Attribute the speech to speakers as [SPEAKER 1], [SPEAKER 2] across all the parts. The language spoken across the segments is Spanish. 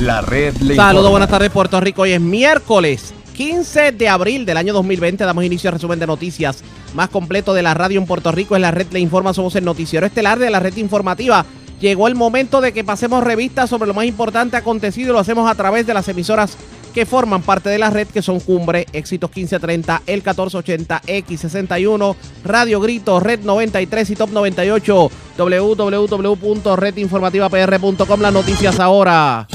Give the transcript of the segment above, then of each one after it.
[SPEAKER 1] La red le
[SPEAKER 2] Saludos, buenas tardes Puerto Rico. Hoy es miércoles 15 de abril del año 2020. Damos inicio al resumen de noticias más completo de la radio en Puerto Rico. Es la red Le Informa. Somos el noticiero estelar de la red informativa. Llegó el momento de que pasemos revistas sobre lo más importante acontecido y lo hacemos a través de las emisoras que forman parte de la red, que son Cumbre, Éxitos 1530, El 1480, X61, Radio Grito, Red 93 y Top 98, www.redinformativapr.com. Las noticias ahora.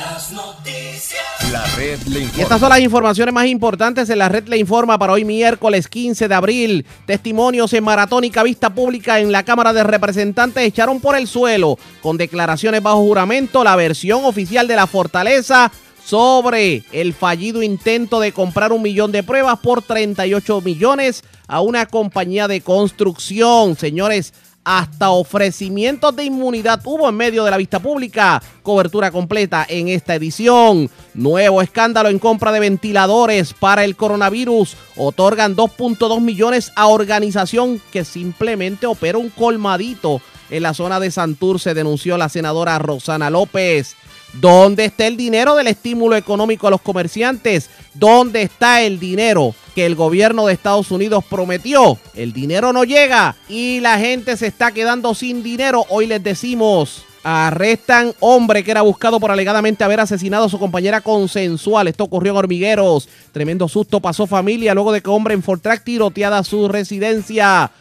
[SPEAKER 3] Las noticias.
[SPEAKER 1] La red le
[SPEAKER 2] Y estas son las informaciones más importantes en la red Le Informa para hoy miércoles 15 de abril. Testimonios en maratónica vista pública en la Cámara de Representantes echaron por el suelo con declaraciones bajo juramento la versión oficial de la fortaleza sobre el fallido intento de comprar un millón de pruebas por 38 millones a una compañía de construcción. Señores, hasta ofrecimientos de inmunidad hubo en medio de la vista pública. Cobertura completa en esta edición. Nuevo escándalo en compra de ventiladores para el coronavirus. Otorgan 2.2 millones a organización que simplemente opera un colmadito en la zona de Santurce, denunció la senadora Rosana López. ¿Dónde está el dinero del estímulo económico a los comerciantes? ¿Dónde está el dinero que el gobierno de Estados Unidos prometió? El dinero no llega y la gente se está quedando sin dinero. Hoy les decimos, arrestan hombre que era buscado por alegadamente haber asesinado a su compañera consensual. Esto ocurrió en Hormigueros. Tremendo susto pasó familia luego de que hombre en Fortrack tiroteada su residencia.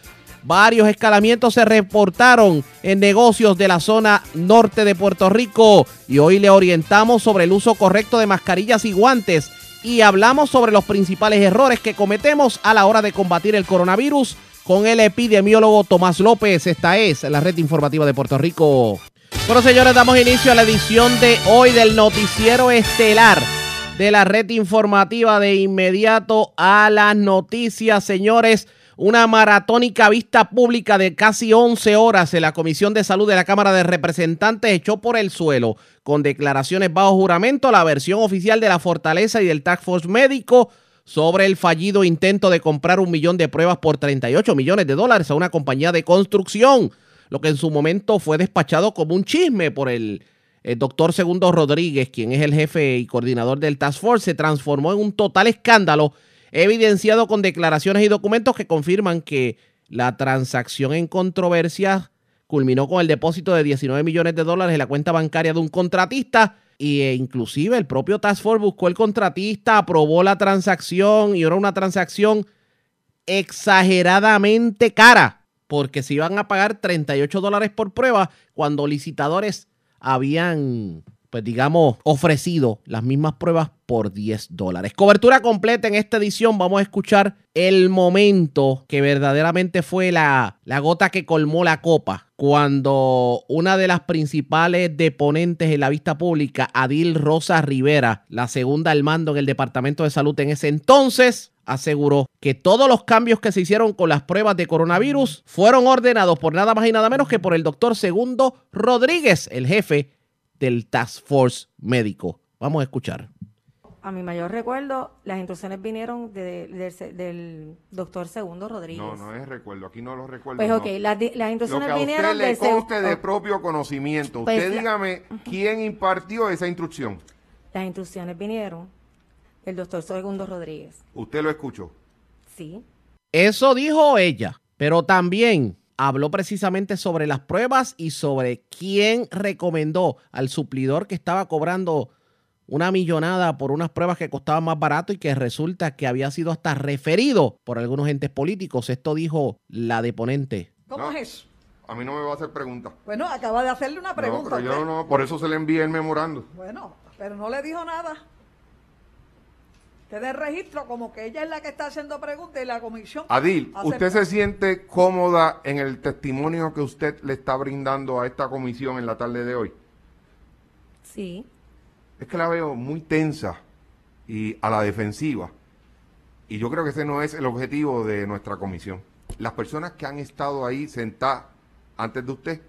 [SPEAKER 2] Varios escalamientos se reportaron en negocios de la zona norte de Puerto Rico y hoy le orientamos sobre el uso correcto de mascarillas y guantes y hablamos sobre los principales errores que cometemos a la hora de combatir el coronavirus con el epidemiólogo Tomás López. Esta es la red informativa de Puerto Rico. Bueno, señores, damos inicio a la edición de hoy del noticiero estelar de la red informativa de inmediato a las noticias, señores una maratónica vista pública de casi 11 horas en la Comisión de Salud de la Cámara de Representantes echó por el suelo, con declaraciones bajo juramento, la versión oficial de la Fortaleza y del Task Force Médico sobre el fallido intento de comprar un millón de pruebas por 38 millones de dólares a una compañía de construcción, lo que en su momento fue despachado como un chisme por el, el doctor Segundo Rodríguez, quien es el jefe y coordinador del Task Force, se transformó en un total escándalo evidenciado con declaraciones y documentos que confirman que la transacción en controversia culminó con el depósito de 19 millones de dólares en la cuenta bancaria de un contratista e inclusive el propio Task Force buscó el contratista, aprobó la transacción y era una transacción exageradamente cara porque se iban a pagar 38 dólares por prueba cuando licitadores habían pues digamos, ofrecido las mismas pruebas por 10 dólares. Cobertura completa en esta edición. Vamos a escuchar el momento que verdaderamente fue la, la gota que colmó la copa. Cuando una de las principales deponentes en la vista pública, Adil Rosa Rivera, la segunda al mando en el Departamento de Salud en ese entonces, aseguró que todos los cambios que se hicieron con las pruebas de coronavirus fueron ordenados por nada más y nada menos que por el doctor Segundo Rodríguez, el jefe del Task Force médico. Vamos a escuchar.
[SPEAKER 4] A mi mayor recuerdo, las instrucciones vinieron de- del- del doctor Segundo Rodríguez.
[SPEAKER 5] No, no es recuerdo, aquí no lo recuerdo.
[SPEAKER 4] Pues
[SPEAKER 5] no.
[SPEAKER 4] ok, las, las
[SPEAKER 5] Lo que
[SPEAKER 4] instrucciones
[SPEAKER 5] a usted
[SPEAKER 4] vinieron
[SPEAKER 5] le conste de propio conocimiento.
[SPEAKER 4] Pues
[SPEAKER 5] usted
[SPEAKER 4] la-
[SPEAKER 5] dígame quién impartió esa instrucción.
[SPEAKER 4] Las instrucciones vinieron del doctor Segundo Rodríguez.
[SPEAKER 5] Usted lo escuchó.
[SPEAKER 4] Sí.
[SPEAKER 2] Eso dijo ella, pero también habló precisamente sobre las pruebas y sobre quién recomendó al suplidor que estaba cobrando una millonada por unas pruebas que costaban más barato y que resulta que había sido hasta referido por algunos entes políticos. Esto dijo la deponente.
[SPEAKER 6] ¿Cómo
[SPEAKER 5] No.
[SPEAKER 6] es eso?
[SPEAKER 5] A mí no me va a hacer preguntas.
[SPEAKER 6] Bueno, acaba de hacerle una pregunta.
[SPEAKER 5] no, pero yo no, por eso se le envía el memorando.
[SPEAKER 6] Bueno, pero no le dijo nada. Te dé registro como que ella es la que está haciendo preguntas y la comisión.
[SPEAKER 5] Adil,
[SPEAKER 6] acepta.
[SPEAKER 5] ¿usted se siente cómoda en el testimonio que usted le está brindando a esta comisión en la tarde de hoy?
[SPEAKER 4] Sí.
[SPEAKER 5] Es que la veo muy tensa y a la defensiva. Y yo creo que ese no es el objetivo de nuestra comisión. Las personas que han estado ahí sentadas antes de usted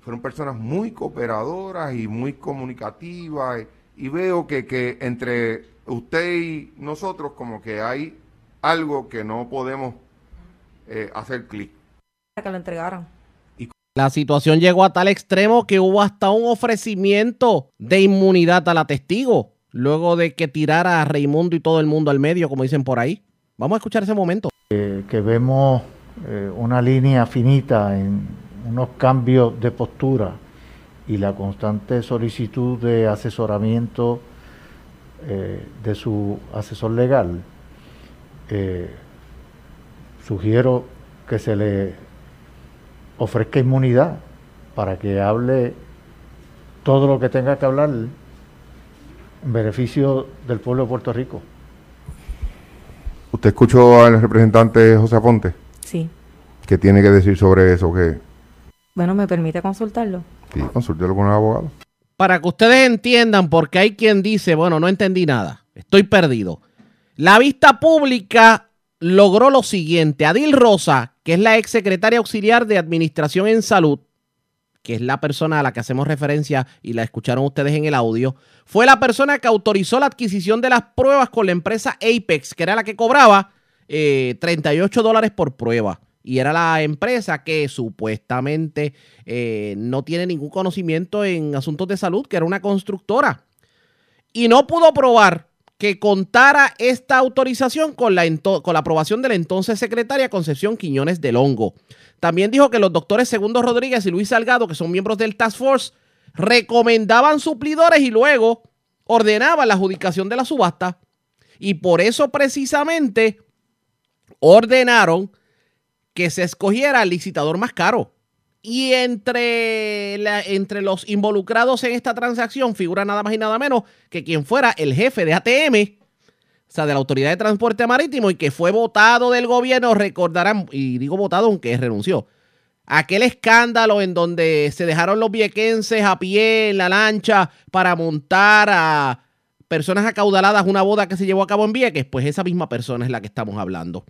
[SPEAKER 5] fueron personas muy cooperadoras y muy comunicativas. Y, y veo que, que entre usted y nosotros como que hay algo que no podemos eh, hacer clic.
[SPEAKER 4] Para que lo entregaran.
[SPEAKER 2] La situación llegó a tal extremo que hubo hasta un ofrecimiento de inmunidad a la testigo, luego de que tirara a Raimundo y todo el mundo al medio, como dicen por ahí. Vamos a escuchar ese momento.
[SPEAKER 1] Eh, que vemos eh, una línea finita en unos cambios de postura y la constante solicitud de asesoramiento eh, de su asesor legal, eh, sugiero que se le ofrezca inmunidad para que hable todo lo que tenga que hablar en beneficio del pueblo de Puerto Rico.
[SPEAKER 5] ¿Usted escuchó al representante José Aponte?
[SPEAKER 4] Sí.
[SPEAKER 5] ¿Qué tiene que decir sobre eso? Que
[SPEAKER 4] Bueno, ¿me permite consultarlo?
[SPEAKER 5] sí, consúltelo con un abogado.
[SPEAKER 2] Para que ustedes entiendan, porque hay quien dice, bueno, no entendí nada, estoy perdido. La vista pública logró lo siguiente. Adil Rosa, que es la ex secretaria auxiliar de Administración en Salud, que es la persona a la que hacemos referencia y la escucharon ustedes en el audio, fue la persona que autorizó la adquisición de las pruebas con la empresa Apex, que era la que cobraba eh, 38 dólares por prueba. Y era la empresa que supuestamente eh, no tiene ningún conocimiento en asuntos de salud, que era una constructora. Y no pudo probar que contara esta autorización con la, con la aprobación de la entonces secretaria Concepción Quiñones del Hongo. También dijo que los doctores Segundo Rodríguez y Luis Salgado, que son miembros del Task Force, recomendaban suplidores y luego ordenaban la adjudicación de la subasta. Y por eso precisamente ordenaron que se escogiera el licitador más caro. Y entre, la- entre los involucrados en esta transacción figura nada más y nada menos que quien fuera el jefe de ATM, o sea, de la Autoridad de Transporte Marítimo, y que fue votado del gobierno, recordarán, y digo votado aunque renunció, aquel escándalo en donde se dejaron los viequenses a pie en la lancha para montar a personas acaudaladas una boda que se llevó a cabo en Vieques, pues esa misma persona es la que estamos hablando.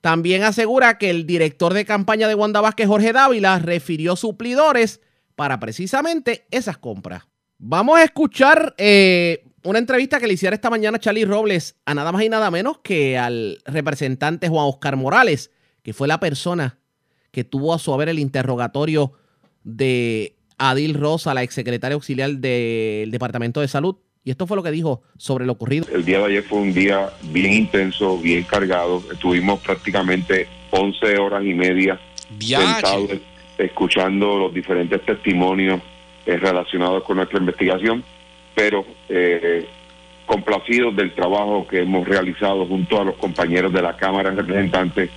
[SPEAKER 2] También asegura que el director de campaña de Wanda Vázquez, Jorge Dávila, refirió suplidores para precisamente esas compras. Vamos a escuchar eh, una entrevista que le hiciera esta mañana Charlie Robles a nada más y nada menos que al representante Juan Oscar Morales, que fue la persona que tuvo a su haber el interrogatorio de Adil Rosa, la exsecretaria auxiliar del Departamento de Salud. Y esto fue lo que dijo sobre lo ocurrido.
[SPEAKER 7] El día de ayer fue un día bien intenso, bien cargado. Estuvimos prácticamente 11 horas y media sentados escuchando los diferentes testimonios eh, relacionados con nuestra investigación, pero eh, complacidos del trabajo que hemos realizado junto a los compañeros de la Cámara de Representantes,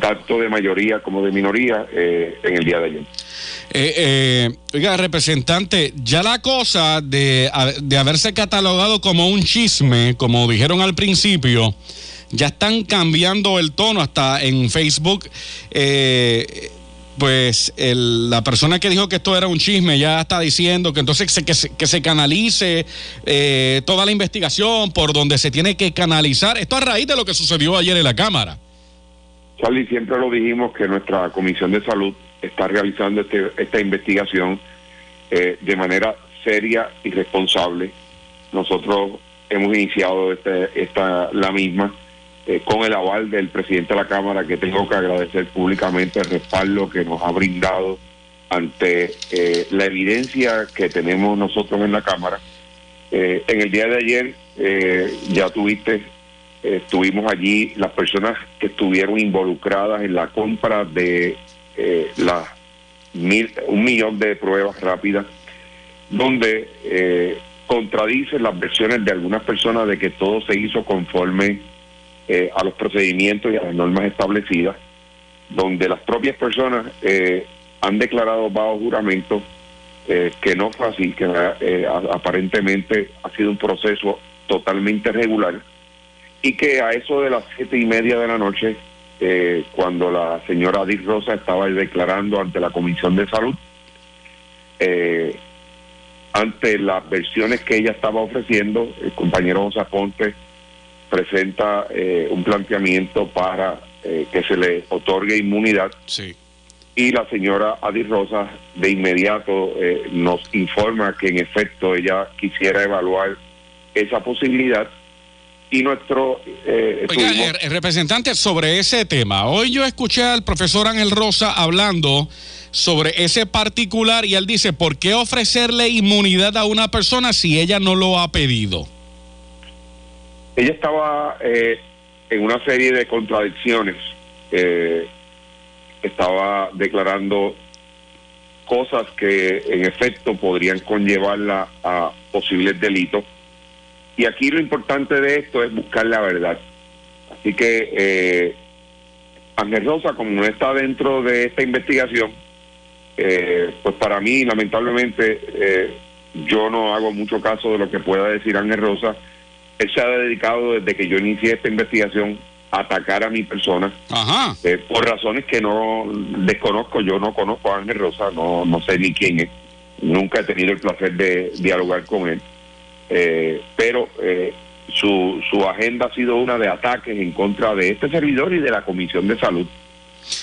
[SPEAKER 7] tanto de mayoría como de minoría, eh, en el día de ayer.
[SPEAKER 8] Eh, eh, oiga, representante, ya la cosa de, de haberse catalogado como un chisme, como dijeron al principio, ya están cambiando el tono hasta en Facebook. eh, pues el- la persona que dijo que esto era un chisme ya está diciendo que entonces se- que, se, que se canalice eh, toda la investigación por donde se tiene que canalizar. Esto a raíz de lo que sucedió ayer en la Cámara.
[SPEAKER 7] Charlie, siempre lo dijimos que nuestra Comisión de Salud está realizando este- esta investigación eh, de manera seria y responsable. Nosotros hemos iniciado este- esta, la misma eh, con el aval del presidente de la Cámara, que tengo que agradecer públicamente el respaldo que nos ha brindado ante eh, la evidencia que tenemos nosotros en la Cámara. Eh, en el día de ayer eh, ya tuviste estuvimos allí las personas que estuvieron involucradas en la compra de eh, las un millón de pruebas rápidas, donde eh, contradicen las versiones de algunas personas de que todo se hizo conforme eh, a los procedimientos y a las normas establecidas, donde las propias personas eh, han declarado bajo juramento eh, que no fue así, que aparentemente ha sido un proceso totalmente regular y que a eso de las siete y media de la noche, eh, cuando la señora Adil Rosa estaba declarando ante la Comisión de Salud, eh, ante las versiones que ella estaba ofreciendo, el compañero José Ponte presenta eh, un planteamiento para que se le otorgue inmunidad
[SPEAKER 8] Sí.
[SPEAKER 7] y la señora Adi Rosa de inmediato eh, nos informa que en efecto ella quisiera evaluar esa posibilidad y nuestro... eh,
[SPEAKER 8] Oiga,
[SPEAKER 7] estuvimos-
[SPEAKER 8] el, el representante, sobre ese tema, hoy yo escuché al profesor Ángel Rosa hablando sobre ese particular y él dice, ¿por qué ofrecerle inmunidad a una persona si ella no lo ha pedido?
[SPEAKER 7] ella estaba eh, en una serie de contradicciones. Eh, estaba declarando cosas que en efecto podrían conllevarla a posibles delitos. Y aquí lo importante de esto es buscar la verdad. Así que eh, Ángel Rosa, como no está dentro de esta investigación, eh, pues para mí, lamentablemente, eh, yo no hago mucho caso de lo que pueda decir Ángel Rosa. Él se ha dedicado desde que yo inicié esta investigación a atacar a mi persona
[SPEAKER 8] Ajá.
[SPEAKER 7] eh, por razones que no desconozco. Yo no conozco a Ángel Rosa, no, no sé ni quién es. Nunca he tenido el placer de dialogar con él. Eh, pero eh, su, su agenda ha sido una de ataques en contra de este servidor y de la Comisión de Salud.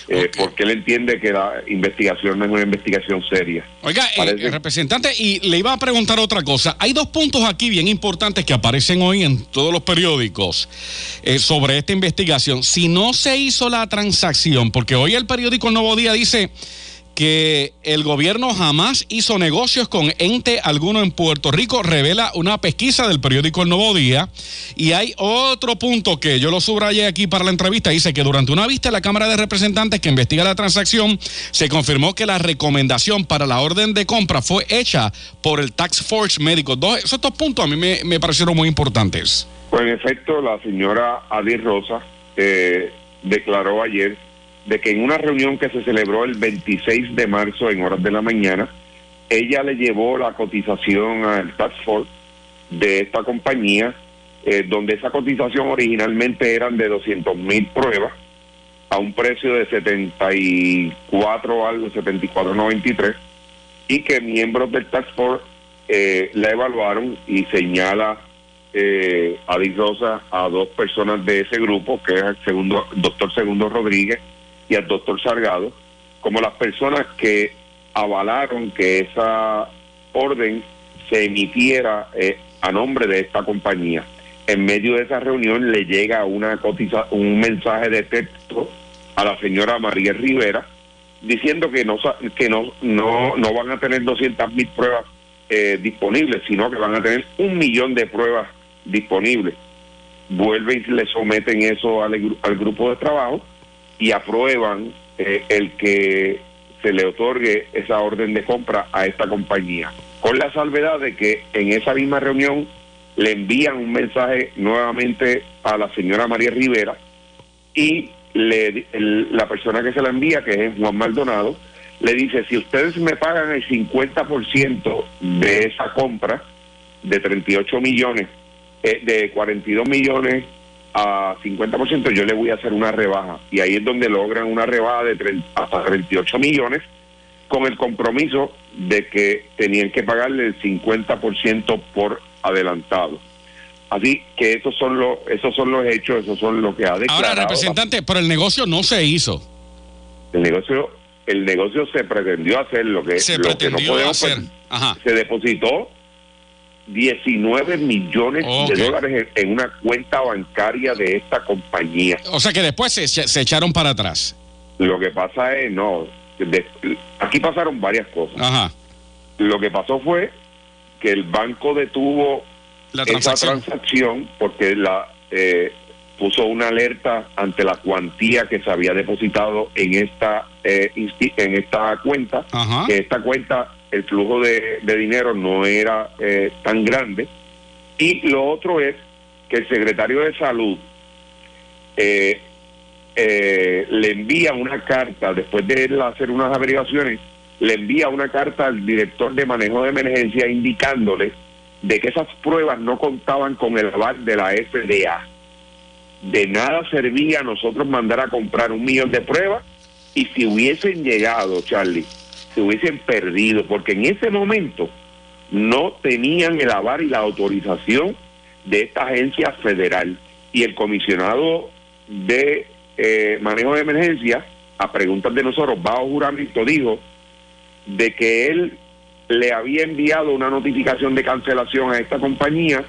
[SPEAKER 7] Eh. Porque él entiende que la investigación no es una investigación seria.
[SPEAKER 8] Oiga, eh, el representante, y le iba a preguntar otra cosa. Hay dos puntos aquí bien importantes que aparecen hoy en todos los periódicos eh, sobre esta investigación. Si no se hizo la transacción, porque hoy el periódico Nuevo Día dice que el gobierno jamás hizo negocios con ente alguno en Puerto Rico, revela una pesquisa del periódico El Nuevo Día. Y hay otro punto que yo lo subrayé aquí para la entrevista, dice que durante una vista en la Cámara de Representantes que investiga la transacción, se confirmó que la recomendación para la orden de compra fue hecha por el Tax Force Médico. Dos, esos dos puntos a mí me, me parecieron muy importantes.
[SPEAKER 7] Pues en efecto, la señora Adi Rosa eh, declaró ayer de que en una reunión que se celebró el 26 de marzo en horas de la mañana, ella le llevó la cotización al Task Force de esta compañía, eh, donde esa cotización originalmente eran de 200 mil pruebas a un precio de 74 algo, 74.93 y que miembros del Task Force eh, la evaluaron y señala eh, a a dos personas de ese grupo, que es el segundo, doctor Segundo Rodríguez y al doctor Salgado, como las personas que avalaron que esa orden se emitiera eh, a nombre de esta compañía. En medio de esa reunión le llega una cotiza un mensaje de texto a la señora María Rivera diciendo que no que no no, no van a tener 200 mil pruebas eh, disponibles, sino que van a tener un millón de pruebas disponibles. Vuelven y le someten eso al, al grupo de trabajo y aprueban eh, el que se le otorgue esa orden de compra a esta compañía. Con la salvedad de que en esa misma reunión le envían un mensaje nuevamente a la señora María Rivera y le, la persona que se la envía, que es Juan Maldonado, le dice, si ustedes me pagan el 50% de esa compra de 38 millones, eh, de 42 millones a 50%, yo le voy a hacer una rebaja. Y ahí es donde logran una rebaja de 30 hasta 38 millones con el compromiso de que tenían que pagarle el 50% por adelantado. Así que esos son los esos son los hechos, esos son lo que ha declarado.
[SPEAKER 8] Ahora, representante, pero el negocio no se hizo.
[SPEAKER 7] El negocio el negocio se pretendió hacer lo que
[SPEAKER 8] Se
[SPEAKER 7] lo que no
[SPEAKER 8] pretendió
[SPEAKER 7] podemos
[SPEAKER 8] hacer.
[SPEAKER 7] per-
[SPEAKER 8] Ajá.
[SPEAKER 7] se depositó 19 millones de dólares en, una cuenta bancaria de esta compañía.
[SPEAKER 8] O sea que después se, se echaron para atrás.
[SPEAKER 7] Lo que pasa es, no, de- aquí pasaron varias cosas.
[SPEAKER 8] Ajá.
[SPEAKER 7] Lo que pasó fue que el banco detuvo
[SPEAKER 8] La
[SPEAKER 7] esa
[SPEAKER 8] transacción.
[SPEAKER 7] transacción porque la eh, puso una alerta ante la cuantía que se había depositado en esta eh, en esta cuenta
[SPEAKER 8] Ajá.
[SPEAKER 7] que esta cuenta el flujo de, dinero no era eh, tan grande y lo otro es que el secretario de salud eh, eh, le envía una carta después de él hacer unas averiguaciones le envía una carta al director de manejo de emergencia indicándole de que esas pruebas no contaban con el aval de la FDA. De nada servía a nosotros mandar a comprar un millón de pruebas y si hubiesen llegado, Charlie, se hubiesen perdido, porque en ese momento no tenían el aval y la autorización de esta agencia federal. Y el comisionado de eh, manejo de emergencia, a preguntas de nosotros, bajo juramento, dijo de que él le había enviado una notificación de cancelación a esta compañía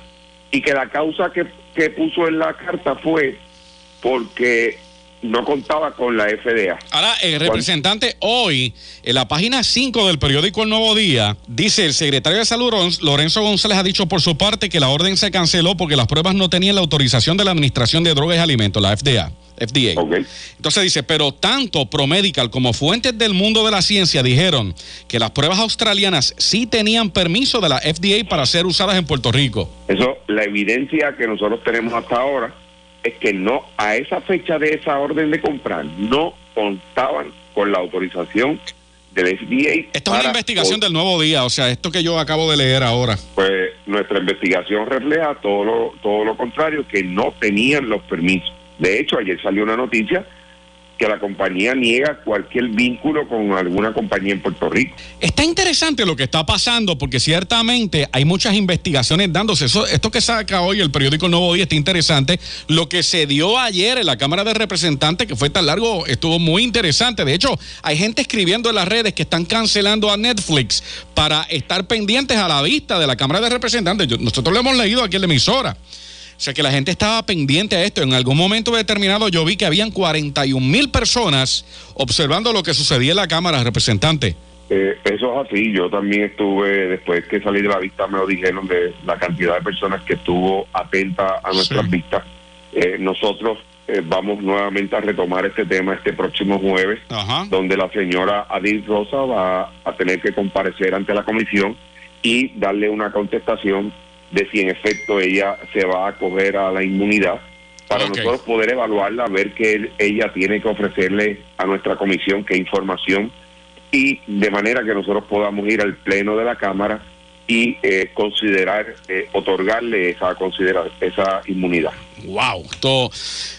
[SPEAKER 7] y que la causa que, que puso en la carta fue porque no contaba con la FDA.
[SPEAKER 8] Ahora, el representante, hoy, en la página 5 del periódico El Nuevo Día, dice el secretario de Salud, Lorenz- Lorenzo González, ha dicho por su parte que la orden se canceló porque las pruebas no tenían la autorización de la Administración de Drogas y Alimentos, la FDA. FDA.
[SPEAKER 7] Ok.
[SPEAKER 8] Entonces dice, pero tanto ProMedical como fuentes del mundo de la ciencia dijeron que las pruebas australianas sí tenían permiso de la FDA para ser usadas en Puerto Rico.
[SPEAKER 7] Eso, la evidencia que nosotros tenemos hasta ahora es que no, a esa fecha de esa orden de comprar, no contaban con la autorización del FDA.
[SPEAKER 8] Esta es una investigación del Nuevo Día, o sea, esto que yo acabo de leer ahora.
[SPEAKER 7] Pues nuestra investigación refleja todo lo, todo lo contrario, que no tenían los permisos. De hecho, ayer salió una noticia que la compañía niega cualquier vínculo con alguna compañía en Puerto Rico.
[SPEAKER 8] Está interesante lo que está pasando porque ciertamente hay muchas investigaciones dándose. Esto que saca hoy el periódico El Nuevo Día está interesante. Lo que se dio ayer en la Cámara de Representantes, que fue tan largo, estuvo muy interesante. De hecho, hay gente escribiendo en las redes que están cancelando a Netflix para estar pendientes a la vista de la Cámara de Representantes. Nosotros lo hemos leído aquí en la emisora. O sea que la gente estaba pendiente a esto. En algún momento determinado yo vi que habían 41 mil personas observando lo que sucedía en la Cámara de Representantes.
[SPEAKER 7] Eh, eso es así. Yo también estuve, después que salí de la vista, me lo dijeron de la cantidad de personas que estuvo atenta a nuestras
[SPEAKER 8] Sí.
[SPEAKER 7] vistas. Eh, nosotros eh, vamos nuevamente a retomar este tema este próximo jueves,
[SPEAKER 8] Ajá.
[SPEAKER 7] donde la señora Adil Rosa va a tener que comparecer ante la comisión y darle una contestación de si en efecto ella se va a acoger a la inmunidad para nosotros poder evaluarla, ver qué ella tiene que ofrecerle a nuestra comisión, qué información y de manera que nosotros podamos ir al pleno de la Cámara y eh, considerar, eh, otorgarle esa, considera esa inmunidad.
[SPEAKER 8] Wow. Esto-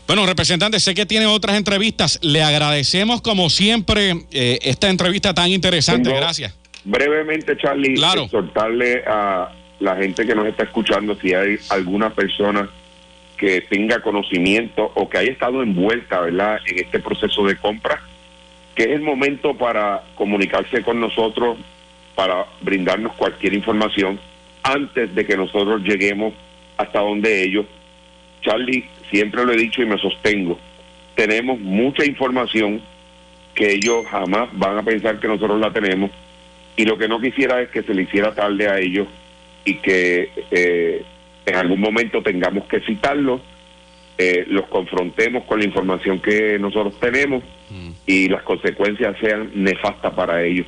[SPEAKER 8] Bueno, representante, sé que tiene otras entrevistas. Le agradecemos como siempre eh, esta entrevista tan interesante.
[SPEAKER 7] Tengo-
[SPEAKER 8] Gracias.
[SPEAKER 7] Brevemente, Charlie,
[SPEAKER 8] Claro.
[SPEAKER 7] exhortarle a la gente que nos está escuchando si hay alguna persona que tenga conocimiento o que haya estado envuelta, ¿verdad?, en este proceso de compra, que es el momento para comunicarse con nosotros, para brindarnos cualquier información antes de que nosotros lleguemos hasta donde ellos. Charlie, siempre lo he dicho y me sostengo, tenemos mucha información que ellos jamás van a pensar que nosotros la tenemos y lo que no quisiera es que se le hiciera tarde a ellos y que eh, en algún momento tengamos que citarlos, eh, los confrontemos con la información que nosotros tenemos y las consecuencias sean nefastas para ellos.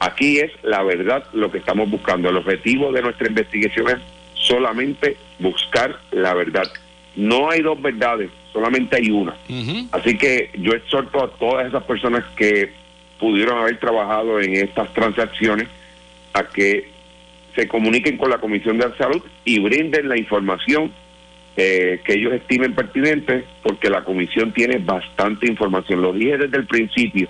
[SPEAKER 7] Aquí es la verdad lo que estamos buscando. El objetivo de nuestra investigación es solamente buscar la verdad. No hay dos verdades, solamente hay una. Así que yo exhorto a todas esas personas que pudieron haber trabajado en estas transacciones a que se comuniquen con la Comisión de Salud y brinden la información eh, que ellos estimen pertinente, porque la Comisión tiene bastante información. Lo dije desde el principio,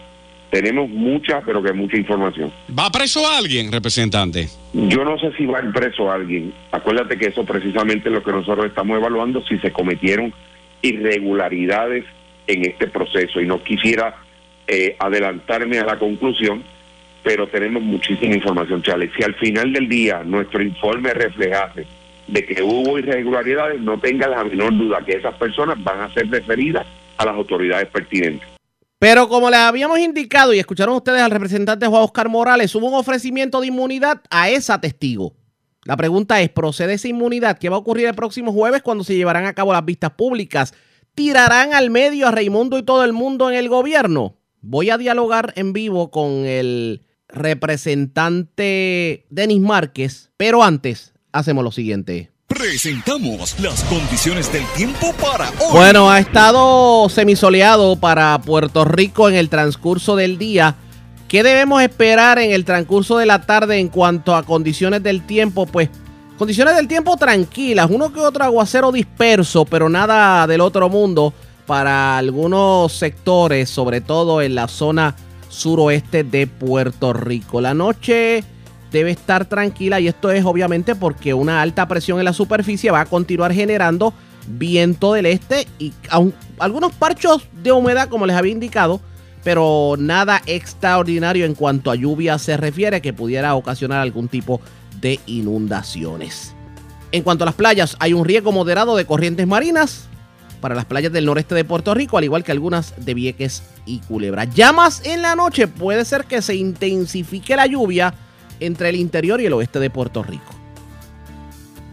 [SPEAKER 7] tenemos mucha, pero que mucha información.
[SPEAKER 8] ¿Va preso alguien, representante?
[SPEAKER 7] Yo no sé si va preso alguien. Acuérdate que eso precisamente es lo que nosotros estamos evaluando, si se cometieron irregularidades en este proceso. Y no quisiera eh, adelantarme a la conclusión, pero tenemos muchísima información, Charlie. Si al final del día nuestro informe reflejase de que hubo irregularidades, no tenga la menor duda que esas personas van a ser referidas a las autoridades pertinentes.
[SPEAKER 2] Pero como les habíamos indicado y escucharon ustedes al representante Juan Oscar Morales, hubo un ofrecimiento de inmunidad a esa testigo. La pregunta es, ¿procede esa inmunidad? ¿Qué va a ocurrir el próximo jueves cuando se llevarán a cabo las vistas públicas? ¿Tirarán al medio a Raimundo y todo el mundo en el gobierno? Voy a dialogar en vivo con el representante Denis Márquez, pero antes hacemos lo siguiente.
[SPEAKER 9] Presentamos las condiciones del tiempo para hoy.
[SPEAKER 2] Bueno, ha estado semisoleado para Puerto Rico en el transcurso del día. ¿Qué debemos esperar en el transcurso de la tarde en cuanto a condiciones del tiempo? Pues condiciones del tiempo tranquilas, uno que otro aguacero disperso, pero nada del otro mundo para algunos sectores, sobre todo en la zona suroeste de Puerto Rico. La noche debe estar tranquila y esto es obviamente porque una alta presión en la superficie va a continuar generando viento del este y aun- algunos parchos de humedad como les había indicado, pero nada extraordinario en cuanto a lluvia se refiere que pudiera ocasionar algún tipo de inundaciones. En cuanto a las playas, hay un riesgo moderado de corrientes marinas para las playas del noreste de Puerto Rico, al igual que algunas de Vieques y Culebra. Ya más en la noche puede ser que se intensifique la lluvia entre el interior y el oeste de Puerto Rico.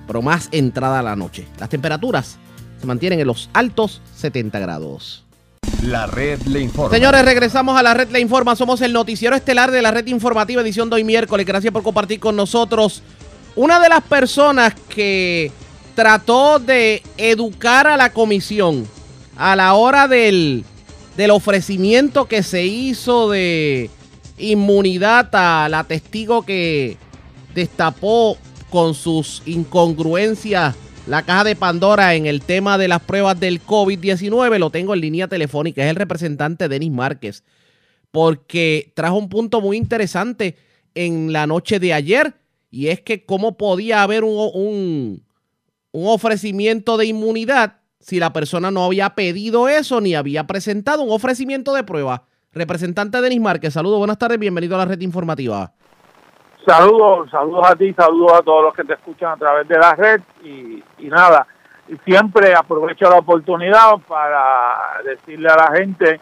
[SPEAKER 2] Pero más entrada a la noche. Las temperaturas se mantienen en los altos 70 grados.
[SPEAKER 9] La red le informa.
[SPEAKER 2] Señores, regresamos a la red Le Informa. Somos el noticiero estelar de la red informativa edición de hoy miércoles. Gracias por compartir con nosotros. Una de las personas que trató de educar a la comisión a la hora del, del ofrecimiento que se hizo de inmunidad a la testigo que destapó con sus incongruencias la caja de Pandora en el tema de las pruebas del COVID-19. Lo tengo en línea telefónica, es el representante Denis Márquez, porque trajo un punto muy interesante en la noche de ayer, y es que cómo podía haber un, un, un ofrecimiento de inmunidad si la persona no había pedido eso ni había presentado un ofrecimiento de prueba. Representante Denis Márquez, saludos, buenas tardes, bienvenido a la red informativa.
[SPEAKER 10] Saludos, saludos a ti, saludos a todos los que te escuchan a través de la red y, y nada, y siempre aprovecho la oportunidad para decirle a la gente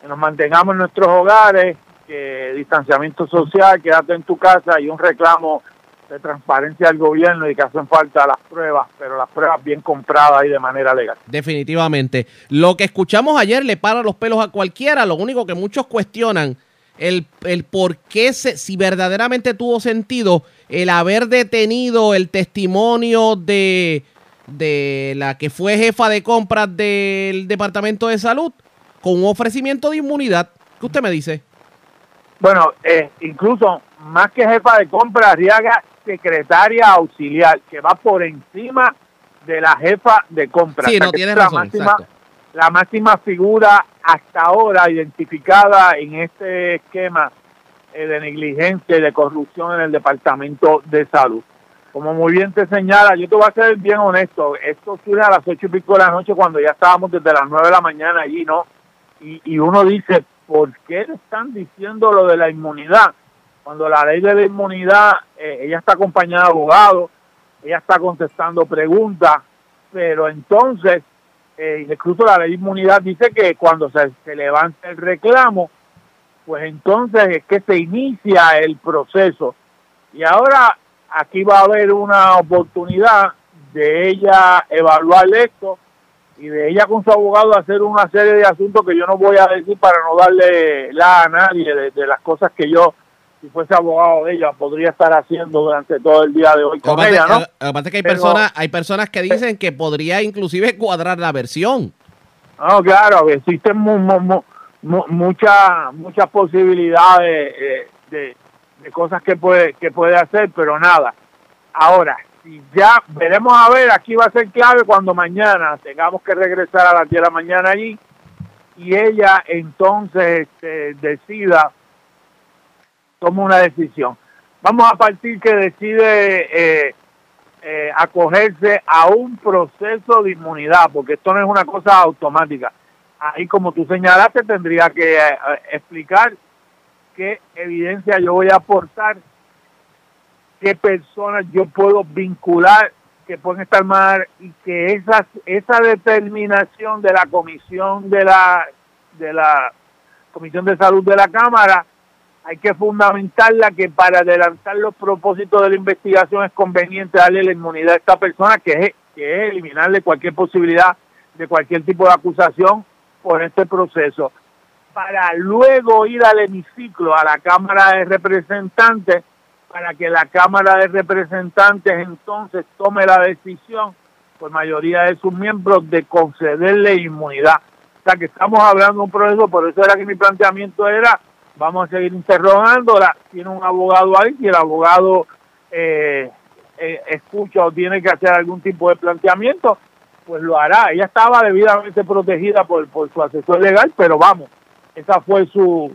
[SPEAKER 10] que nos mantengamos en nuestros hogares, que distanciamiento social, quédate en tu casa y un reclamo de transparencia del gobierno y que hacen falta las pruebas, pero las pruebas bien compradas y de manera legal.
[SPEAKER 2] Definitivamente. Lo que escuchamos ayer le para los pelos a cualquiera, lo único que muchos cuestionan el, el por qué, se, si verdaderamente tuvo sentido el haber detenido el testimonio de, de la que fue jefa de compras del Departamento de Salud con un ofrecimiento de inmunidad. ¿Qué usted me dice?
[SPEAKER 10] Bueno, eh, incluso más que jefa de compras, Arriaga, secretaria auxiliar, que va por encima de la jefa de compras.
[SPEAKER 2] Sí, no, tienes
[SPEAKER 10] la
[SPEAKER 2] razón,
[SPEAKER 10] máxima,
[SPEAKER 2] exacto.
[SPEAKER 10] la máxima figura hasta ahora identificada en este esquema eh, de negligencia y de corrupción en el Departamento de Salud. Como muy bien te señala, yo te voy a ser bien honesto, esto surge a las ocho y pico de la noche cuando ya estábamos desde las nueve de la mañana allí, ¿no? Y, y uno dice, ¿por qué le están diciendo lo de la inmunidad? Cuando la ley de la inmunidad, eh, ella está acompañada de abogados, ella está contestando preguntas, pero entonces, eh, incluso la ley de inmunidad dice que cuando se, se levanta el reclamo, pues entonces es que se inicia el proceso. Y ahora aquí va a haber una oportunidad de ella evaluar esto y de ella con su abogado hacer una serie de asuntos que yo no voy a decir para no darle la a nadie de las cosas que yo, si fuese abogado de ella, podría estar haciendo durante todo el día de hoy con
[SPEAKER 2] Aparte,
[SPEAKER 10] ella, ¿no?
[SPEAKER 2] aparte que hay
[SPEAKER 10] Pero-
[SPEAKER 2] personas, hay personas que dicen que podría inclusive cuadrar la versión.
[SPEAKER 10] No, claro, existen mu- mu- mu- mu- muchas muchas posibilidades eh, de, de cosas que puede que puede hacer, pero nada. Ahora, si ya veremos a ver, aquí va a ser clave cuando mañana tengamos que regresar a las 10 de la mañana allí y ella entonces este, decida, toma una decisión. Vamos a partir que decide eh, eh, acogerse a un proceso de inmunidad, porque esto no es una cosa automática. Ahí, como tú señalaste, tendría que eh, explicar qué evidencia yo voy a aportar, qué personas yo puedo vincular que pueden estar mal y que esa, esa determinación de la comisión de la de la comisión de salud de la cámara hay que fundamentarla que para adelantar los propósitos de la investigación es conveniente darle la inmunidad a esta persona, que es, que es eliminarle cualquier posibilidad de cualquier tipo de acusación por este proceso. Para luego ir al hemiciclo, a la Cámara de Representantes, para que la Cámara de Representantes entonces tome la decisión, por mayoría de sus miembros, de concederle inmunidad. O sea que estamos hablando de un proceso, por eso era que mi planteamiento era vamos a seguir interrogándola. Tiene un abogado ahí, si el abogado eh, eh, escucha o tiene que hacer algún tipo de planteamiento, pues lo hará. Ella estaba debidamente protegida por, por su asesor legal, pero vamos, esa fue su,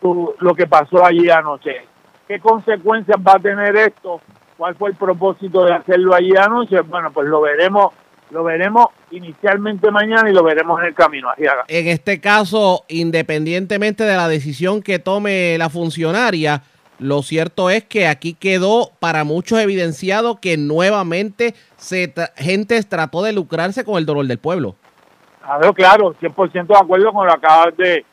[SPEAKER 10] su lo que pasó allí anoche. ¿Qué consecuencias va a tener esto? ¿Cuál fue el propósito de hacerlo allí anoche? Bueno, pues lo veremos lo veremos inicialmente mañana y lo veremos en el camino. Arriaga.
[SPEAKER 2] En este caso, independientemente de la decisión que tome la funcionaria, Lo cierto es que aquí quedó para muchos evidenciado que nuevamente se tra- gente trató de lucrarse con el dolor del pueblo.
[SPEAKER 10] Claro, claro, 100% de acuerdo con lo que acabas de,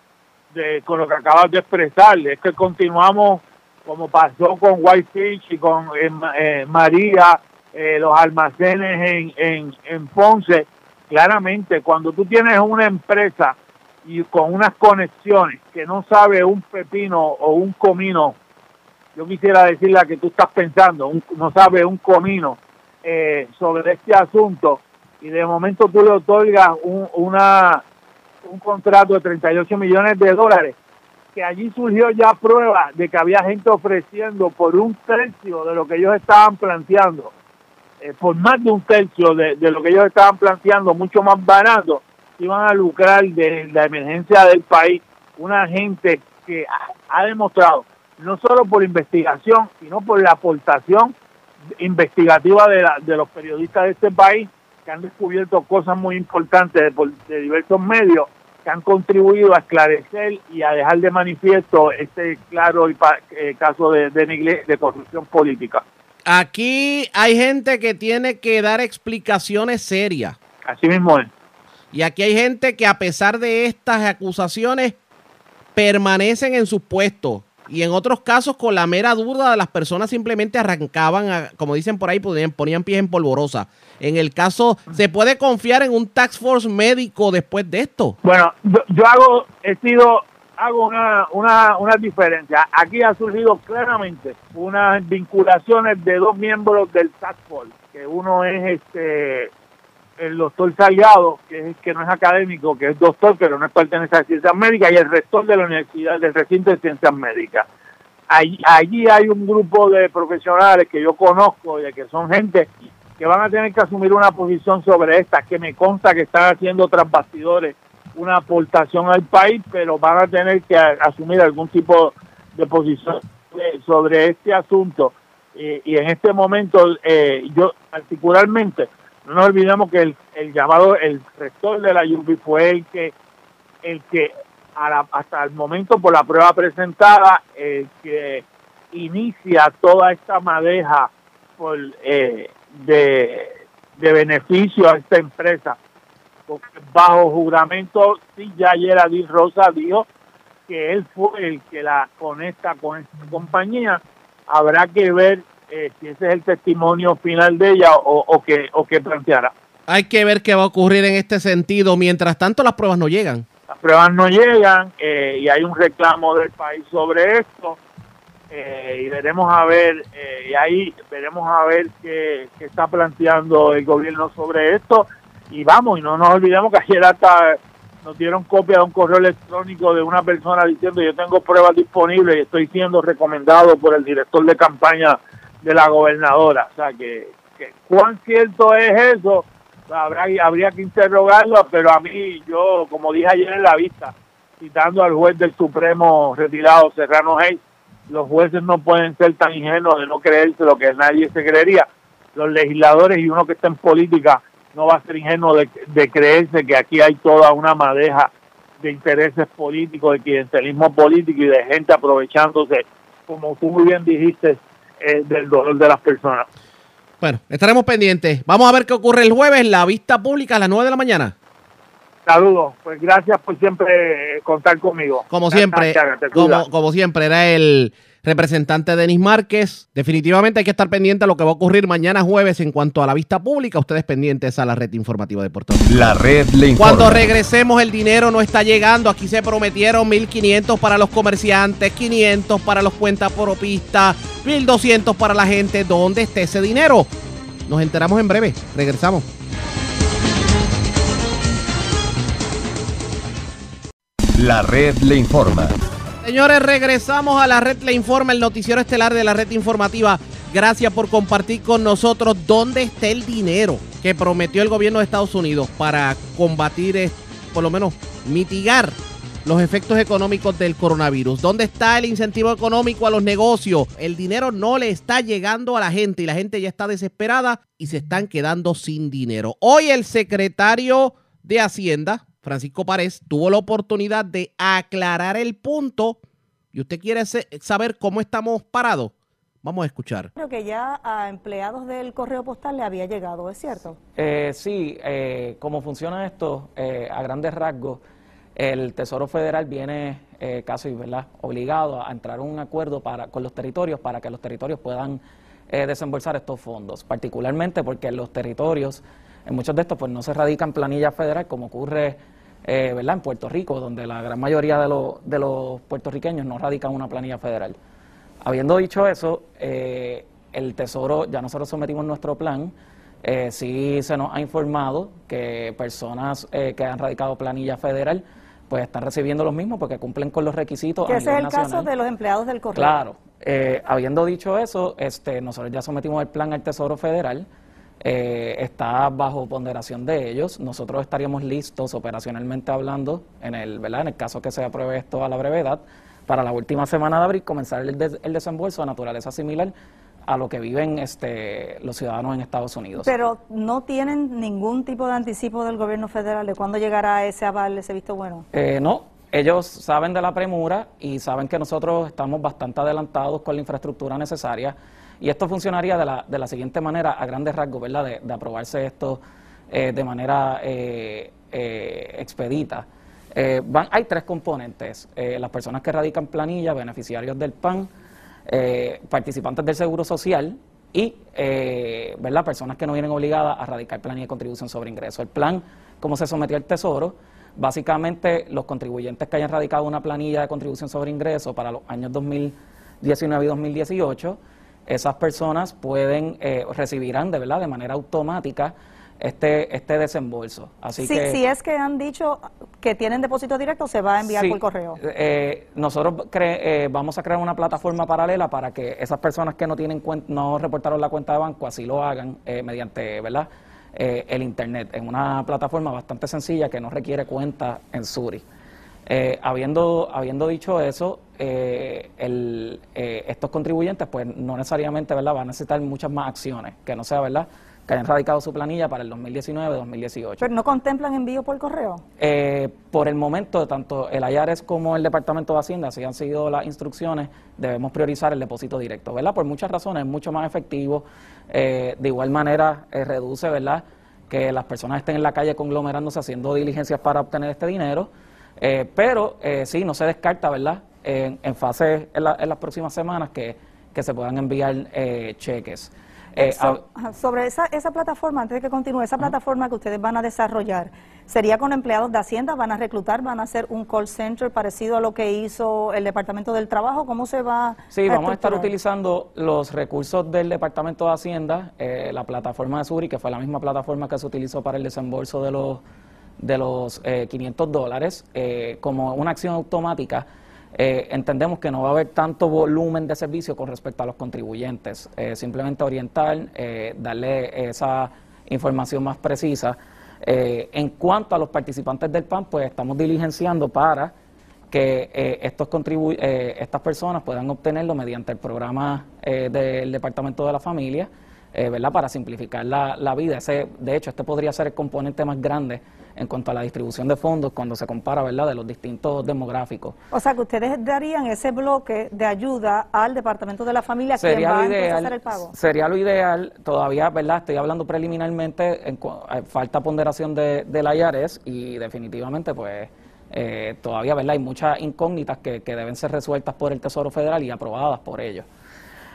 [SPEAKER 10] de- con lo que acabas de expresar. Es que continuamos como pasó con Whitefish y con eh, eh, María, eh, los almacenes en, en, en Ponce. Claramente, cuando tú tienes una empresa y con unas conexiones que no sabe un pepino o un comino, yo quisiera decir la que tú estás pensando, un- no sabe un comino eh, sobre este asunto y de momento tú le otorgas un, una, un contrato de 38 millones de dólares, que allí surgió ya prueba de que había gente ofreciendo por un tercio de lo que ellos estaban planteando, por más de un tercio de, de lo que ellos estaban planteando, mucho más barato, iban a lucrar de la emergencia del país una gente que ha, demostrado, no solo por investigación, sino por la aportación investigativa de, la- de los periodistas de este país que han descubierto cosas muy importantes de, de diversos medios que han contribuido a esclarecer y a dejar de manifiesto este claro eh, caso de, de, de corrupción política.
[SPEAKER 2] Aquí hay gente que tiene que dar explicaciones serias.
[SPEAKER 10] Así mismo es.
[SPEAKER 2] Y aquí hay gente que a pesar de estas acusaciones permanecen en sus puestos. Y en otros casos, con la mera duda, las personas simplemente arrancaban, a- como dicen por ahí, ponían, ponían pies en polvorosa. En el caso, ¿se puede confiar en un tax force médico después de esto?
[SPEAKER 10] Bueno, yo, yo hago, he sido, hago una, una, una diferencia. Aquí ha surgido claramente unas vinculaciones de dos miembros del Task Force, que uno es este el doctor Salgado, que es que no es académico, que es doctor, pero no pertenece a ciencias médicas, y el rector de la universidad del recinto de ciencias médicas. Allí, allí hay un grupo de profesionales que yo conozco de que son gente que van a tener que asumir una posición sobre esta, que me consta que están haciendo tras bastidores una aportación al país, pero van a tener que asumir algún tipo de posición sobre este asunto. Y en este momento, eh, yo particularmente, no nos olvidemos que el, el llamado, el rector de la UBI fue el que, el que a la- hasta el momento por la prueba presentada, el que inicia toda esta madeja por, eh, de, de beneficio a esta empresa. Bajo juramento, sí, ya ayer Adil Rosa dijo que él fue el que la conecta con esta compañía. Habrá que ver eh, si ese es el testimonio final de ella o, o que o que planteará.
[SPEAKER 2] Hay que ver qué va a ocurrir en este sentido. Mientras tanto, las pruebas no llegan.
[SPEAKER 10] Las pruebas no llegan eh, y hay un reclamo del país sobre esto eh, y veremos a ver y ahí veremos a ver qué, qué está planteando el gobierno sobre esto y vamos y no nos olvidemos que ayer hasta nos dieron copia de un correo electrónico de una persona diciendo yo tengo pruebas disponibles y estoy siendo recomendado por el director de campaña de la gobernadora o sea que, que cuán cierto es eso habrá habría que interrogarlo pero a mí yo como dije ayer en la vista citando al juez del Supremo retirado Serrano Hayes los jueces no pueden ser tan ingenuos de no creerse lo que nadie se creería. Los legisladores y uno que está en política no va a ser ingenuo de, de creerse que aquí hay toda una madeja de intereses políticos, de clientelismo político y de gente aprovechándose, como tú muy bien dijiste, eh, del dolor de las personas.
[SPEAKER 2] Bueno, estaremos pendientes. Vamos a ver qué ocurre el jueves, la vista pública a las 9 de la mañana.
[SPEAKER 10] Saludos, pues gracias por siempre contar conmigo.
[SPEAKER 2] Como siempre,
[SPEAKER 10] Gracias,
[SPEAKER 2] como siempre, era el representante Denis Márquez. Definitivamente hay que estar pendiente a lo que va a ocurrir mañana jueves en cuanto a la vista pública. Ustedes pendientes a la red informativa de Puerto Rico.
[SPEAKER 9] La red le informa.
[SPEAKER 2] Cuando regresemos el dinero no está llegando. Aquí se prometieron 1.500 para los comerciantes, 500 para los cuentapropistas, 1.200 para la gente. ¿Dónde está ese dinero? Nos enteramos en breve. Regresamos.
[SPEAKER 9] La red le informa.
[SPEAKER 2] Señores, regresamos a la red Le Informa, el noticiero estelar de la red informativa. Gracias por compartir con nosotros dónde está el dinero que prometió el gobierno de Estados Unidos para combatir, por lo menos mitigar los efectos económicos del coronavirus. ¿Dónde está el incentivo económico a los negocios? El dinero no le está llegando a la gente y la gente ya está desesperada y se están quedando sin dinero. Hoy el secretario de Hacienda, Francisco Párez, tuvo la oportunidad de aclarar el punto y usted quiere se- saber cómo estamos parados, vamos a escuchar.
[SPEAKER 11] Creo que ya a empleados del correo postal le había llegado, ¿es cierto?
[SPEAKER 12] Eh, sí, eh, como funciona esto, eh, a grandes rasgos, el Tesoro Federal viene eh, casi ¿verdad? obligado a entrar a un acuerdo para, con los territorios para que los territorios puedan eh, desembolsar estos fondos, particularmente porque los territorios, en muchos de estos, pues no se radican planillas federal como ocurre eh, ¿verdad? en Puerto Rico, donde la gran mayoría de, los- de los puertorriqueños no radican una planilla federal. Habiendo dicho eso, eh, el Tesoro, ya nosotros sometimos nuestro plan, eh, sí se nos ha informado que personas eh, que han radicado planilla federal pues están recibiendo los mismos porque cumplen con los requisitos
[SPEAKER 11] Que
[SPEAKER 12] a
[SPEAKER 11] ese es el caso de los empleados del correo.
[SPEAKER 12] Claro. Eh, habiendo dicho eso, este, nosotros ya sometimos el plan al Tesoro Federal. Eh, está bajo ponderación de ellos. Nosotros estaríamos listos operacionalmente hablando, en el, ¿verdad? en el caso que se apruebe esto a la brevedad, para la última semana de abril comenzar el, des- el desembolso de naturaleza similar a lo que viven este, los ciudadanos en Estados Unidos.
[SPEAKER 11] Pero no tienen ningún tipo de anticipo del gobierno federal de cuándo llegará ese aval, ese visto bueno.
[SPEAKER 12] Eh, no, ellos saben de la premura y saben que nosotros estamos bastante adelantados con la infraestructura necesaria y esto funcionaría de la, de la siguiente manera, a grandes rasgos, ¿verdad? De, aprobarse esto eh, de manera eh, eh, expedita. Eh, van, hay tres componentes, eh, las personas que radican planilla, beneficiarios del PAN, eh, participantes del Seguro Social y ¿verdad? personas que no vienen obligadas a radicar planilla de contribución sobre ingreso. El plan, como se sometió al Tesoro, básicamente los contribuyentes que hayan radicado una planilla de contribución sobre ingreso para los años 2019 y 2018, esas personas pueden eh, recibirán de verdad de manera automática este este desembolso. Así
[SPEAKER 11] si,
[SPEAKER 12] que
[SPEAKER 11] si es que han dicho que tienen depósito directo, se va a enviar
[SPEAKER 12] Sí,
[SPEAKER 11] por correo.
[SPEAKER 12] eh, nosotros cre- eh, vamos a crear una plataforma paralela para que esas personas que no tienen no reportaron la cuenta de banco así lo hagan eh, mediante verdad Eh, el internet en una plataforma bastante sencilla que no requiere cuenta en Suri. Eh, habiendo, habiendo dicho eso, eh, el, eh, estos contribuyentes pues no necesariamente ¿verdad? van a necesitar muchas más acciones, que no sea verdad que hayan radicado su planilla para el 2019-2018.
[SPEAKER 11] Pero no contemplan envío por correo.
[SPEAKER 12] Eh, por el momento, tanto el IARES como el Departamento de Hacienda, si han seguido las instrucciones, debemos priorizar el depósito directo, ¿verdad? Por muchas razones, es mucho más efectivo. eh, de igual manera, eh, reduce, ¿verdad?, que las personas estén en la calle conglomerándose haciendo diligencias para obtener este dinero. Eh, pero eh, sí, no se descarta, ¿verdad?, en, en fase, en, la- en las próximas semanas, que, que se puedan enviar eh, cheques. Eh,
[SPEAKER 11] So- ajá, sobre esa, esa plataforma, antes de que continúe, esa plataforma que ustedes van a desarrollar, ¿sería con empleados de Hacienda? ¿Van a reclutar? ¿Van a hacer un call center parecido a lo que hizo el Departamento del Trabajo? ¿Cómo se va
[SPEAKER 12] Sí, vamos a estar utilizando los recursos del Departamento de Hacienda, eh, la plataforma de Suri, que fue la misma plataforma que se utilizó para el desembolso de los, de los eh, 500 dólares, eh, como una acción automática. eh, entendemos que no va a haber tanto volumen de servicio con respecto a los contribuyentes. Eh, simplemente orientar, darle esa información más precisa. En cuanto a los participantes del PAN, pues estamos diligenciando para que eh, estos contribu eh, estas personas puedan obtenerlo mediante el programa eh, del Departamento de la Familia, eh, ¿verdad? Para simplificar la, la vida. Ese, de hecho, este podría ser el componente más grande en cuanto a la distribución de fondos cuando se compara, ¿verdad?, de los distintos demográficos.
[SPEAKER 11] O sea, que ustedes darían ese bloque de ayuda al Departamento de la Familia,
[SPEAKER 12] Sería
[SPEAKER 11] va
[SPEAKER 12] lo
[SPEAKER 11] entonces a
[SPEAKER 12] ideal,
[SPEAKER 11] hacer el pago.
[SPEAKER 12] sería lo ideal, todavía, ¿verdad? Estoy hablando preliminarmente, en eh, falta ponderación de, de la IARES y definitivamente, pues, eh, todavía, ¿verdad? Hay muchas incógnitas que, que deben ser resueltas por el Tesoro Federal y aprobadas por ellos.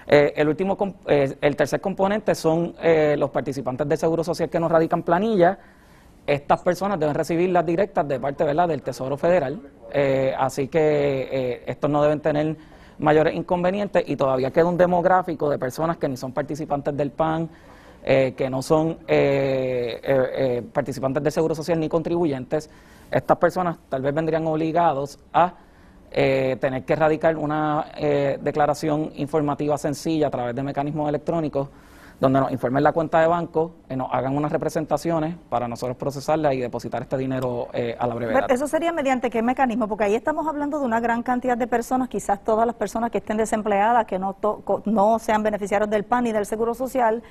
[SPEAKER 12] Eh, el último, eh, el tercer componente son eh, los participantes del Seguro Social que nos radican planilla. Estas personas deben recibir las directas de parte ¿verdad? del Tesoro Federal, eh, así que estos no deben tener mayores inconvenientes y todavía queda un demográfico de personas que ni son participantes del PAN, que no son participantes del Seguro Social ni contribuyentes. Estas personas tal vez vendrían obligados a eh, tener que radicar una eh, declaración informativa sencilla a través de mecanismos electrónicos donde nos informen la cuenta de banco, eh, nos hagan unas representaciones para nosotros procesarla y depositar este dinero eh, a la brevedad.
[SPEAKER 11] Eso sería mediante qué mecanismo, porque ahí estamos hablando de una gran cantidad de personas, quizás todas las personas que estén desempleadas, que no, no sean beneficiarios del PAN y del Seguro Social.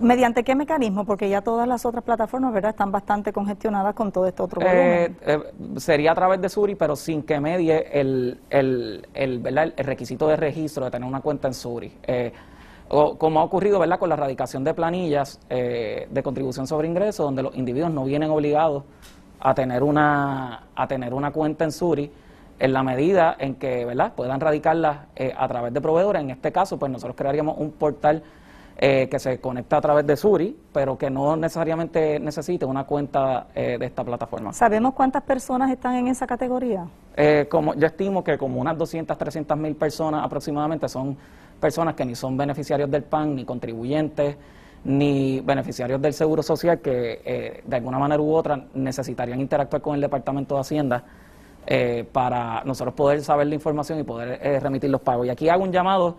[SPEAKER 11] ¿Mediante qué mecanismo? Porque ya todas las otras plataformas, ¿verdad?, están bastante congestionadas con todo este otro
[SPEAKER 12] Eh,
[SPEAKER 11] volumen.
[SPEAKER 12] eh, sería a través de Suri, pero sin que medie el, el, el, ¿verdad? el requisito de registro de tener una cuenta en Suri. Eh, o, como ha ocurrido ¿verdad? con la erradicación de planillas eh, de contribución sobre ingresos, donde los individuos no vienen obligados a tener una, a tener una cuenta en Suri, en la medida en que ¿verdad? puedan radicarlas eh, a través de proveedores. En este caso, pues nosotros crearíamos un portal eh, que se conecta a través de Suri, pero que no necesariamente necesite una cuenta eh, de esta plataforma.
[SPEAKER 11] ¿Sabemos cuántas personas están en esa categoría?
[SPEAKER 12] Eh, como, yo estimo que como unas 200, 300 mil personas aproximadamente son personas que ni son beneficiarios del PAN, ni contribuyentes, ni beneficiarios del Seguro Social, que eh, de alguna manera u otra necesitarían interactuar con el Departamento de Hacienda eh, para nosotros poder saber la información y poder remitir los pagos. Y aquí hago un llamado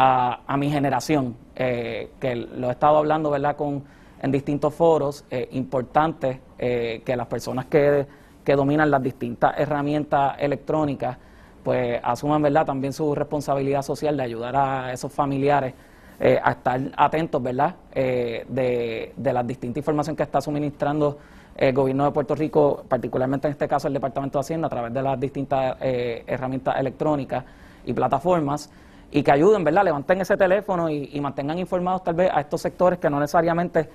[SPEAKER 12] a, a mi generación, eh, que lo he estado hablando ¿verdad? Con, en distintos foros eh, importantes, eh, que las personas que, que dominan las distintas herramientas electrónicas, pues asuman ¿verdad? también su responsabilidad social de ayudar a esos familiares eh, a estar atentos ¿verdad? Eh, de, de la distinta información que está suministrando el gobierno de Puerto Rico, particularmente en este caso el Departamento de Hacienda, a través de las distintas eh, herramientas electrónicas y plataformas, y que ayuden, ¿verdad? Levanten ese teléfono y, mantengan informados tal vez a estos sectores que no necesariamente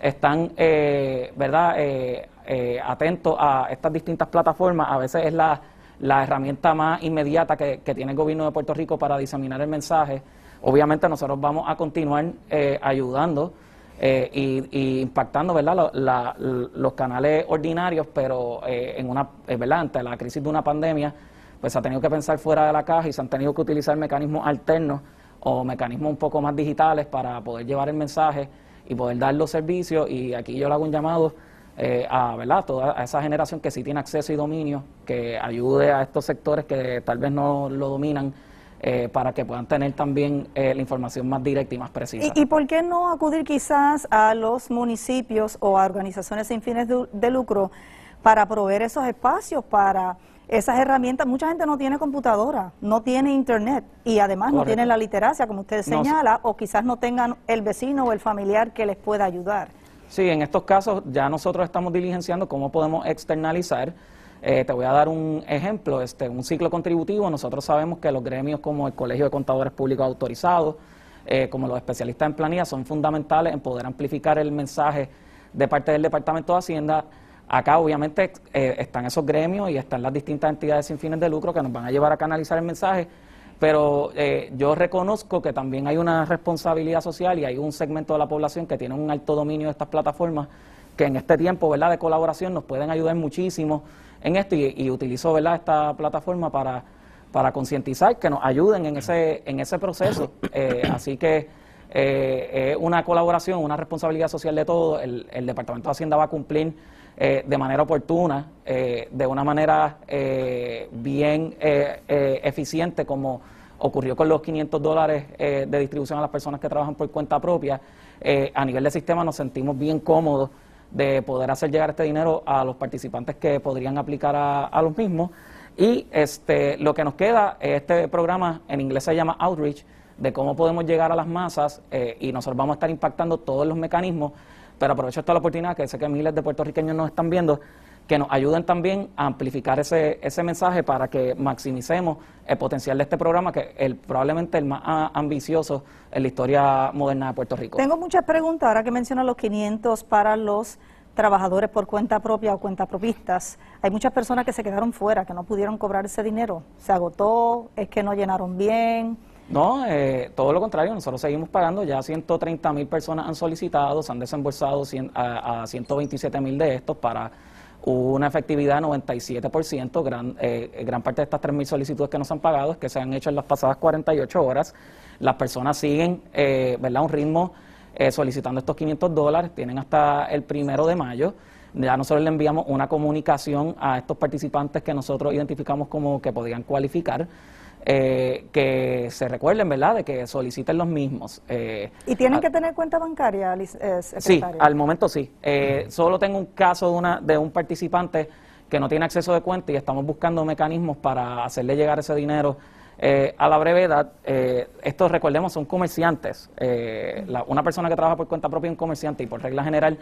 [SPEAKER 12] están, eh, ¿verdad?, eh, eh, atentos a estas distintas plataformas. A veces es la, la herramienta más inmediata que, que tiene el gobierno de Puerto Rico para diseminar el mensaje. Obviamente nosotros vamos a continuar eh, ayudando eh, y, impactando ¿verdad? Lo- la- los canales ordinarios, pero en una, ¿verdad? ante la crisis de una pandemia, pues se ha tenido que pensar fuera de la caja y se han tenido que utilizar mecanismos alternos o mecanismos un poco más digitales para poder llevar el mensaje y poder dar los servicios. Y aquí yo le hago un llamado eh, a, ¿verdad? toda esa generación que sí tiene acceso y dominio, que ayude a estos sectores que tal vez no lo dominan. eh, para que puedan tener también eh, la información más directa y más precisa.
[SPEAKER 11] ¿Y, por qué no acudir quizás a los municipios o a organizaciones sin fines de lucro para proveer esos espacios, para esas herramientas? Mucha gente no tiene computadora, no tiene internet y además no tiene la literacia, como usted
[SPEAKER 12] No,
[SPEAKER 11] señala, o quizás no tengan el vecino o el familiar que les pueda ayudar.
[SPEAKER 12] Sí, en estos casos ya nosotros estamos diligenciando cómo podemos externalizar. Eh, te voy a dar un ejemplo, este, un ciclo contributivo. Nosotros sabemos que los gremios como el Colegio de Contadores Públicos Autorizados, eh, como los especialistas en planilla, son fundamentales en poder amplificar el mensaje de parte del Departamento de Hacienda. Acá obviamente eh, están esos gremios y están las distintas entidades sin fines de lucro que nos van a llevar a canalizar el mensaje, pero eh, yo reconozco que también hay una responsabilidad social y hay un segmento de la población que tiene un alto dominio de estas plataformas que en este tiempo ¿verdad? de colaboración nos pueden ayudar muchísimo en esto y, y utilizo ¿verdad? esta plataforma para, para concientizar, que nos ayuden en ese, en ese proceso. Eh, así que es una colaboración, una responsabilidad social de todos. El, el Departamento de Hacienda va a cumplir eh, de manera oportuna, eh, de una manera eh, bien eh, eh, eficiente, como ocurrió con los 500 dólares de distribución a las personas que trabajan por cuenta propia. A nivel de sistema nos sentimos bien cómodos de poder hacer llegar este dinero a los participantes que podrían aplicar a, a los mismos. Y este, lo que nos queda, este programa en inglés se llama Outreach, de cómo podemos llegar a las masas y nosotros vamos a estar impactando todos los mecanismos, pero aprovecho esta la oportunidad, que sé que miles de puertorriqueños nos están viendo, que nos ayuden también a amplificar ese, ese mensaje para que maximicemos el potencial de este programa, que es probablemente el más ah, ambicioso en la historia moderna de Puerto Rico.
[SPEAKER 11] Tengo muchas preguntas ahora que menciona los 500 para los trabajadores por cuenta propia o cuenta propistas. Hay muchas personas que se quedaron fuera, que no pudieron cobrar ese dinero. Se agotó, es que no llenaron bien.
[SPEAKER 12] No, eh, todo lo contrario, nosotros seguimos pagando, ya 130 mil personas han solicitado, se han desembolsado cien- a, a 127 mil de estos para una efectividad de 97%, gran, eh, gran parte de estas 3 mil solicitudes que nos han pagado es que se han hecho en las pasadas 48 horas, las personas siguen, eh, ¿verdad?, un ritmo eh, solicitando estos 500 dólares, tienen hasta el primero de mayo, ya nosotros le enviamos una comunicación a estos participantes que nosotros identificamos como que podían cualificar, eh, que se recuerden, ¿verdad?, de que soliciten los mismos. Eh,
[SPEAKER 11] ¿Y tienen
[SPEAKER 12] a-
[SPEAKER 11] que tener cuenta bancaria, lic- eh,
[SPEAKER 12] Sí, al momento sí. Eh, solo tengo un caso de, una, de un participante que no tiene acceso de cuenta y estamos buscando mecanismos para hacerle llegar ese dinero eh, a la brevedad, eh, estos recordemos son comerciantes. Eh, la- una persona que trabaja por cuenta propia es un comerciante y por regla general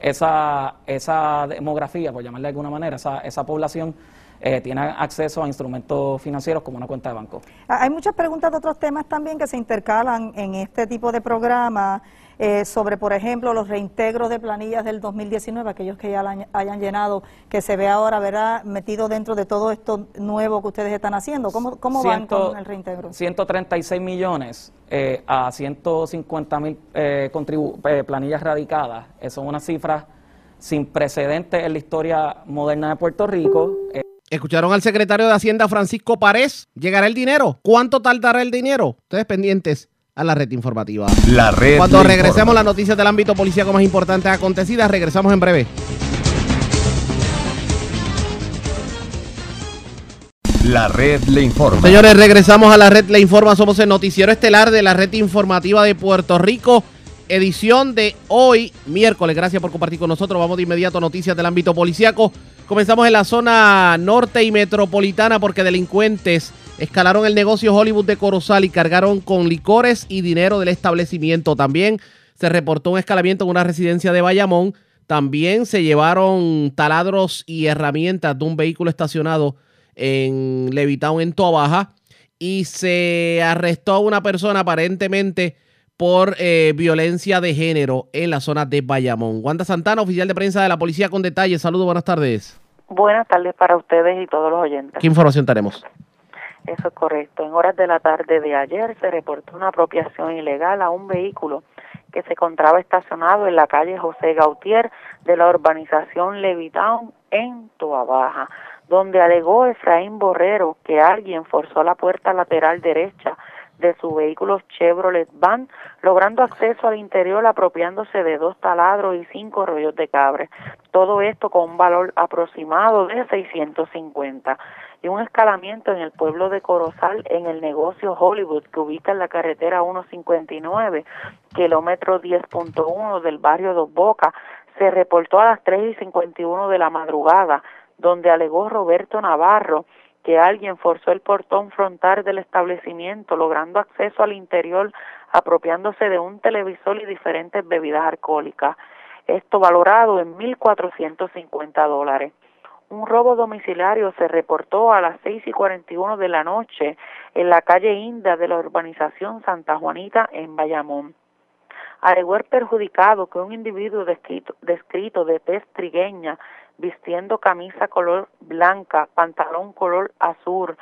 [SPEAKER 12] esa, esa demografía, por llamarle de alguna manera, esa, esa población eh, tiene acceso a instrumentos financieros como una cuenta de banco.
[SPEAKER 11] Ah, Hay muchas preguntas de otros temas también que se intercalan en este tipo de programa eh, sobre, por ejemplo, los reintegros de planillas del 2019, aquellos que ya la hayan- llenado, que se ve ahora, ¿verdad?, metido dentro de todo esto nuevo que ustedes están haciendo. ¿Cómo, cómo van con el reintegro?
[SPEAKER 12] 136 millones eh, a 150 mil eh, eh, planillas radicadas. Es una cifra sin precedentes en la historia moderna de Puerto Rico.
[SPEAKER 2] Escucharon al secretario de Hacienda Francisco Párez. ¿Llegará el dinero? ¿Cuánto tardará el dinero? Ustedes pendientes a la red informativa.
[SPEAKER 13] La red
[SPEAKER 2] Cuando regresemos las noticias del ámbito policíaco más importantes acontecidas, regresamos en breve.
[SPEAKER 13] La red le informa.
[SPEAKER 2] Señores, regresamos a la red Le Informa. Somos el noticiero estelar de la red informativa de Puerto Rico. Edición de hoy, miércoles. Gracias por compartir con nosotros. Vamos de inmediato a noticias del ámbito policíaco. Comenzamos en la zona norte y metropolitana porque delincuentes escalaron el negocio Hollywood de Corozal y cargaron con licores y dinero del establecimiento. También se reportó un escalamiento en una residencia de Bayamón. También se llevaron taladros y herramientas de un vehículo estacionado en Levitown, en Toa Baja. Y se arrestó a una persona aparentemente por eh, violencia de género en la zona de Bayamón. Wanda Santana, oficial de prensa de la policía con detalles. Saludos, buenas tardes.
[SPEAKER 14] Buenas tardes para ustedes y todos los oyentes.
[SPEAKER 2] ¿Qué información tenemos?
[SPEAKER 14] Eso es correcto. En horas de la tarde de ayer se reportó una apropiación ilegal a un vehículo que se encontraba estacionado en la calle José Gautier de la urbanización Levitown en Toa Baja, donde alegó Efraín Borrero que alguien forzó la puerta lateral derecha de su vehículo Chevrolet Van, logrando acceso al interior apropiándose de dos taladros y cinco rollos de cabre. Todo esto con un valor aproximado de 650 y un escalamiento en el pueblo de Corozal en el negocio Hollywood que ubica en la carretera 159, kilómetro 10.1 del barrio Dos Bocas, se reportó a las 3 y 51 de la madrugada, donde alegó Roberto Navarro que alguien forzó el portón frontal del establecimiento, logrando acceso al interior, apropiándose de un televisor y diferentes bebidas alcohólicas. Esto valorado en 1.450 dólares. Un robo domiciliario se reportó a las 6 y 41 de la noche en la calle Inda de la urbanización Santa Juanita en Bayamón. Alegó el perjudicado que un individuo descrito, de tez trigueña, vistiendo camisa color blanca, pantalón color azul,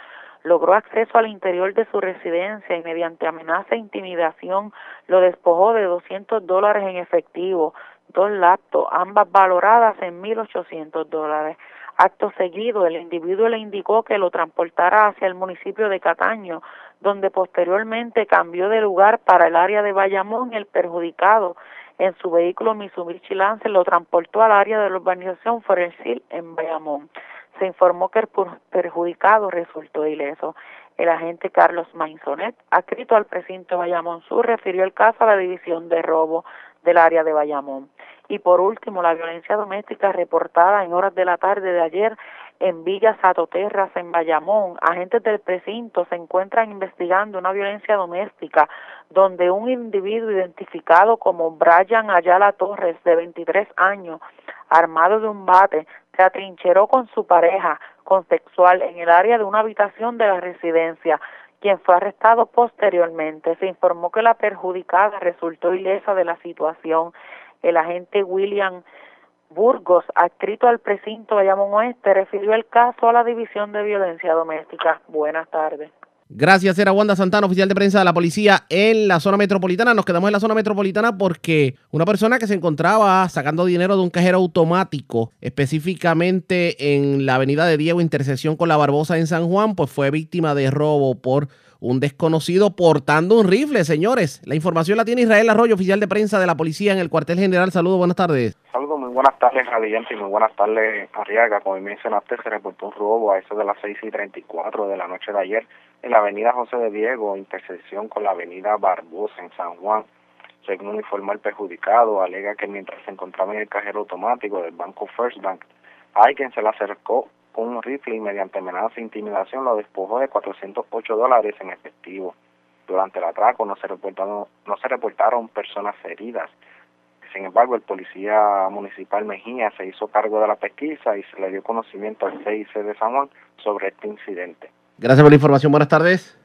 [SPEAKER 14] logró acceso al interior de su residencia y mediante amenaza e intimidación lo despojó de 200 dólares en efectivo, dos laptops, ambas valoradas en 1.800 dólares. Acto seguido, el individuo le indicó que lo transportara hacia el municipio de Cataño, donde posteriormente cambió de lugar para el área de Bayamón el perjudicado en su vehículo Mitsubishi Lancer lo transportó al área de la urbanización Foresil en Bayamón. Se informó que el per- perjudicado resultó ileso. El agente Carlos Mainzonet, adscrito al precinto Bayamón Sur, refirió el caso a la división de robo del área de Bayamón. Y por último, la violencia doméstica reportada en horas de la tarde de ayer en Villa Satoterras, en Bayamón. Agentes del precinto se encuentran investigando una violencia doméstica donde un individuo identificado como Brian Ayala Torres, de 23 años, armado de un bate, se atrincheró con su pareja consexual en el área de una habitación de la residencia, quien fue arrestado posteriormente. Se informó que la perjudicada resultó ilesa de la situación. El agente William Burgos, adscrito al precinto Bayamón Oeste, refirió el caso a la División de Violencia Doméstica. Buenas tardes.
[SPEAKER 2] Gracias, era Wanda Santana, oficial de prensa de la policía en la zona metropolitana. Nos quedamos en la zona metropolitana porque una persona que se encontraba sacando dinero de un cajero automático, específicamente en la avenida de Diego, intersección con la Barbosa en San Juan, pues fue víctima de robo por un desconocido portando un rifle, señores. La información la tiene Israel Arroyo, oficial de prensa de la policía en el cuartel general. Saludos, buenas tardes.
[SPEAKER 15] Buenas tardes, Radiante, y muy buenas tardes, Arriaga. Como mencionaste, se reportó un robo a eso de las 6 y 34 de la noche de ayer en la avenida José de Diego, intersección con la avenida Barbosa en San Juan. Según informó el perjudicado, alega que mientras se encontraba en el cajero automático del banco First Bank, alguien se le acercó con un rifle y mediante amenaza e intimidación lo despojó de 408 dólares en efectivo. Durante el atraco no se reportaron, no se reportaron personas heridas. Sin embargo, el policía municipal Mejía se hizo cargo de la pesquisa y se le dio conocimiento al CIC de San Juan sobre este incidente.
[SPEAKER 2] Gracias por la información. Buenas tardes.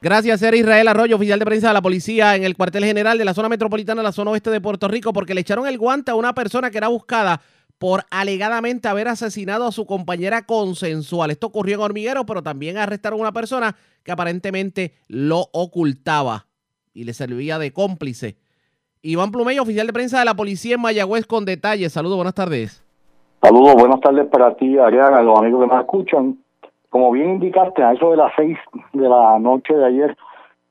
[SPEAKER 2] Gracias, era Israel Arroyo, oficial de prensa de la policía en el cuartel general de la zona metropolitana de la zona oeste de Puerto Rico, porque le echaron el guante a una persona que era buscada por alegadamente haber asesinado a su compañera consensual. Esto ocurrió en Hormiguero, pero también arrestaron a una persona que aparentemente lo ocultaba y le servía de cómplice. Iván Plumeyo, oficial de prensa de la policía en Mayagüez, con detalles. Saludos, buenas tardes.
[SPEAKER 16] Saludos, buenas tardes para ti, Ariana, los amigos que me escuchan. Como bien indicaste, a eso de las seis de la noche de ayer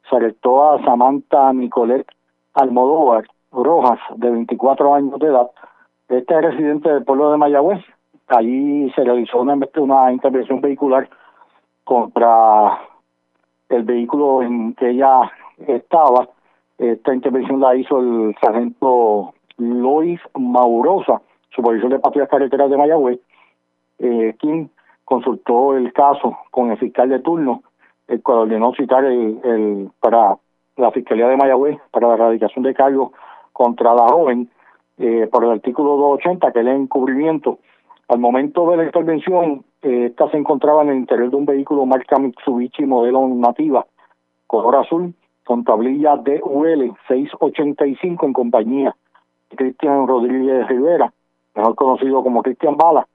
[SPEAKER 16] se arrestó a Samantha Nicolet Almodóvar Rojas, de 24 años de edad. Este es residente del pueblo de Mayagüez. Allí se realizó una, una intervención vehicular contra el vehículo en que ella estaba. Esta intervención la hizo el sargento Lois Maurosa, supervisor de patrullas carreteras de Mayagüez, eh, quien consultó el caso con el fiscal de turno, el cual ordenó citar el, el, para la Fiscalía de Mayagüez para la erradicación de cargos contra la joven eh, por el artículo 280, que es el encubrimiento. Al momento de la intervención, eh, esta se encontraba en el interior de un vehículo marca Mitsubishi modelo nativa, color azul, con tablilla DUL 685 en compañía de Cristian Rodríguez Rivera, mejor conocido como Cristian Bala,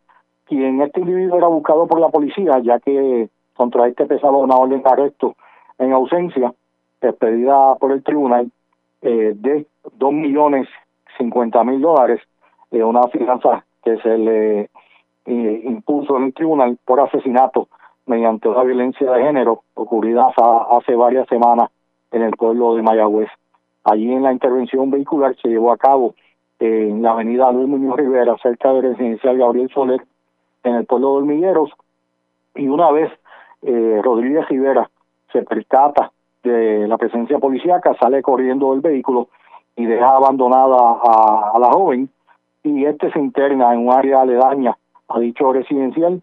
[SPEAKER 16] quien este individuo era buscado por la policía, ya que contra este pesaba una orden de arresto en ausencia, expedida por el tribunal, eh, de dos millones cincuenta mil dólares, eh, una fianza que se le eh, impuso en el tribunal por asesinato mediante una violencia de género ocurrida hace varias semanas en el pueblo de Mayagüez. Allí en la intervención vehicular se llevó a cabo en la avenida Luis Muñoz Rivera, cerca del residencial Gabriel Soler, en el pueblo de Hormigueros, y una vez eh, Rodríguez Rivera se percata de la presencia policíaca, sale corriendo del vehículo y deja abandonada a, a la joven, y este se interna en un área aledaña a dicho residencial.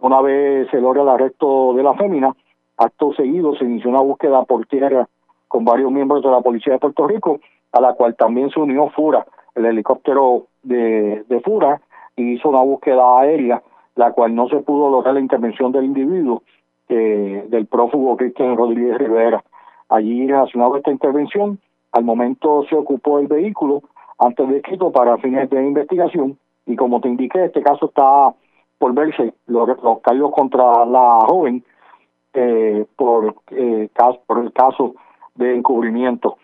[SPEAKER 16] Una vez se logra el arresto de la fémina, acto seguido se inició una búsqueda por tierra con varios miembros de la Policía de Puerto Rico, a la cual también se unió FURA, el helicóptero de, FURA, y hizo una búsqueda aérea, la cual no se pudo lograr la intervención del individuo, eh, del prófugo Cristian Rodríguez Rivera. Allí, relacionado a esta intervención, al momento se ocupó el vehículo antes de escrito para fines de investigación, y como te indiqué, este caso está por verse los, los contra la joven eh, eh, por el caso de encubrimiento.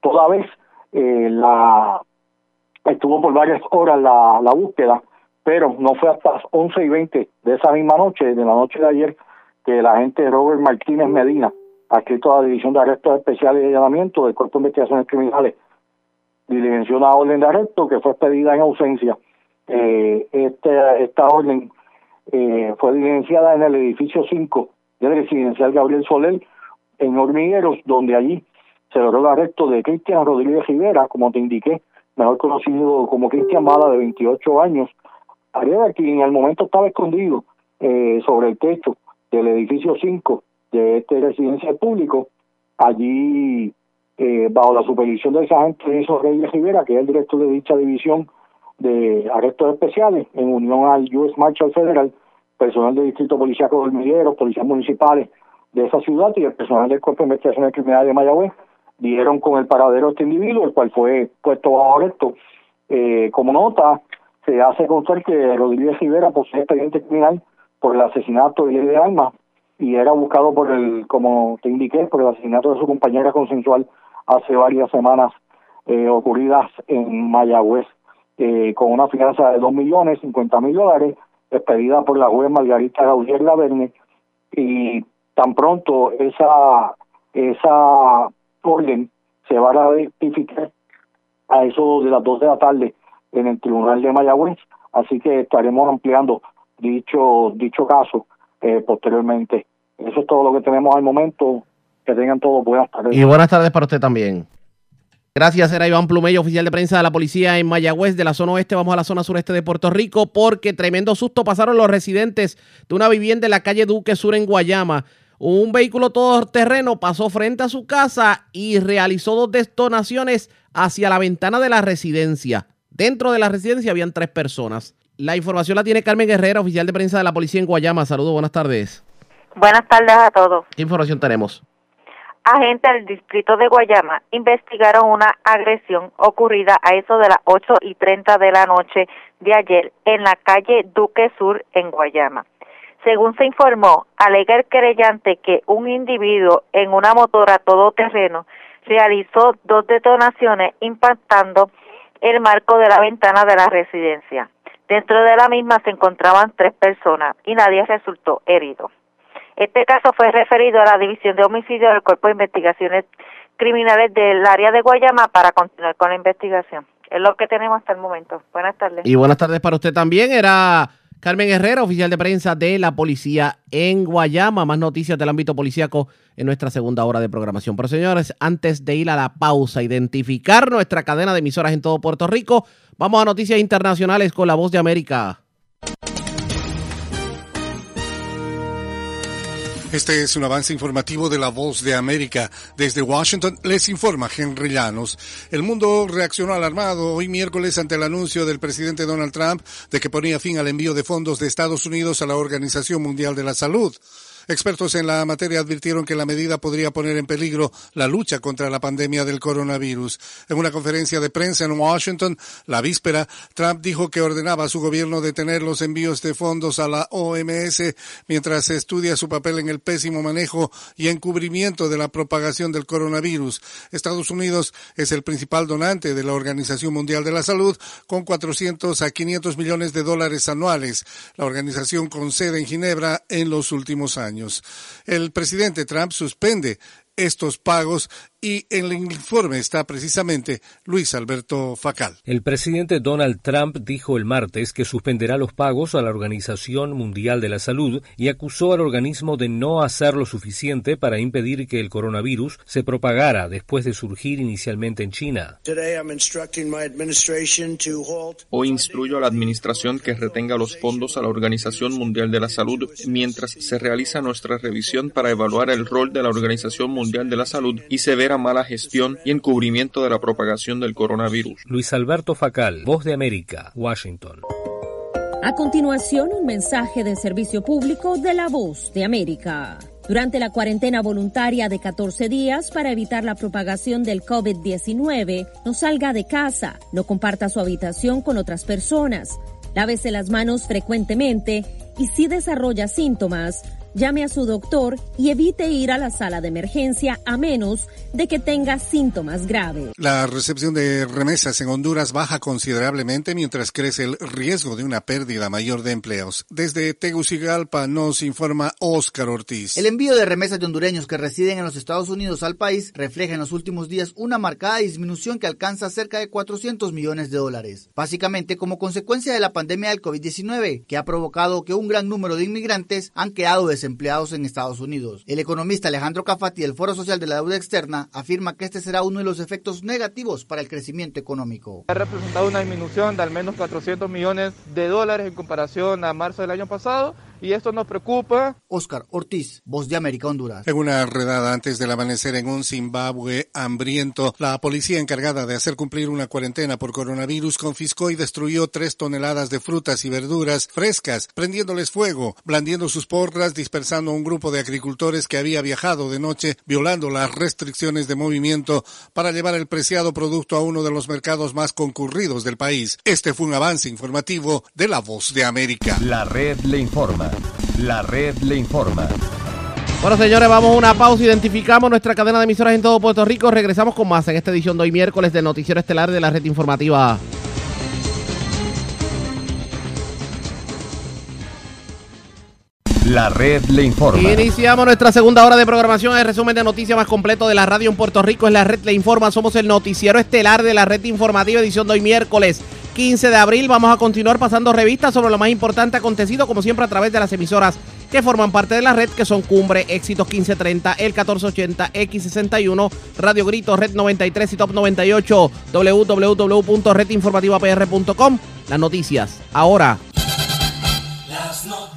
[SPEAKER 16] Toda vez eh, la estuvo por varias horas la, la búsqueda, pero no fue hasta las 11 y 20 de esa misma noche, de la noche de ayer, que el agente Robert Martínez Medina, adscrito a la División de Arrestos Especiales y Allanamiento del Cuerpo de Investigaciones Criminales, diligenció una orden de arresto que fue expedida en ausencia. Eh, este, esta orden eh, fue diligenciada en el edificio 5 del residencial Gabriel Soler, en Hormigueros, donde allí se logró el arresto de Cristian Rodríguez Rivera, como te indiqué, mejor conocido como Cristian Mala, de 28 años, Ariel, quien en el momento estaba escondido eh, sobre el techo del edificio 5 de este residencial público, allí eh, bajo la supervisión del sargento Enzo Reyes Rivera, que es el director de dicha división de arrestos especiales, en unión al US Marshal Federal, personal del Distrito Policiaco de Hormigueros, policías municipales de esa ciudad y el personal del Cuerpo de Investigaciones Criminales de Mayagüez dieron con el paradero de este individuo, el cual fue puesto bajo arresto. Eh, como nota, se hace constar que Rodríguez Rivera posee expediente criminal por el asesinato de de armas y era buscado por el, como te indiqué, por el asesinato de su compañera consensual hace varias semanas eh, ocurridas en Mayagüez, eh, con una fianza de dos millones cincuenta mil dólares, expedida por la juez Margarita Gaudier Laverne, y tan pronto esa esa orden se va a rectificar a eso de las dos de la tarde en el Tribunal de Mayagüez, así que estaremos ampliando dicho dicho caso eh, posteriormente. Eso es todo lo que tenemos al momento. Que tengan todos buenas tardes.
[SPEAKER 2] Y buenas tardes para usted también. Gracias, era Iván Plumello, oficial de prensa de la policía en Mayagüez, de la zona oeste. Vamos a la zona sureste de Puerto Rico porque tremendo susto pasaron los residentes de una vivienda en la calle Duque Sur en Guayama. Un vehículo todoterreno pasó frente a su casa y realizó dos detonaciones hacia la ventana de la residencia. Dentro de la residencia habían tres personas. La información la tiene Carmen Guerrera, oficial de prensa de la policía en Guayama. Saludos, buenas tardes.
[SPEAKER 14] Buenas tardes a todos.
[SPEAKER 2] ¿Qué información tenemos?
[SPEAKER 14] Agentes del distrito de Guayama investigaron una agresión ocurrida a eso de las 8 y 30 de la noche de ayer en la calle Duque Sur en Guayama. Según se informó, alega el querellante que un individuo en una motora todoterreno realizó dos detonaciones impactando el marco de la ventana de la residencia. Dentro de la misma se encontraban tres personas y nadie resultó herido. Este caso fue referido a la División de Homicidio del Cuerpo de Investigaciones Criminales del área de Guayama para continuar con la investigación. Es lo que tenemos hasta el momento. Buenas tardes.
[SPEAKER 2] Y buenas tardes para usted también. Era Carmen Herrera, oficial de prensa de la policía en Guayama. Más noticias del ámbito policíaco en nuestra segunda hora de programación. Pero señores, antes de ir a la pausa, identificar nuestra cadena de emisoras en todo Puerto Rico, vamos a noticias internacionales con la voz de América.
[SPEAKER 17] Este es un avance informativo de La Voz de América. Desde Washington les informa Henry Llanos. El mundo reaccionó alarmado hoy miércoles ante el anuncio del presidente Donald Trump de que ponía fin al envío de fondos de Estados Unidos a la Organización Mundial de la Salud. Expertos en la materia advirtieron que la medida podría poner en peligro la lucha contra la pandemia del coronavirus. En una conferencia de prensa en Washington, la víspera, Trump dijo que ordenaba a su gobierno detener los envíos de fondos a la OMS mientras se estudia su papel en el pésimo manejo y encubrimiento de la propagación del coronavirus. Estados Unidos es el principal donante de la Organización Mundial de la Salud con 400 a 500 millones de dólares anuales. La organización con sede en Ginebra en los últimos años. El presidente Trump suspende estos pagos y en el informe está precisamente Luis Alberto Facal.
[SPEAKER 18] El presidente Donald Trump dijo el martes que suspenderá los pagos a la Organización Mundial de la Salud y acusó al organismo de no hacer lo suficiente para impedir que el coronavirus se propagara después de surgir inicialmente en China.
[SPEAKER 19] Hoy instruyo a la administración que retenga los fondos a la Organización Mundial de la Salud mientras se realiza nuestra revisión para evaluar el rol de la Organización Mundial de la Salud y se verá mala gestión y encubrimiento de la propagación del coronavirus.
[SPEAKER 18] Luis Alberto Facal, Voz de América, Washington.
[SPEAKER 20] A continuación, un mensaje de servicio público de la Voz de América. Durante la cuarentena voluntaria de 14 días para evitar la propagación del COVID-19, no salga de casa, no comparta su habitación con otras personas, lávese las manos frecuentemente y si desarrolla síntomas, llame a su doctor y evite ir a la sala de emergencia a menos de que tenga síntomas graves.
[SPEAKER 17] La recepción de remesas en Honduras baja considerablemente mientras crece el riesgo de una pérdida mayor de empleos. Desde Tegucigalpa nos informa Óscar Ortiz.
[SPEAKER 21] El envío de remesas de hondureños que residen en los Estados Unidos al país refleja en los últimos días una marcada disminución que alcanza cerca de 400 millones de dólares, básicamente como consecuencia de la pandemia del COVID-19, que ha provocado que un gran número de inmigrantes han quedado desempleados en Estados Unidos. El economista Alejandro Cafati del Foro Social de la Deuda Externa afirma que este será uno de los efectos negativos para el crecimiento económico.
[SPEAKER 22] Ha representado una disminución de al menos 400 millones de dólares en comparación a marzo del año pasado y esto nos preocupa.
[SPEAKER 21] Oscar Ortiz, Voz de América, Honduras.
[SPEAKER 17] En una redada antes del amanecer en un Zimbabue hambriento, la policía encargada de hacer cumplir una cuarentena por coronavirus confiscó y destruyó tres toneladas de frutas y verduras frescas, prendiéndoles fuego, blandiendo sus porras, dispersando a un grupo de agricultores que había viajado de noche, violando las restricciones de movimiento para llevar el preciado producto a uno de los mercados más concurridos del país. Este fue un avance informativo de La Voz de América.
[SPEAKER 13] La red le informa. La red le informa.
[SPEAKER 2] Bueno, señores, vamos a una pausa. Identificamos nuestra cadena de emisoras en todo Puerto Rico. Regresamos con más en esta edición de hoy miércoles del Noticiero Estelar de la Red Informativa.
[SPEAKER 13] La red le informa.
[SPEAKER 2] Iniciamos nuestra segunda hora de programación. El resumen de noticias más completo de la radio en Puerto Rico es la red le informa. Somos el noticiero estelar de la red informativa, edición de hoy miércoles 15 de abril. Vamos a continuar pasando revistas sobre lo más importante acontecido, como siempre, a través de las emisoras que forman parte de la red, que son Cumbre, Éxitos 1530, El 1480, X61, Radio Grito, Red 93 y Top 98, www.redinformativapr.com. Las noticias, ahora.
[SPEAKER 13] Las noticias.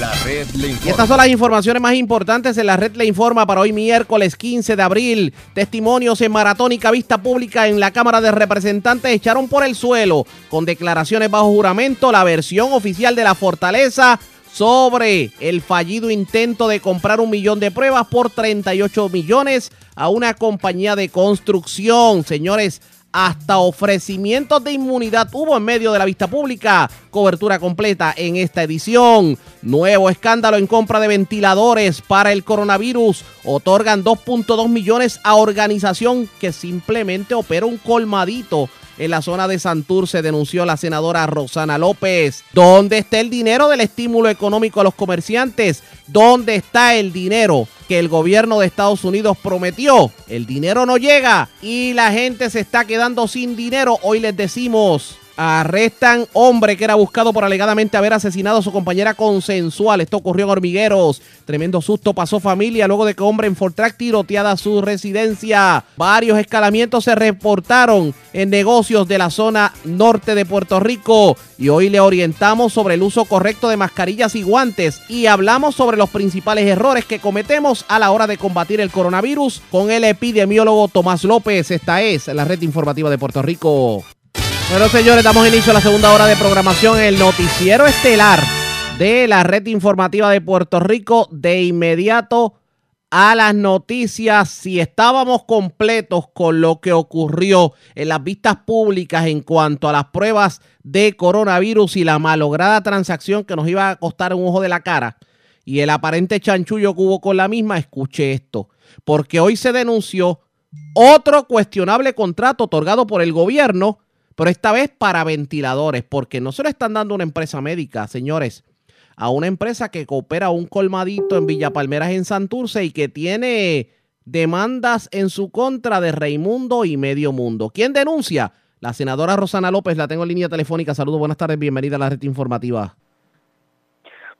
[SPEAKER 13] La red le
[SPEAKER 2] Y
[SPEAKER 13] informa.
[SPEAKER 2] estas son las informaciones más importantes en la red Le Informa para hoy miércoles 15 de abril. Testimonios en maratónica vista pública en la Cámara de Representantes echaron por el suelo con declaraciones bajo juramento la versión oficial de la fortaleza sobre el fallido intento de comprar un millón de pruebas por 38 millones a una compañía de construcción. Señores, hasta ofrecimientos de inmunidad hubo en medio de la vista pública. Cobertura completa en esta edición. Nuevo escándalo en compra de ventiladores para el coronavirus. Otorgan 2.2 millones a organización que simplemente opera un colmadito. En la zona de Santurce denunció la senadora Rosana López. ¿Dónde está el dinero del estímulo económico a los comerciantes? ¿Dónde está el dinero que el gobierno de Estados Unidos prometió? El dinero no llega y la gente se está quedando sin dinero. Hoy les decimos, arrestan hombre que era buscado por alegadamente haber asesinado a su compañera consensual. Esto ocurrió en Hormigueros. Tremendo susto pasó familia luego de que hombre en Fortrack tiroteada su residencia. Varios escalamientos se reportaron en negocios de la zona norte de Puerto Rico. Y hoy le orientamos sobre el uso correcto de mascarillas y guantes. Y hablamos sobre los principales errores que cometemos a la hora de combatir el coronavirus con el epidemiólogo Tomás López. Esta es la red informativa de Puerto Rico. Bueno, señores, damos inicio a la segunda hora de programación, el noticiero estelar de la red informativa de Puerto Rico. De inmediato a las noticias, si estábamos completos con lo que ocurrió en las vistas públicas en cuanto a las pruebas de coronavirus y la malograda transacción que nos iba a costar un ojo de la cara y el aparente chanchullo que hubo con la misma, escuche esto, porque hoy se denunció otro cuestionable contrato otorgado por el gobierno pero esta vez para ventiladores, porque no se lo están dando a una empresa médica, señores, a una empresa que coopera un colmadito en Villa Palmeras en Santurce y que tiene demandas en su contra de Raimundo y Medio Mundo. ¿Quién denuncia? La senadora Rosana López, la tengo en línea telefónica. Saludos, buenas tardes, bienvenida a la red informativa.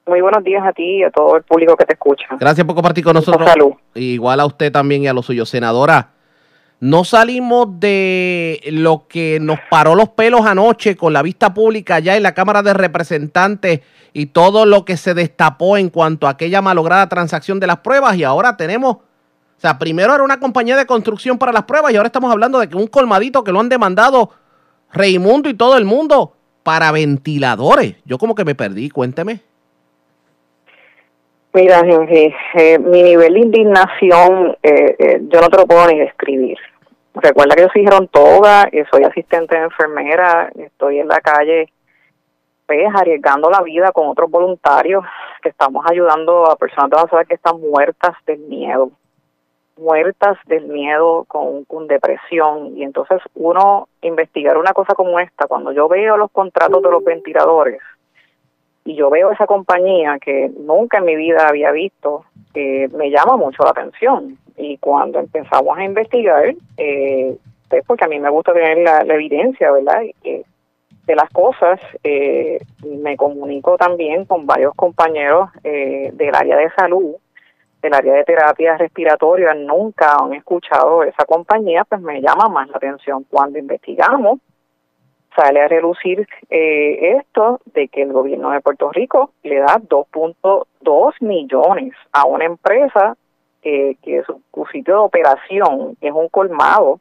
[SPEAKER 23] Muy buenos días a ti y a todo el público que te escucha.
[SPEAKER 2] Gracias por compartir con nosotros.
[SPEAKER 23] Salud.
[SPEAKER 2] Igual a usted también y a los suyos. Senadora, no salimos de lo que nos paró los pelos anoche con la vista pública allá en la Cámara de Representantes y todo lo que se destapó en cuanto a aquella malograda transacción de las pruebas y ahora tenemos, o sea, primero era una compañía de construcción para las pruebas y ahora estamos hablando de que un colmadito que lo han demandado Reimundo y todo el mundo para ventiladores. Yo como que me perdí, cuénteme.
[SPEAKER 23] Mira, eh, mi nivel de indignación, eh, eh, yo no te lo puedo ni describir. Recuerda que yo soy gerontóloga, y soy asistente de enfermera, estoy en la calle, pues, arriesgando la vida con otros voluntarios que estamos ayudando a personas ciudad que están muertas del miedo, muertas del miedo con, con depresión. Y entonces uno investigar una cosa como esta, cuando yo veo los contratos de los ventiladores, y yo veo esa compañía que nunca en mi vida había visto, eh, me llama mucho la atención. Y cuando empezamos a investigar, eh, pues porque a mí me gusta tener la, evidencia, ¿verdad? De las cosas, eh, me comunico también con varios compañeros eh, del área de salud, del área de terapia respiratoria, nunca han escuchado esa compañía, pues me llama más la atención. Cuando investigamos, sale a relucir eh, esto de que el gobierno de Puerto Rico le da 2.2 millones a una empresa que su, su sitio de operación es un colmado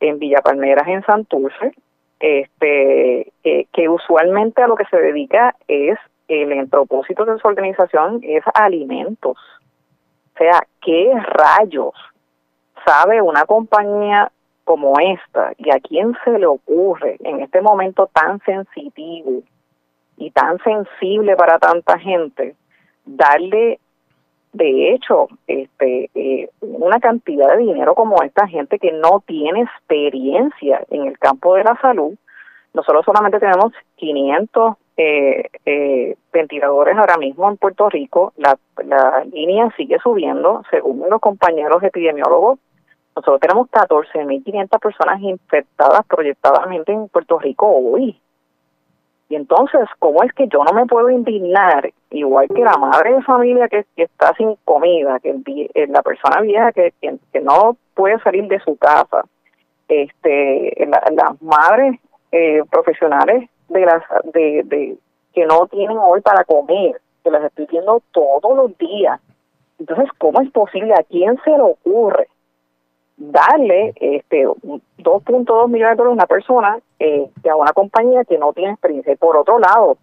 [SPEAKER 23] en Villa Palmeras en Santurce, este eh, que usualmente a lo que se dedica es el propósito de su organización es alimentos. O sea, ¿qué rayos sabe una compañía como esta y a quién se le ocurre en este momento tan sensitivo y tan sensible para tanta gente darle de hecho este eh, una cantidad de dinero como esta gente que no tiene experiencia en el campo de la salud nosotros solamente tenemos 500 eh, eh, ventiladores ahora mismo en Puerto Rico. La, la línea sigue subiendo según los compañeros epidemiólogos nosotros tenemos 14.500 personas infectadas proyectadamente en Puerto Rico hoy. Y entonces, ¿cómo es que yo no me puedo indignar, igual que la madre de familia que, está sin comida, que eh, la persona vieja que, no puede salir de su casa, este, la- las madres eh, profesionales de las de que no tienen hoy para comer, que las estoy viendo todos los días. Entonces, ¿cómo es posible? ¿A quién se le ocurre darle este un 2.2 millones de dólares a una persona eh, a una compañía que no tiene experiencia? Y por otro lado,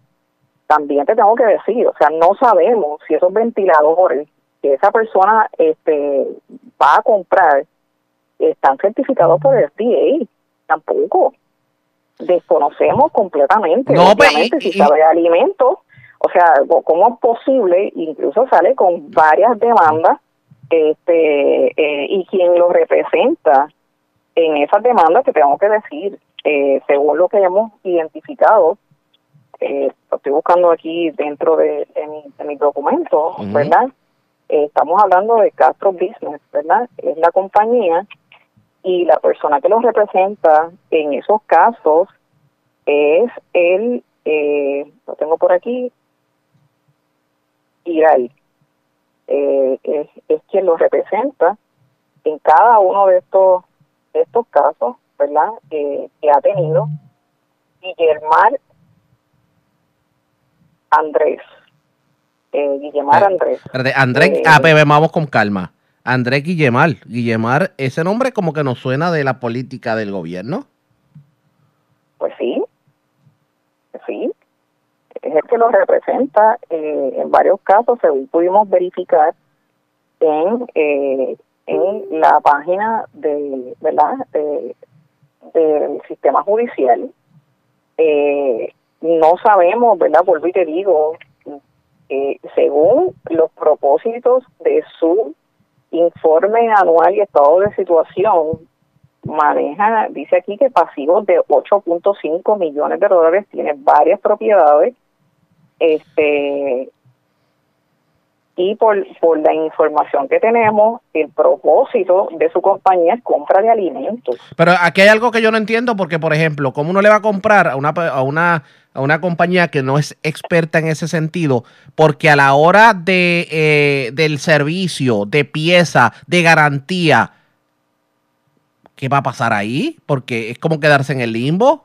[SPEAKER 23] también te tengo que decir, o sea, no sabemos si esos ventiladores que esa persona este va a comprar están certificados por el FDA. Tampoco. Desconocemos completamente.
[SPEAKER 2] No, pues,
[SPEAKER 23] Obviamente,
[SPEAKER 2] y-
[SPEAKER 23] si sabe de alimentos, o sea, ¿cómo es posible? Incluso sale con varias demandas este eh, y quien lo representa en esas demandas que tengo que decir, eh, según lo que hemos identificado, eh, lo estoy buscando aquí dentro de, de mi, de mis documentos. ¿verdad? Eh, estamos hablando de Castro Business, ¿verdad? Es la compañía y la persona que los representa en esos casos es el, eh, lo tengo por aquí, Irai. Eh, es, es quien los representa en cada uno de estos de estos casos, ¿verdad? Eh, que ha tenido Guillermar Andrés. Eh, Guillemar Andrés.
[SPEAKER 2] Espérate, Andrés,
[SPEAKER 23] Eh,
[SPEAKER 2] ah, bebé, vamos con calma. Andrés Guillemar. Guillemar, ese nombre como que nos suena de la política del gobierno.
[SPEAKER 23] Pues sí, es el que lo representa eh, en varios casos, según pudimos verificar en, eh, en la página de, ¿verdad? De- del sistema judicial. Eh, no sabemos, ¿verdad? Vuelvo y te digo, según los propósitos de su informe anual y estado de situación, maneja, dice aquí que pasivos de 8.5 millones de dólares, tiene varias propiedades, este y por, por la información que tenemos, el propósito de su compañía es compra de alimentos.
[SPEAKER 2] Pero aquí hay algo que yo no entiendo porque, por ejemplo, ¿cómo uno le va a comprar a una, a una, a una compañía que no es experta en ese sentido? Porque a la hora de, eh, del servicio, de pieza, de garantía, ¿qué va a pasar ahí? Porque es como quedarse en el limbo.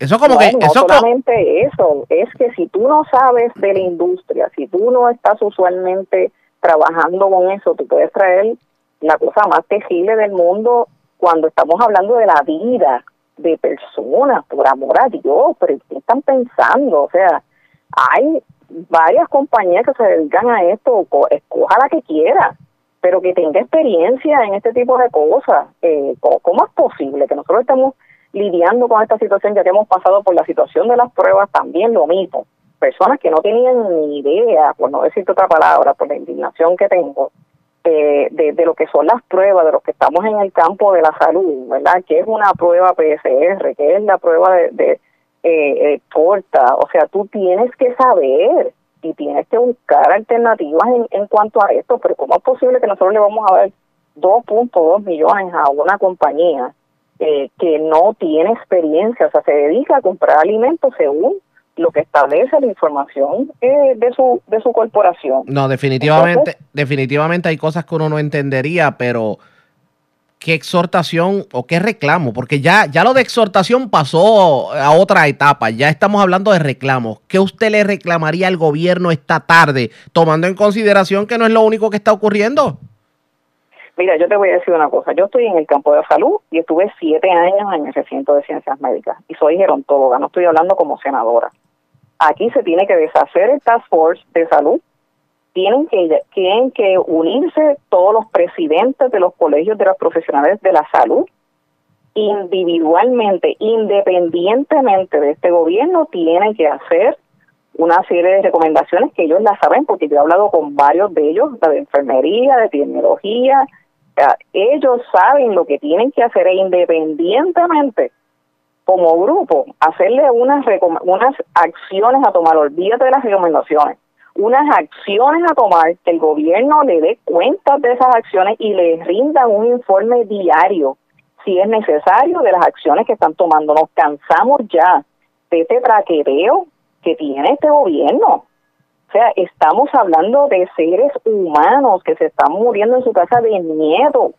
[SPEAKER 2] Eso como
[SPEAKER 23] no,
[SPEAKER 2] que...
[SPEAKER 23] no
[SPEAKER 2] eso co-
[SPEAKER 23] solamente eso, es que si tú no sabes de la industria, si tú no estás usualmente trabajando con eso, tú puedes traer la cosa más tejible del mundo cuando estamos hablando de la vida de personas, por amor a Dios, pero ¿qué están pensando? O sea, hay varias compañías que se dedican a esto, co- escoja la que quiera, pero que tenga experiencia en este tipo de cosas. Eh, ¿cómo, cómo es posible que nosotros estemos lidiando con esta situación, ya que hemos pasado por la situación de las pruebas, también lo mismo? Personas que no tenían ni idea, por no decirte otra palabra, por la indignación que tengo, eh, de, lo que son las pruebas, de los que estamos en el campo de la salud, ¿verdad? ¿Qué es una prueba PSR? ¿Qué es la prueba de, de eh, eh, torta? O sea, tú tienes que saber y tienes que buscar alternativas en, en cuanto a esto, pero ¿cómo es posible que nosotros le vamos a dar 2.2 millones a una compañía eh, que no tiene experiencia, o sea, se dedica a comprar alimentos según lo que establece la información eh, de su de su corporación?
[SPEAKER 2] No, definitivamente, definitivamente hay cosas que uno no entendería, pero qué exhortación o qué reclamo, porque ya, ya lo de exhortación pasó a otra etapa, ya estamos hablando de reclamos. ¿Qué usted le reclamaría al gobierno esta tarde, tomando en consideración que no es lo único que está ocurriendo?
[SPEAKER 23] Mira, yo te voy a decir una cosa. Yo estoy en el campo de salud y estuve siete años en el recinto de ciencias médicas y soy gerontóloga, no estoy hablando como senadora. Aquí se tiene que deshacer el Task Force de salud. Tienen que, tienen que unirse todos los presidentes de los colegios de los profesionales de la salud individualmente, independientemente de este gobierno, tienen que hacer una serie de recomendaciones que ellos las saben, porque yo he hablado con varios de ellos, la de enfermería, de epidemiología, ellos saben lo que tienen que hacer e independientemente como grupo, hacerle unas, unas acciones a tomar, olvídate de las recomendaciones, unas acciones a tomar, que el gobierno le dé cuenta de esas acciones y le rinda un informe diario, si es necesario, de las acciones que están tomando. Nos cansamos ya de este traqueteo que tiene este gobierno. O sea, estamos hablando de seres humanos que se están muriendo en su casa de miedo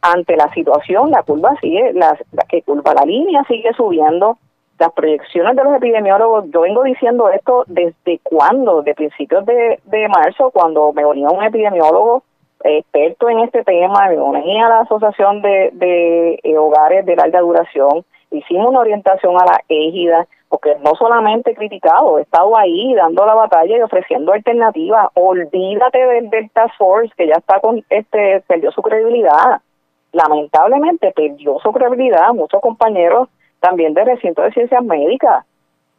[SPEAKER 23] ante la situación. La curva sigue, la, que curva la línea sigue subiendo. Las proyecciones de los epidemiólogos, yo vengo diciendo esto desde cuando, de principios de, de marzo, cuando me unía un epidemiólogo experto en este tema, me uní a la Asociación de, de eh, Hogares de Larga Duración, hicimos una orientación a la égida, porque no solamente he criticado, he estado ahí dando la batalla y ofreciendo alternativas. Olvídate del Delta Force, que ya está con, este, perdió su credibilidad. Lamentablemente perdió su credibilidad. Muchos compañeros también del recinto de ciencias médicas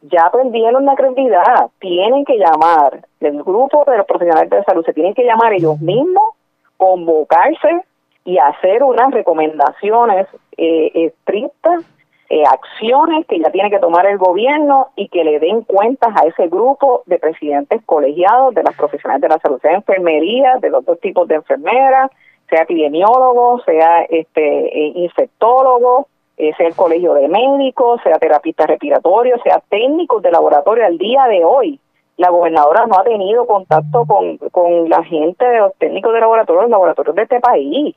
[SPEAKER 23] ya perdieron la credibilidad. Tienen que llamar, el grupo de los profesionales de salud se tienen que llamar ellos mismos, convocarse y hacer unas recomendaciones eh, estrictas eh, acciones que ya tiene que tomar el gobierno y que le den cuentas a ese grupo de presidentes colegiados de las profesionales de la salud, sea enfermería, de los dos tipos de enfermeras, sea epidemiólogos, sea este eh, infectólogos, eh, sea el colegio de médicos, sea terapistas respiratorios, sea técnicos de laboratorio al día de hoy. La gobernadora no ha tenido contacto con, con la gente de los técnicos de laboratorio, los laboratorios de este país.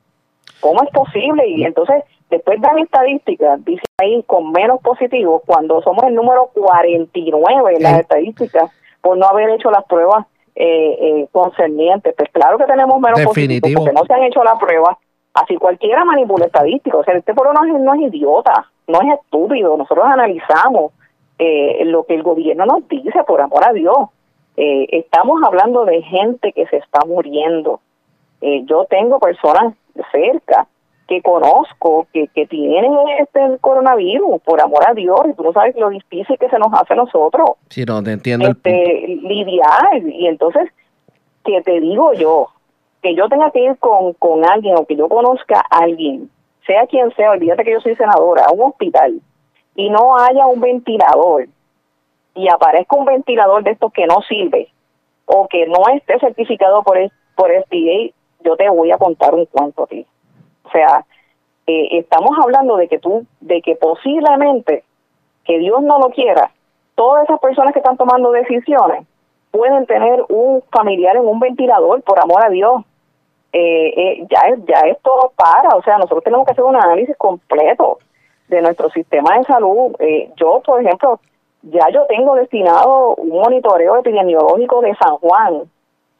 [SPEAKER 23] ¿Cómo es posible? Y entonces Después dan estadísticas, dice ahí con menos positivos, cuando somos el número 49 en las estadísticas por no haber hecho las pruebas eh, eh, concernientes. Pues claro que tenemos menos positivos porque no se han hecho las pruebas. Así cualquiera manipula estadísticas. O sea, este pueblo no es, no es idiota, no es estúpido. Nosotros analizamos eh, lo que el gobierno nos dice, por amor a Dios. Eh, estamos hablando de gente que se está muriendo. Eh, yo tengo personas cerca que conozco que, que tienen este coronavirus, por amor a Dios, y tú no sabes lo difícil que se nos hace a nosotros.
[SPEAKER 2] Sí, no, te entiendo.
[SPEAKER 23] Este, lidiar, y entonces, que te digo yo, que yo tenga que ir con, con alguien o que yo conozca a alguien, sea quien sea, olvídate que yo soy senadora, a un hospital, y no haya un ventilador, y aparezca un ventilador de estos que no sirve, o que no esté certificado por, el, por FDA, yo te voy a contar un cuento a ti. O sea, eh, estamos hablando de que tú, de que posiblemente, que Dios no lo quiera, todas esas personas que están tomando decisiones pueden tener un familiar en un ventilador, por amor a Dios. Eh, eh, ya, ya esto para, o sea, nosotros tenemos que hacer un análisis completo de nuestro sistema de salud. yo, por ejemplo, ya yo tengo destinado un monitoreo epidemiológico de San Juan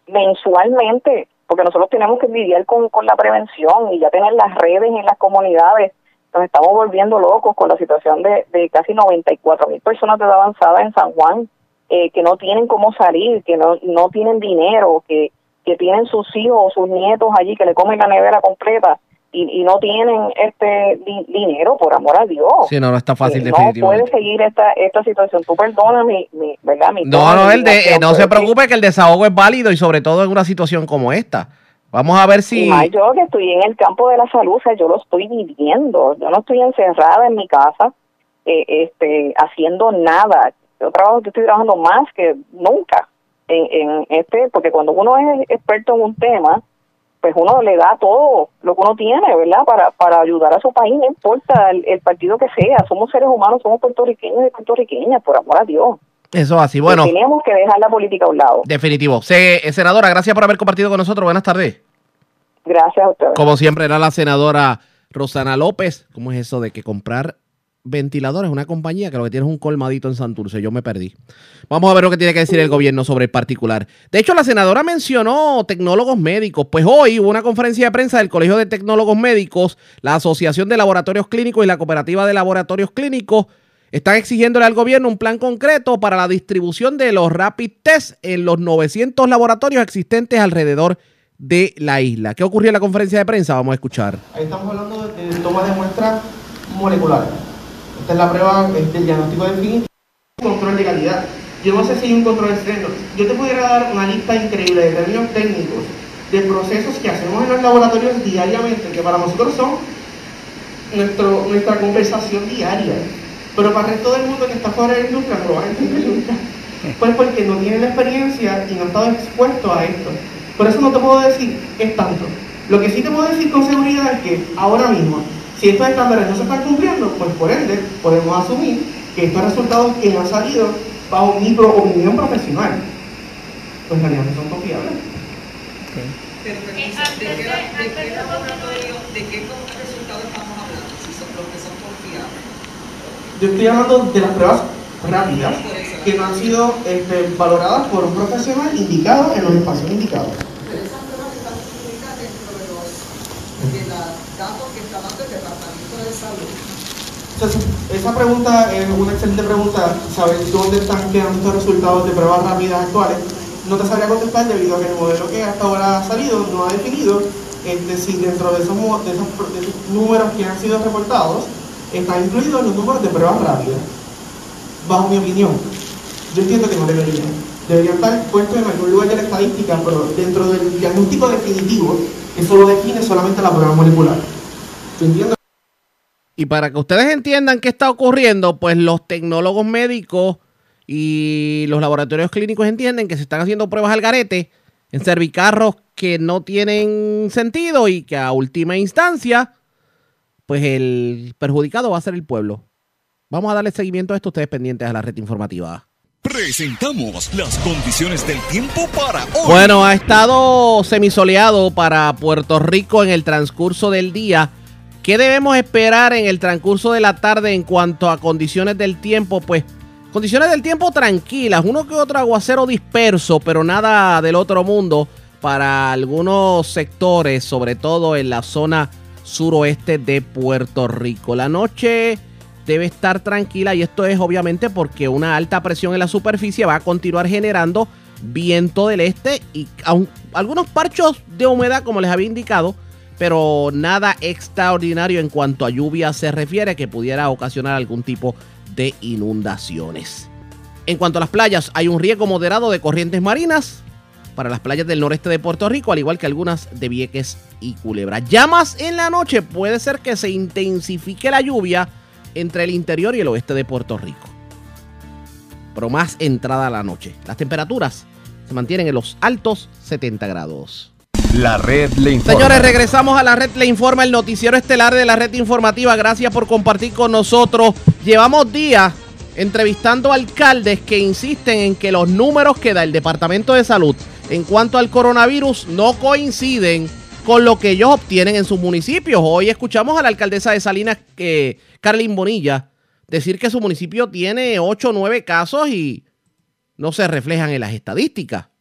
[SPEAKER 23] mensualmente porque nosotros tenemos que lidiar con, con la prevención y ya tener las redes en las comunidades. Nos estamos volviendo locos con la situación de, de casi 94 mil personas de edad avanzada en San Juan eh, que no tienen cómo salir, que no, no tienen dinero, que, que tienen sus hijos o sus nietos allí que le comen la nevera completa y, y no tienen este dinero, por amor a Dios.
[SPEAKER 2] Sí, no, no está fácil,
[SPEAKER 23] eh, No puede seguir esta, esta situación. Tú perdona mi, mi ¿verdad? Mi
[SPEAKER 2] no, no, el de, eh, no se preocupe que el desahogo es válido y sobre todo en una situación como esta. Vamos a ver si...
[SPEAKER 23] yo que estoy en el campo de la salud, o sea, yo lo estoy viviendo. Yo no estoy encerrada en mi casa eh, este, haciendo nada. Yo trabajo, yo estoy trabajando más que nunca en, en este, porque cuando uno es experto en un tema, pues uno le da todo lo que uno tiene, ¿verdad? Para, para ayudar a su país, no importa el, partido que sea, somos seres humanos, somos puertorriqueños y puertorriqueñas, por amor a Dios.
[SPEAKER 2] Eso así, bueno.
[SPEAKER 23] tenemos que dejar la política a un lado.
[SPEAKER 2] Definitivo. Se, eh, senadora, gracias por haber compartido con nosotros. Buenas tardes.
[SPEAKER 23] Gracias a usted.
[SPEAKER 2] Como siempre, era la senadora Rosana López. ¿Cómo es eso de que comprar ventiladores, una compañía que lo que tiene es un colmadito en Santurce. Yo me perdí. Vamos a ver lo que tiene que decir el gobierno sobre el particular. De hecho, la senadora mencionó tecnólogos médicos. Pues hoy hubo una conferencia de prensa del Colegio de Tecnólogos Médicos, la Asociación de Laboratorios Clínicos y la Cooperativa de Laboratorios Clínicos. Están exigiéndole al gobierno un plan concreto para la distribución de los rapid test en los 900 laboratorios existentes alrededor de la isla. ¿Qué ocurrió en la conferencia de prensa? Vamos a escuchar.
[SPEAKER 24] Estamos hablando de, toma de muestras moleculares esta es la prueba del diagnóstico definitivo. Control de calidad. Yo no sé si hay un control externo. Yo te pudiera dar una lista increíble de términos técnicos, de procesos que hacemos en los laboratorios diariamente, que para nosotros son nuestro, nuestra conversación diaria. Pero para el resto del mundo que está fuera de la industria no lo van a entender nunca. Pues porque no tienen la experiencia y no han estado expuestos a esto. Por eso no te puedo decir es tanto. Lo que sí te puedo decir con seguridad es que ahora mismo si estos estándares no se están cumpliendo, pues por ende podemos asumir que estos resultados que han salido bajo mi opinión profesional, pues en realidad no son confiables.
[SPEAKER 25] ¿de qué, de qué resultados estamos hablando? Si son los que son confiables.
[SPEAKER 24] Yo estoy hablando de las pruebas rápidas que no han sido este, valoradas por un profesional indicado en los espacios indicados.
[SPEAKER 25] Pero esas pruebas están incluidas dentro de los de datos
[SPEAKER 24] Esa pregunta es una excelente pregunta, saber dónde están quedando estos resultados de pruebas rápidas actuales. No te sabría contestar debido a que el modelo que hasta ahora ha salido no ha definido este, si dentro de esos, de esos de esos números que han sido reportados están incluidos los números de pruebas rápidas. Bajo mi opinión, yo entiendo que no deberían. Deberían estar puestos en algún lugar de la estadística, pero dentro del diagnóstico definitivo, eso lo define solamente la prueba molecular.
[SPEAKER 2] Y para que ustedes entiendan qué está ocurriendo, pues los tecnólogos médicos y los laboratorios clínicos entienden que se están haciendo pruebas al garete en cervicarros que no tienen sentido y que a última instancia, pues el perjudicado va a ser el pueblo. Vamos a darle seguimiento a esto, ustedes pendientes a la red informativa.
[SPEAKER 9] Presentamos las condiciones del tiempo para hoy.
[SPEAKER 2] Bueno, ha estado semisoleado para Puerto Rico en el transcurso del día. ¿Qué debemos esperar en el transcurso de la tarde en cuanto a condiciones del tiempo? Pues condiciones del tiempo tranquilas, uno que otro aguacero disperso, pero nada del otro mundo para algunos sectores, sobre todo en la zona suroeste de Puerto Rico. La noche debe estar tranquila y esto es obviamente porque una alta presión en la superficie va a continuar generando viento del este y algunos parchos de humedad como les había indicado, pero nada extraordinario en cuanto a lluvia se refiere que pudiera ocasionar algún tipo de inundaciones. En cuanto a las playas, hay un riesgo moderado de corrientes marinas para las playas del noreste de Puerto Rico, al igual que algunas de Vieques y Culebra. Ya más en la noche puede ser que se intensifique la lluvia entre el interior y el oeste de Puerto Rico. Pero más entrada a la noche. Las temperaturas se mantienen en los altos 70 grados.
[SPEAKER 13] La red le informa.
[SPEAKER 2] Señores, regresamos a la red Le Informa, el noticiero estelar de la red informativa. Gracias por compartir con nosotros. Llevamos días entrevistando alcaldes que insisten en que los números que da el Departamento de Salud en cuanto al coronavirus no coinciden con lo que ellos obtienen en sus municipios. Hoy escuchamos a la alcaldesa de Salinas, que Carlin Bonilla, decir que su municipio tiene 8 o 9 casos y no se reflejan en las estadísticas.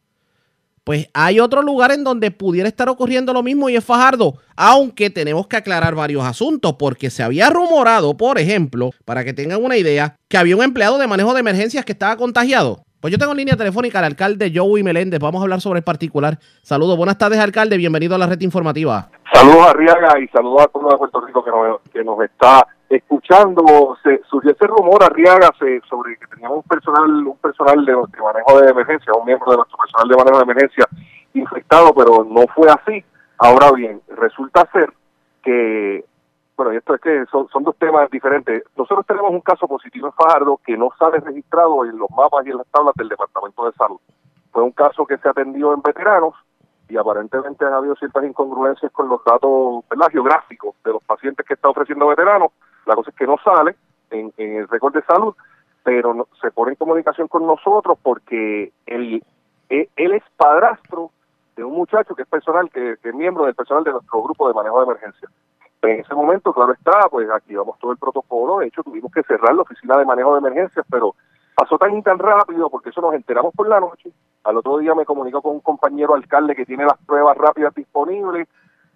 [SPEAKER 2] Pues hay otro lugar en donde pudiera estar ocurriendo lo mismo y es Fajardo, aunque tenemos que aclarar varios asuntos porque se había rumorado, por ejemplo, para que tengan una idea, que había un empleado de manejo de emergencias que estaba contagiado. Pues yo tengo en línea telefónica al alcalde Joey Meléndez, vamos a hablar sobre el particular. Saludos, buenas tardes alcalde, bienvenido a la red informativa.
[SPEAKER 26] Saludos a Riaga y saludos a todo de Puerto Rico que nos, que nos está escuchando. Se surgió ese rumor, Arriaga, se, sobre que teníamos un personal, un personal de, manejo de emergencia, un miembro de nuestro personal de manejo de emergencia infectado, pero no fue así. Ahora bien, resulta ser que, bueno, y esto es que son, son dos temas diferentes. Nosotros tenemos un caso positivo en Fajardo que no sale registrado en los mapas y en las tablas del Departamento de Salud. Fue un caso que se atendió en veteranos y aparentemente ha habido ciertas incongruencias con los datos ¿verdad? geográficos de los pacientes que está ofreciendo veteranos. La cosa es que no sale en, el récord de salud, pero no- se pone en comunicación con nosotros porque él, él, él es padrastro de un muchacho que es personal, que, que es miembro del personal de nuestro grupo de manejo de emergencia. En ese momento, claro está, pues activamos todo el protocolo, de hecho tuvimos que cerrar la oficina de manejo de emergencias, pero pasó tan y tan rápido porque eso nos enteramos por la noche. Al otro día me comunicó con un compañero alcalde que tiene las pruebas rápidas disponibles.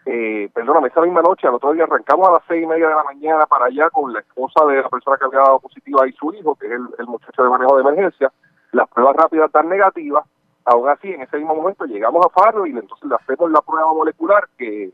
[SPEAKER 26] Eh, perdóname, esa misma noche, al otro día arrancamos a las seis y media de la mañana para allá con la esposa de la persona que había dado positiva y su hijo, que es el, muchacho de manejo de emergencia. Las pruebas rápidas dan negativas. Aún así, en ese mismo momento llegamos a Farro y entonces le hacemos la prueba molecular que,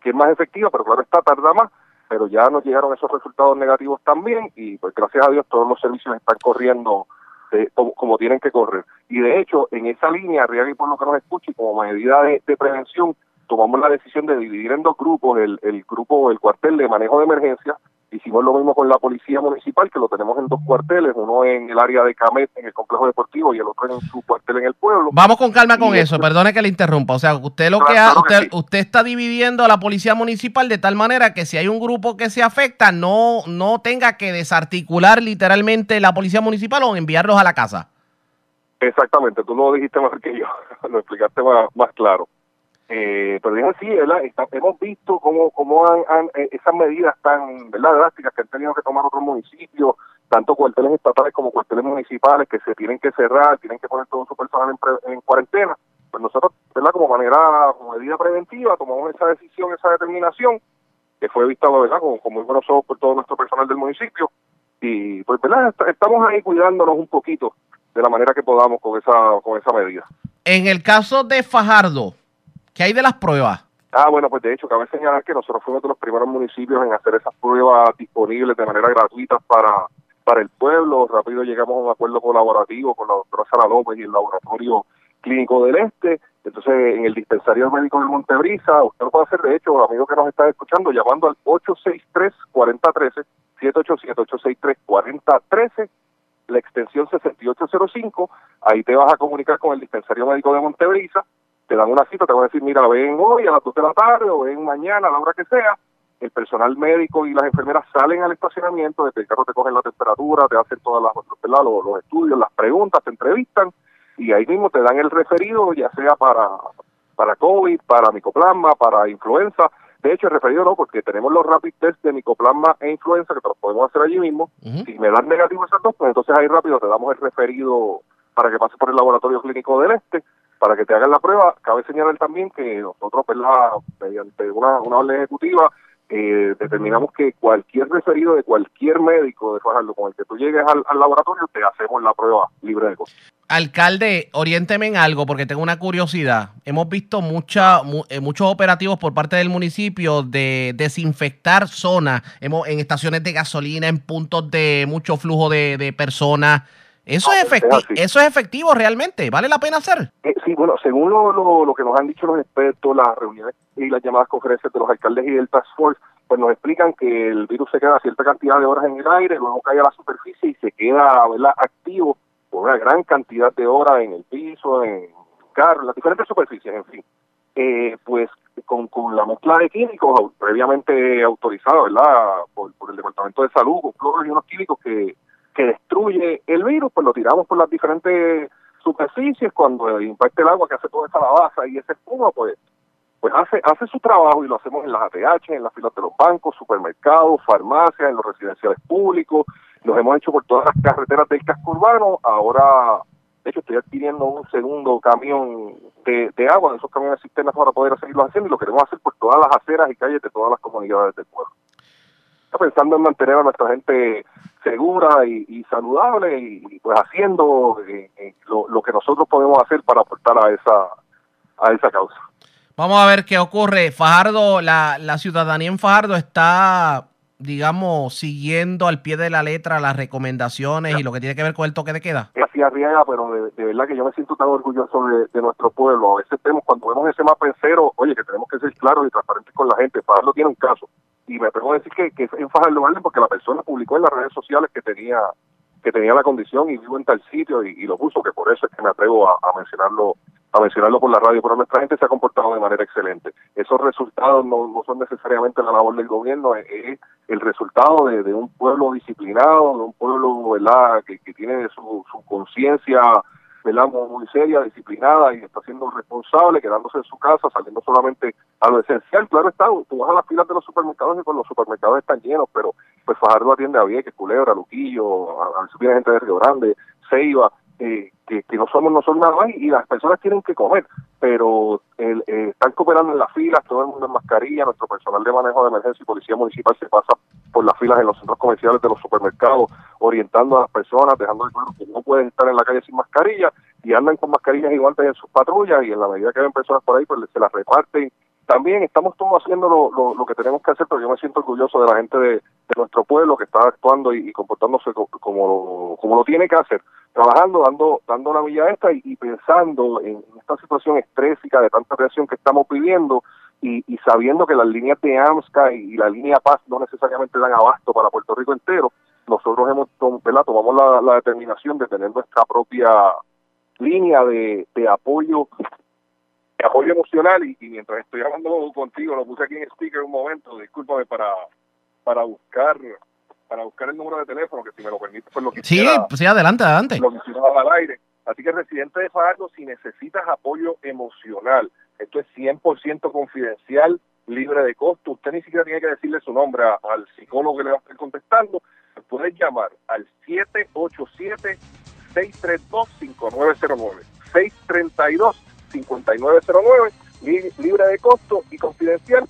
[SPEAKER 26] que es más efectiva, pero claro está, tarda más, pero ya nos llegaron esos resultados negativos también y pues gracias a Dios todos los servicios están corriendo eh, como, como tienen que correr. Y de hecho, en esa línea, Riaga y por lo que nos escuche, y como medida de prevención, tomamos la decisión de dividir en dos grupos, el, el grupo, el cuartel de manejo de emergencia Hicimos lo mismo con la policía municipal, que lo tenemos en dos cuarteles, uno en el área de Camet, en el complejo deportivo, y el otro en su cuartel en el pueblo.
[SPEAKER 2] Vamos con calma con
[SPEAKER 26] Y
[SPEAKER 2] eso, perdone que le interrumpa. O sea, usted lo que ha,
[SPEAKER 26] claro que
[SPEAKER 2] usted, usted está dividiendo a la policía municipal de tal manera que si hay un grupo que se afecta, no, no tenga que desarticular literalmente la policía municipal o enviarlos a la casa.
[SPEAKER 26] Exactamente, tú lo dijiste mejor que yo, lo explicaste más, más claro. Eh, pero es así, ¿verdad? Hemos visto cómo, cómo han, eh, esas medidas tan drásticas que han tenido que tomar otros municipios, tanto cuarteles estatales como cuarteles municipales, que se tienen que cerrar, tienen que poner todo su personal en, pre- en cuarentena. Pues nosotros, ¿verdad? Como manera, como medida preventiva, tomamos esa decisión, esa determinación, que fue vista, ¿verdad? Con, muy buenos ojos por todo nuestro personal del municipio. Y pues, ¿verdad? Est- Estamos ahí cuidándonos un poquito de la manera que podamos con esa, con esa medida.
[SPEAKER 2] En el caso de Fajardo, ¿qué hay de las pruebas?
[SPEAKER 26] Ah, bueno, pues de hecho, cabe señalar que nosotros fuimos de los primeros municipios en hacer esas pruebas disponibles de manera gratuita para, para el pueblo. Rápido llegamos a un acuerdo colaborativo con la doctora Sara López y el Laboratorio Clínico del Este. Entonces, en el dispensario médico de Montebrisa, usted lo puede hacer, de hecho, amigo que nos está escuchando, llamando al 863-4013, 787-863-4013, la extensión 6805. Ahí te vas a comunicar con el dispensario médico de Montebrisa te dan una cita, te van a decir, mira, ven hoy a las 2 de la tarde o ven mañana a la hora que sea. El personal médico y las enfermeras salen al estacionamiento, desde el carro te cogen la temperatura, te hacen todas las, ¿verdad? Los, los estudios, las preguntas, te entrevistan y ahí mismo te dan el referido, ya sea para, para COVID, para micoplasma, para influenza. De hecho, el referido no, porque tenemos los rapid test de micoplasma e influenza que te los podemos hacer allí mismo. Si me dan negativo esas dos, pues entonces ahí rápido te damos el referido para que pases por el laboratorio clínico del este para que te hagan la prueba. Cabe señalar también que nosotros, mediante una, una orden ejecutiva, eh, determinamos que cualquier referido de cualquier médico de Fajardo con el que tú llegues al, laboratorio, te hacemos la prueba libre de costo.
[SPEAKER 2] Alcalde, oriénteme en algo porque tengo una curiosidad. Hemos visto mucha, mu- eh, muchos operativos por parte del municipio de desinfectar zonas en estaciones de gasolina, en puntos de mucho flujo de personas. Eso, es efecti- eso es efectivo realmente. ¿Vale la pena hacer?
[SPEAKER 26] Eh, sí, bueno, según lo, lo, lo que nos han dicho los expertos, las reuniones y las llamadas conferencias de los alcaldes y del Task Force, pues nos explican que el virus se queda cierta cantidad de horas en el aire, luego cae a la superficie y se queda ¿verdad? activo por una gran cantidad de horas en el piso, en carro, en las diferentes superficies, en fin. Eh, pues con, con la mezcla de químicos previamente autorizada, ¿verdad? Por, por el Departamento de Salud, con cloro y unos químicos que, que destruye el virus, pues lo tiramos por las diferentes superficies, cuando impacta el agua que hace toda esa lavaza y esa espuma, pues pues hace hace su trabajo y lo hacemos en las ATH, en las filas de los bancos, supermercados, farmacias, en los residenciales públicos, los hemos hecho por todas las carreteras del casco urbano, ahora de hecho estoy adquiriendo un segundo camión de, agua, de esos camiones cisternas para poder seguirlo haciendo y lo queremos hacer por todas las aceras y calles de todas las comunidades del pueblo. Está pensando en mantener a nuestra gente segura y, y saludable y, y, pues haciendo eh, eh, lo, lo que nosotros podemos hacer para aportar a esa a esa causa.
[SPEAKER 2] Vamos a ver qué ocurre. Fajardo, la, la ciudadanía en Fajardo está, digamos, siguiendo al pie de la letra las recomendaciones y lo que tiene que ver con el toque de queda.
[SPEAKER 26] Así arriesga, pero de, de verdad que yo me siento tan orgulloso de, de nuestro pueblo. A veces vemos, cuando vemos ese mapa en cero, oye, que tenemos que ser claros y transparentes con la gente. Fajardo tiene un caso. Y me atrevo a decir que, que en Fajardo vale porque la persona publicó en las redes sociales que tenía que tenía la condición y vivo en tal sitio y, lo puso, que por eso es que me atrevo a, mencionarlo a mencionarlo por la radio, pero nuestra gente se ha comportado de manera excelente. Esos resultados no, son necesariamente la labor del gobierno, es, el resultado de, de un pueblo disciplinado, de un pueblo ¿verdad? Que, que tiene su, su conciencia Muy, muy seria, disciplinada y está siendo responsable, quedándose en su casa, saliendo solamente a lo esencial. Claro está, tú vas a las filas de los supermercados y con los supermercados están llenos, pero pues Fajardo atiende a Vieques, Culebra, Luquillo, a, a veces viene gente de Río Grande, Ceiba, eh, que, que no somos nosotros nada más y las personas tienen que comer, pero el, eh, están cooperando en las filas, todo el mundo en mascarilla, nuestro personal de manejo de emergencia y policía municipal se pasa por las filas en los centros comerciales de los supermercados, orientando a las personas, dejando de claro que no pueden estar en la calle sin mascarilla y andan con mascarillas y guantes en sus patrullas y en la medida que ven personas por ahí, pues se las reparten. También estamos todos haciendo lo, lo, que tenemos que hacer, pero yo me siento orgulloso de la gente de, de nuestro pueblo que está actuando y, comportándose co- como, lo, como lo tiene que hacer trabajando, dando, dando la milla esta y, pensando en esta situación estrésica de tanta presión que estamos viviendo, y, y sabiendo que las líneas de AMSCA y, la línea Paz no necesariamente dan abasto para Puerto Rico entero, nosotros hemos ¿verdad? tomamos la, la determinación de tener nuestra propia línea de, de apoyo apoyo emocional y, mientras estoy hablando contigo, lo puse aquí en speaker un momento, discúlpame para, para buscar para buscar el número de teléfono, que si me lo permite, pues lo quisiera...
[SPEAKER 2] Sí, sí, adelante, adelante.
[SPEAKER 26] Lo quisiera al aire. Así que residente de Fajardo, si necesitas apoyo emocional, esto es 100% confidencial, libre de costo, usted ni siquiera tiene que decirle su nombre al psicólogo que le va a estar contestando, puedes llamar al 787 632 5909 632 5909, libre de costo y confidencial.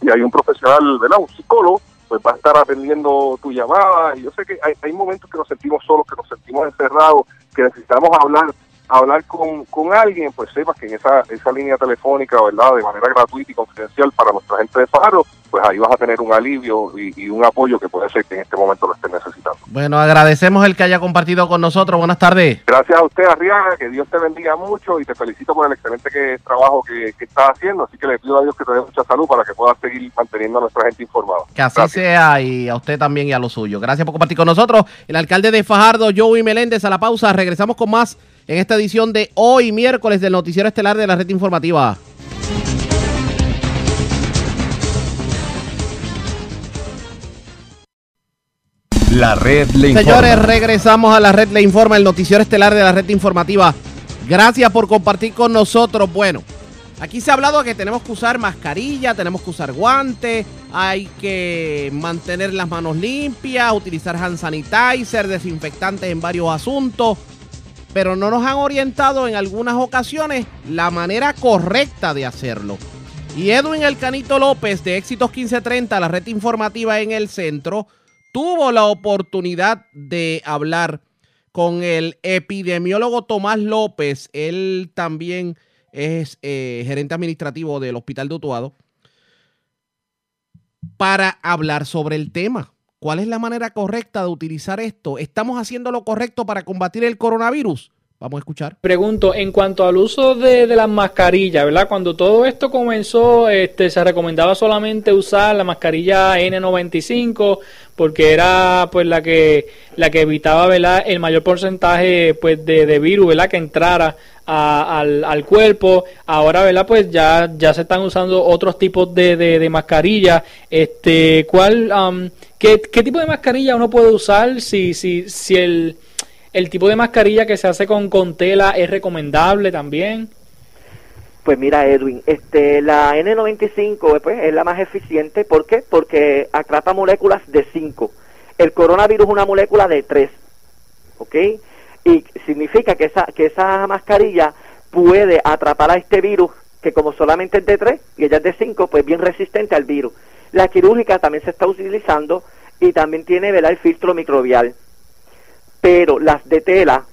[SPEAKER 26] Y hay un profesional, ¿verdad? Un psicólogo, pues va a estar atendiendo tu llamada. Y yo sé que hay, hay momentos que nos sentimos solos, que nos sentimos encerrados, que necesitamos hablar hablar con, con alguien, pues sepas que en esa, esa línea telefónica, ¿verdad? De manera gratuita y confidencial para nuestra gente de Faro, pues ahí vas a tener un alivio y, y un apoyo que puede ser que en este momento lo estén necesitando.
[SPEAKER 2] Bueno, agradecemos el que haya compartido con nosotros. Buenas tardes.
[SPEAKER 26] Gracias a usted, Arriaga, que Dios te bendiga mucho y te felicito por el excelente que, trabajo que, que estás haciendo. Así que le pido a Dios que te dé mucha salud para que puedas seguir manteniendo a nuestra gente informada.
[SPEAKER 2] Que así sea y a usted también y a lo suyo. Gracias por compartir con nosotros. El alcalde de Fajardo, Joey Meléndez, a la pausa. Regresamos con más en esta edición de hoy, miércoles, del Noticiero Estelar de la Red Informativa.
[SPEAKER 13] La red le informa.
[SPEAKER 2] Señores, regresamos a la red Le Informa, el noticiero estelar de la red informativa. Gracias por compartir con nosotros. Bueno, aquí se ha hablado de que tenemos que usar mascarilla, tenemos que usar guantes, hay que mantener las manos limpias, utilizar hand sanitizer, desinfectantes en varios asuntos, pero no nos han orientado en algunas ocasiones la manera correcta de hacerlo. Y Edwin El Canito López de Éxitos 1530, la red informativa en el centro, tuvo la oportunidad de hablar con el epidemiólogo Tomás López. Él también es eh, gerente administrativo del Hospital de Utuado. Para hablar sobre el tema. ¿Cuál es la manera correcta de utilizar esto? ¿Estamos haciendo lo correcto para combatir el coronavirus? Vamos a escuchar.
[SPEAKER 27] Pregunto, en cuanto al uso de, las mascarillas, ¿verdad? Cuando todo esto comenzó, este, se recomendaba solamente usar la mascarilla N95 porque era pues la que la que evitaba, ¿verdad? El mayor porcentaje pues de, de virus, ¿verdad? Que entrara a- al, al cuerpo. Ahora, ¿verdad? Pues ya ya se están usando otros tipos de, de, de mascarillas. Este, ¿cuál, um, qué, tipo de mascarilla uno puede usar si si si el tipo de mascarilla que se hace con, tela es recomendable también.
[SPEAKER 28] Pues mira, Edwin, este, la N95 pues, es la más eficiente. ¿Por qué? Porque atrapa moléculas de 5. El coronavirus es una molécula de 3. ¿Ok? Y significa que esa, que esa mascarilla puede atrapar a este virus, que como solamente es de 3 y ella es de 5, pues bien resistente al virus. La quirúrgica también se está utilizando y también tiene ¿verdad? el filtro microbial. Pero las de tela,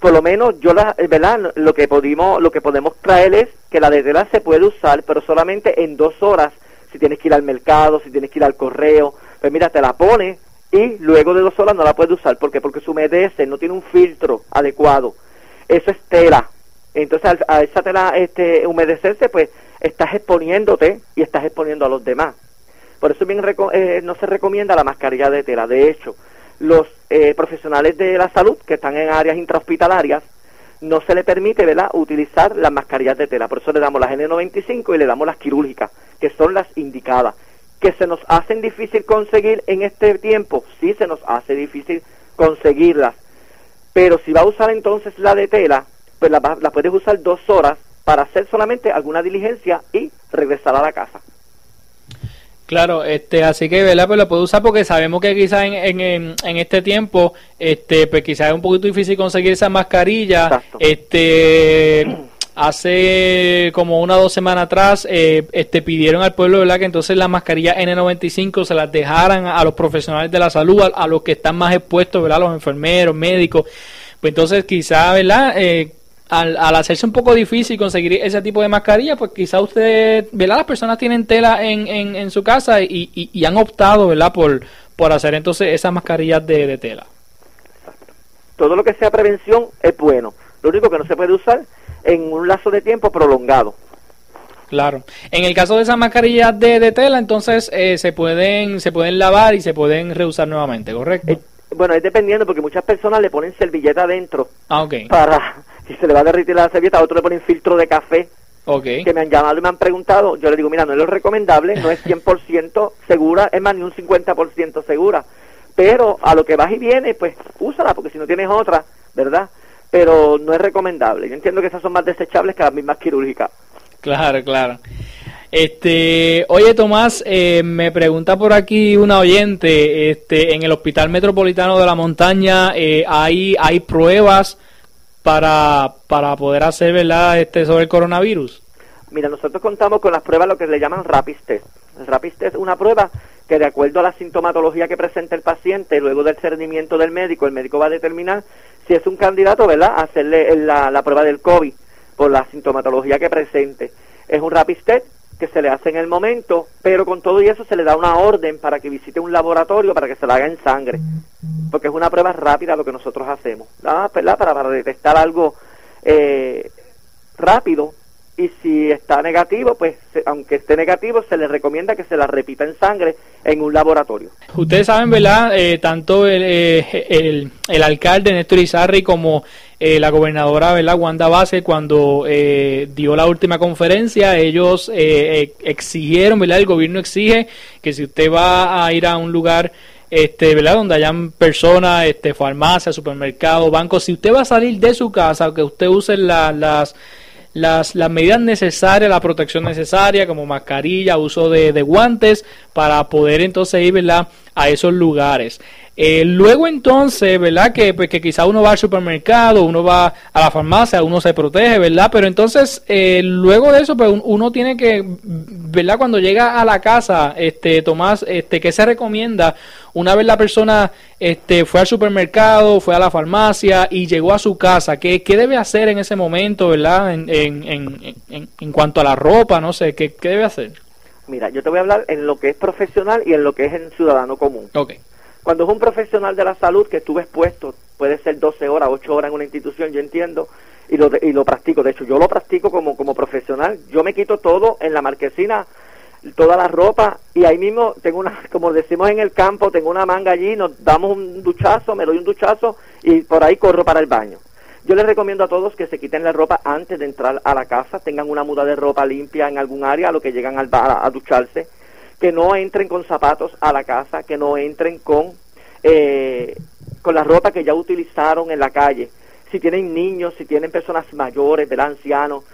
[SPEAKER 28] por lo menos yo la, eh, verdad lo que podemos lo que podemos traer es que la de tela se puede usar pero solamente en dos horas si tienes que ir al mercado si tienes que ir al correo pues mira te la pones y luego de dos horas no la puedes usar ¿por qué? porque se humedece no tiene un filtro adecuado eso es tela entonces a esa tela este humedecerse pues estás exponiéndote y estás exponiendo a los demás por eso bien eh, no se recomienda la mascarilla de tela de hecho los eh, profesionales de la salud que están en áreas intrahospitalarias no se le permite utilizar las mascarillas de tela. Por eso le damos las N95 y le damos las quirúrgicas, que son las indicadas. ¿Que se nos hacen difícil conseguir en este tiempo? Sí, se nos hace difícil conseguirlas. Pero si va a usar entonces la de tela, pues la, la puedes usar dos horas para hacer solamente alguna diligencia y regresar a la casa.
[SPEAKER 27] Claro, este, así que, ¿verdad? Pues lo puedo usar porque sabemos que quizás en, en, en, este tiempo, este, pues quizás es un poquito difícil conseguir esa mascarilla. Este, hace como una o dos semanas atrás, eh, este, pidieron al pueblo, ¿verdad? Que entonces las mascarillas N95 se las dejaran a los profesionales de la salud, a, a los que están más expuestos, ¿verdad? Los enfermeros, médicos. Pues entonces quizás, ¿verdad? Eh, al, al hacerse un poco difícil conseguir ese tipo de mascarilla, pues quizá usted, ¿verdad? Las personas tienen tela en, en, en su casa y, y, y han optado, ¿verdad? Por, por hacer entonces esas mascarillas de, de tela.
[SPEAKER 28] Todo lo que sea prevención es bueno. Lo único que no se puede usar en un lazo de tiempo prolongado.
[SPEAKER 27] Claro. En el caso de esas mascarillas de, de tela, entonces eh, se pueden se pueden lavar y se pueden reusar nuevamente, ¿correcto?
[SPEAKER 28] Eh, bueno, es dependiendo porque muchas personas le ponen servilleta adentro
[SPEAKER 27] ah, ok.
[SPEAKER 28] para se le va a derretir la servilleta, otros le ponen filtro de café.
[SPEAKER 27] Okay.
[SPEAKER 28] Que me han llamado y me han preguntado, yo le digo, mira, no es lo recomendable, no es 100% segura, es más, ni un 50% segura. Pero a lo que vas y vienes, pues úsala, porque si no tienes otra, ¿verdad? Pero no es recomendable. Yo entiendo que esas son más desechables que las mismas quirúrgicas.
[SPEAKER 27] Claro, claro. Este, oye Tomás, eh, me pregunta por aquí una oyente, este, en el Hospital Metropolitano de la Montaña eh, hay hay pruebas para para poder hacer, ¿verdad? Este sobre el coronavirus.
[SPEAKER 28] Mira, nosotros contamos con las pruebas lo que le llaman rapid test. Es una prueba que de acuerdo a la sintomatología que presenta el paciente, luego del cernimiento del médico, el médico va a determinar si es un candidato, ¿verdad?, a hacerle la, la prueba del COVID por la sintomatología que presente. Es un rapid que se le hace en el momento, pero con todo y eso se le da una orden para que visite un laboratorio para que se la haga en sangre, porque es una prueba rápida lo que nosotros hacemos, ¿verdad? Para, detectar algo eh, rápido y si está negativo, pues aunque esté negativo, se le recomienda que se la repita en sangre en un laboratorio.
[SPEAKER 27] Ustedes saben, ¿verdad? Eh, tanto el, eh, el, el, alcalde Néstor Izarri como eh, la gobernadora, ¿verdad? Wanda Base, cuando eh, dio la última conferencia, ellos eh, exigieron, ¿verdad? El gobierno exige que si usted va a ir a un lugar este, ¿verdad? Donde hayan personas, este, farmacia, supermercado, bancos. Si usted va a salir de su casa, que usted use la, las las, las medidas necesarias, la protección necesaria, como mascarilla, uso de, de guantes, para poder entonces ir ¿verdad? a esos lugares. Eh, luego entonces, ¿verdad? Que, pues, que quizá uno va al supermercado, uno va a la farmacia, uno se protege, ¿verdad? Pero entonces, eh, luego de eso, pues uno tiene que, ¿verdad? Cuando llega a la casa, este, Tomás, este, ¿qué se recomienda? Una vez la persona este, fue al supermercado, fue a la farmacia y llegó a su casa, ¿qué, qué debe hacer en ese momento, ¿verdad? En, en, en, en cuanto a la ropa, no sé, ¿qué, ¿qué debe hacer?
[SPEAKER 28] Mira, yo te voy a hablar en lo que es profesional y en lo que es en ciudadano común.
[SPEAKER 27] Ok.
[SPEAKER 28] Cuando es un profesional de la salud que estuve expuesto, puede ser 12 horas, 8 horas en una institución, yo entiendo y lo, y lo practico. De hecho, yo lo practico como, como profesional. Yo me quito todo en la marquesina, toda la ropa y ahí mismo tengo una, como decimos en el campo, tengo una manga allí, nos damos un duchazo, me doy un duchazo y por ahí corro para el baño. Yo les recomiendo a todos que se quiten la ropa antes de entrar a la casa, tengan una muda de ropa limpia en algún área a lo que llegan al, a, a ducharse que no entren con zapatos a la casa, que no entren con, eh, con la ropa que ya utilizaron en la calle. Si tienen niños, si tienen personas mayores, ¿verdad? ancianos,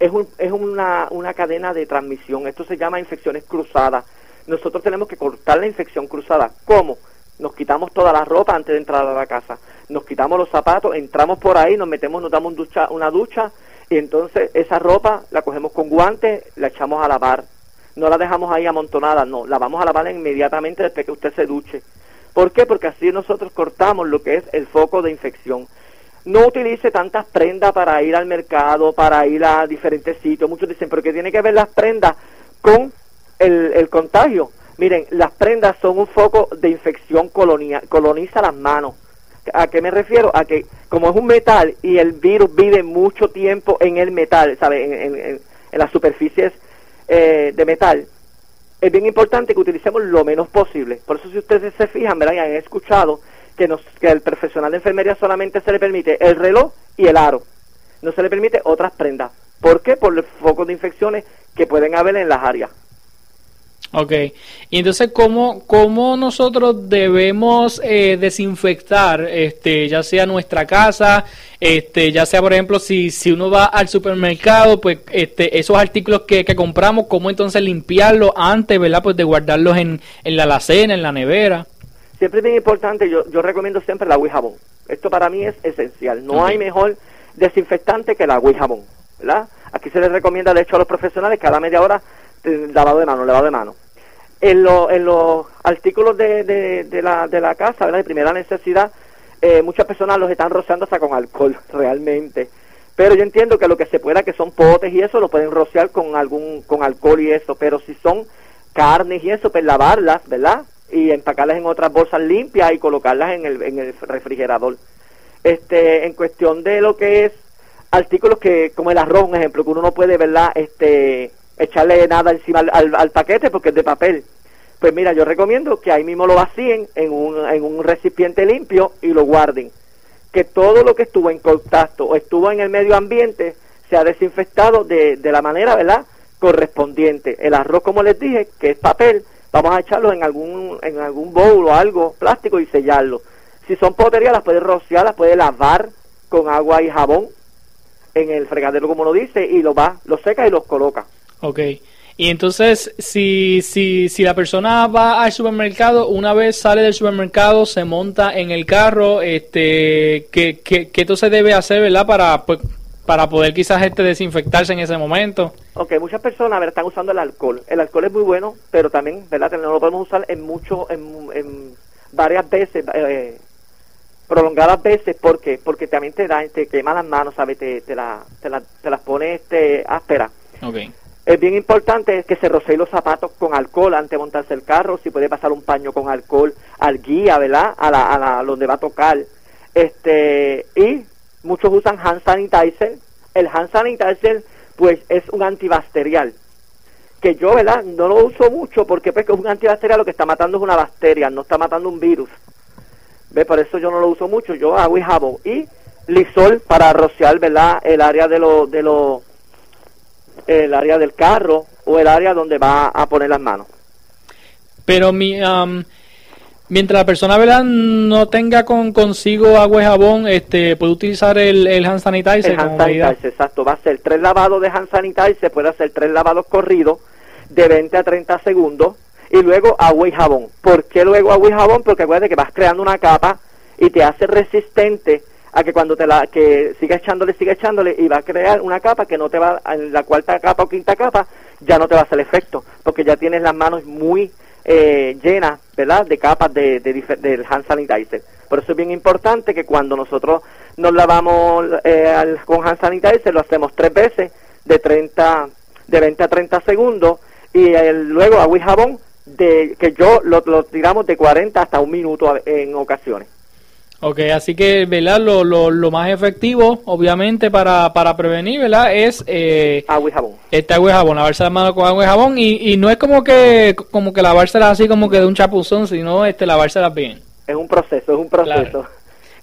[SPEAKER 28] es, un, es una, una cadena de transmisión. Esto se llama infecciones cruzadas. Nosotros tenemos que cortar la infección cruzada. ¿Cómo? Nos quitamos toda la ropa antes de entrar a la casa. Nos quitamos los zapatos, entramos por ahí, nos metemos, nos damos un ducha, una ducha y entonces esa ropa la cogemos con guantes, la echamos a lavar no la dejamos ahí amontonada, no, la vamos a lavar inmediatamente después que usted se duche. ¿Por qué? Porque así nosotros cortamos lo que es el foco de infección. No utilice tantas prendas para ir al mercado, para ir a diferentes sitios. Muchos dicen, pero ¿qué tiene que ver las prendas con el, contagio? Miren, las prendas son un foco de infección, colonia, coloniza las manos. ¿A qué me refiero? A que como es un metal y el virus vive mucho tiempo en el metal, ¿sabe? En, en las superficies eh, de metal, es bien importante que utilicemos lo menos posible. Por eso si ustedes se fijan, ¿verdad? Y han escuchado que, nos, que el profesional de enfermería solamente se le permite el reloj y el aro. No se le permite otras prendas. ¿Por qué? Por el foco de infecciones que pueden haber en las áreas.
[SPEAKER 27] Ok, y entonces, ¿cómo, cómo nosotros debemos eh, desinfectar, este, ya sea nuestra casa, este, ya sea, por ejemplo, si, si uno va al supermercado, pues este, esos artículos que, que compramos, ¿cómo entonces limpiarlos antes, ¿verdad? Pues de guardarlos en, en la alacena, en la nevera.
[SPEAKER 28] Siempre es bien importante, yo, yo recomiendo siempre el agua y jabón. Esto para mí es esencial. No hay mejor desinfectante que el agua y jabón, ¿verdad? Aquí se les recomienda, de hecho, a los profesionales cada media hora eh, lavado de mano, lavado de mano. En, lo- en los artículos de, de, la, de la casa, ¿verdad? De primera necesidad, eh, muchas personas los están rociando hasta con alcohol, realmente. Pero yo entiendo que lo que se pueda, que son potes y eso, lo pueden rociar con algún, con alcohol y eso. Pero si son carnes y eso, pues lavarlas, ¿verdad? Y empacarlas en otras bolsas limpias y colocarlas en el, en el refrigerador. Este, en cuestión de lo que es artículos que, como el arroz, un ejemplo, que uno no puede, ¿verdad? Este, echarle nada encima al, paquete porque es de papel. Pues mira, yo recomiendo que ahí mismo lo vacíen en un, en un recipiente limpio y lo guarden. Que todo lo que estuvo en contacto o estuvo en el medio ambiente sea desinfectado de, de la manera, ¿verdad? Correspondiente. El arroz, como les dije, que es papel, vamos a echarlo en algún, en algún bowl o algo plástico y sellarlo. Si son poterías, las puedes rociar, las puedes lavar con agua y jabón en el fregadero, como lo dice, y lo va, lo seca y los coloca.
[SPEAKER 27] Ok. Y entonces, si, si, si la persona va al supermercado, una vez sale del supermercado, se monta en el carro, este, ¿qué, qué, qué entonces debe hacer, verdad? Para, pues, para poder quizás este desinfectarse en ese momento.
[SPEAKER 28] Ok, muchas personas ver, están usando el alcohol. El alcohol es muy bueno, pero también, ¿verdad? No lo podemos usar en mucho, en, en varias veces, eh, prolongadas veces, ¿por qué? Porque también te da, te quema las manos, ¿sabes? Te, te, la, te, la, te las pone este, áspera.
[SPEAKER 27] Okay.
[SPEAKER 28] Es bien importante que se roceen los zapatos con alcohol antes de montarse el carro, si puede pasar un paño con alcohol al guía, ¿verdad? A la, a la donde va a tocar. Este, y muchos usan hand sanitizer. El hand sanitizer, pues, es un antibacterial. Que yo, ¿verdad? No lo uso mucho porque pues, es un antibacterial lo que está matando es una bacteria, no está matando un virus. ¿Ve? Por eso yo no lo uso mucho. Yo hago y jabón. Y lisol para rociar, ¿verdad? El área de los... De lo, el área del carro o el área donde va a poner las manos.
[SPEAKER 27] Pero mi, um, mientras la persona ¿verdad? no tenga con consigo agua y jabón, este, puede utilizar el, el hand sanitizer.
[SPEAKER 28] El hand sanitizer, exacto. Va a ser tres lavados de hand sanitizer, puede hacer tres lavados corridos de 20 a 30 segundos y luego agua y jabón. ¿Por qué luego agua y jabón? Porque acuérdate que vas creando una capa y te hace resistente a que cuando te la que siga echándole, siga echándole y va a crear una capa que no te va, en la cuarta capa o quinta capa, ya no te va a hacer efecto, porque ya tienes las manos muy eh, llenas, ¿verdad?, de capas de, de, del hand sanitizer. Por eso es bien importante que cuando nosotros nos lavamos eh, con hand sanitizer, lo hacemos tres veces, de 30, de 20 a 30 segundos, y el, luego agua y jabón, de, que yo lo, lo tiramos de 40 hasta un minuto en ocasiones.
[SPEAKER 27] Ok, así que, ¿verdad? Lo, lo, lo más efectivo, obviamente, para, para prevenir, ¿verdad? Es... Eh,
[SPEAKER 28] agua y jabón.
[SPEAKER 27] Este agua y jabón, lavarse las manos con agua y jabón. Y, y no es como que como que lavárselas así como que de un chapuzón, sino este lavárselas bien.
[SPEAKER 28] Es un proceso, es un proceso.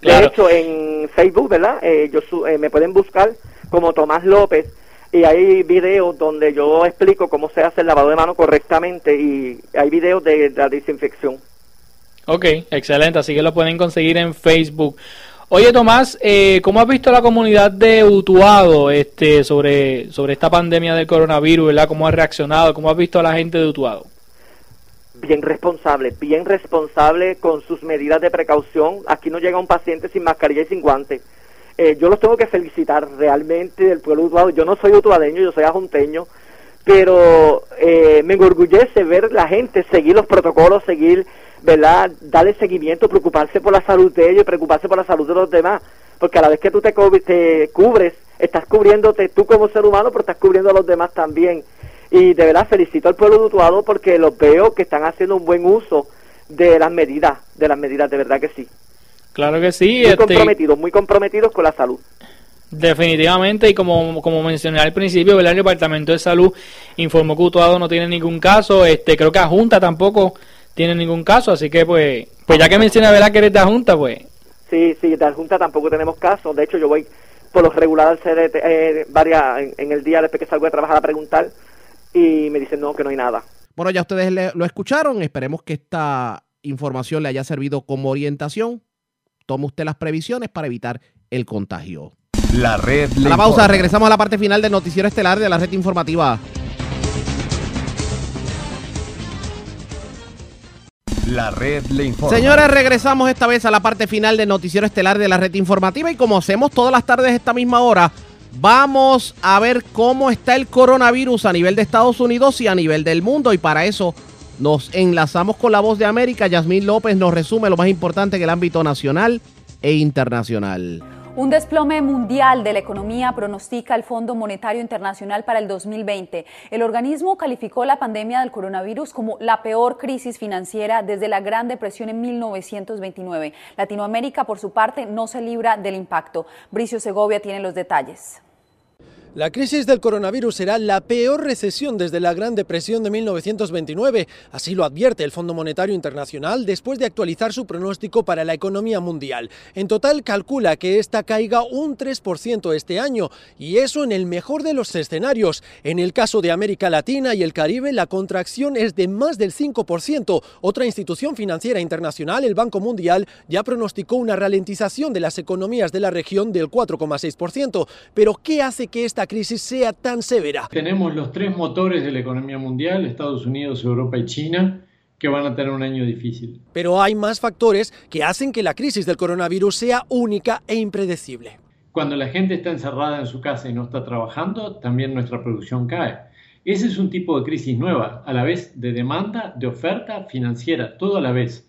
[SPEAKER 28] De hecho, en Facebook, ¿verdad? Eh, yo eh, me pueden buscar como Tomás López y hay videos donde yo explico cómo se hace el lavado de manos correctamente y hay videos de la desinfección.
[SPEAKER 27] Ok, excelente, así que lo pueden conseguir en Facebook. Oye Tomás, eh, ¿cómo has visto la comunidad de Utuado este, sobre, sobre esta pandemia del coronavirus? ¿Cómo ha reaccionado? ¿Cómo has visto a la gente de Utuado?
[SPEAKER 28] Bien responsable, bien responsable con sus medidas de precaución. Aquí no llega un paciente sin mascarilla y sin guantes. Eh, yo los tengo que felicitar realmente del pueblo Utuado. Yo no soy utuadeño, yo soy ajunteño, pero eh, me enorgullece ver la gente seguir los protocolos, seguir ¿verdad? Darle seguimiento, preocuparse por la salud de ellos, preocuparse por la salud de los demás, porque a la vez que tú te, te cubres, estás cubriéndote tú como ser humano, pero estás cubriendo a los demás también. Y de verdad felicito al pueblo de Utuado porque los veo que están haciendo un buen uso de las medidas, de las medidas, de verdad que sí.
[SPEAKER 27] Claro que sí.
[SPEAKER 28] Muy este... comprometidos, muy comprometidos con la salud.
[SPEAKER 27] Definitivamente, y como, como mencioné al principio, el Departamento de Salud informó que Utuado no tiene ningún caso, este creo que a Junta tampoco tiene ningún caso, así que pues, pues ya que menciona ¿verdad? que eres de Junta, pues.
[SPEAKER 28] Sí, sí, de Junta tampoco tenemos caso, de hecho yo voy por lo regular al CDT eh, varias, en, el día después que salgo de trabajar a preguntar y me dicen no, que no hay nada.
[SPEAKER 2] Bueno, ya ustedes lo escucharon, esperemos que esta información le haya servido como orientación. Tome usted las previsiones para evitar el contagio.
[SPEAKER 13] La red.
[SPEAKER 2] A la pausa, regresamos a la parte final del noticiero estelar de la red informativa.
[SPEAKER 13] La red le informa.
[SPEAKER 2] Señores, regresamos esta vez a la parte final del noticiero estelar de la red informativa y como hacemos todas las tardes esta misma hora, vamos a ver cómo está el coronavirus a nivel de Estados Unidos y a nivel del mundo y para eso nos enlazamos con la voz de América. Yasmín López nos resume lo más importante en el ámbito nacional e internacional.
[SPEAKER 29] Un desplome mundial de la economía pronostica el Fondo Monetario Internacional para el 2020. El organismo calificó la pandemia del coronavirus como la peor crisis financiera desde la Gran Depresión en 1929. Latinoamérica, por su parte, no se libra del impacto. Bricio Segovia tiene los detalles.
[SPEAKER 30] La crisis del coronavirus será la peor recesión desde la Gran Depresión de 1929, así lo advierte el Fondo Monetario Internacional después de actualizar su pronóstico para la economía mundial. En total calcula que esta caiga un 3% este año, y eso en el mejor de los escenarios. En el caso de América Latina y el Caribe, la contracción es de más del 5%. Otra institución financiera internacional, el Banco Mundial, ya pronosticó una ralentización de las economías de la región del 4,6%. Pero ¿qué hace que esta crisis sea tan severa.
[SPEAKER 31] Tenemos los tres motores de la economía mundial, Estados Unidos, Europa y China, que van a tener un año difícil.
[SPEAKER 30] Pero hay más factores que hacen que la crisis del coronavirus sea única e impredecible.
[SPEAKER 31] Cuando la gente está encerrada en su casa y no está trabajando, también nuestra producción cae. Ese es un tipo de crisis nueva, a la vez de demanda, de oferta financiera, todo a la vez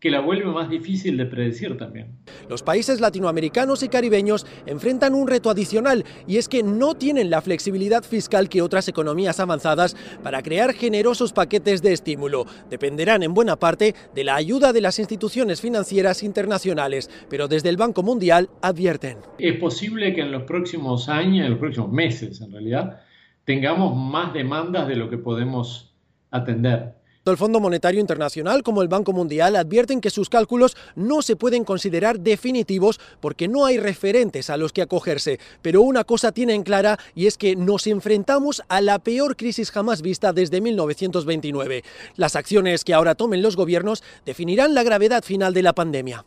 [SPEAKER 31] que la vuelve más difícil de predecir también.
[SPEAKER 30] Los países latinoamericanos y caribeños enfrentan un reto adicional y es que no tienen la flexibilidad fiscal que otras economías avanzadas para crear generosos paquetes de estímulo. Dependerán en buena parte de la ayuda de las instituciones financieras internacionales, pero desde el Banco Mundial advierten.
[SPEAKER 31] Es posible que en los próximos años, en los próximos meses en realidad, tengamos más demandas de lo que podemos atender.
[SPEAKER 30] El Fondo Monetario Internacional como el Banco Mundial advierten que sus cálculos no se pueden considerar definitivos porque no hay referentes a los que acogerse. Pero una cosa tienen clara y es que nos enfrentamos a la peor crisis jamás vista desde 1929. Las acciones que ahora tomen los gobiernos definirán la gravedad final de la pandemia.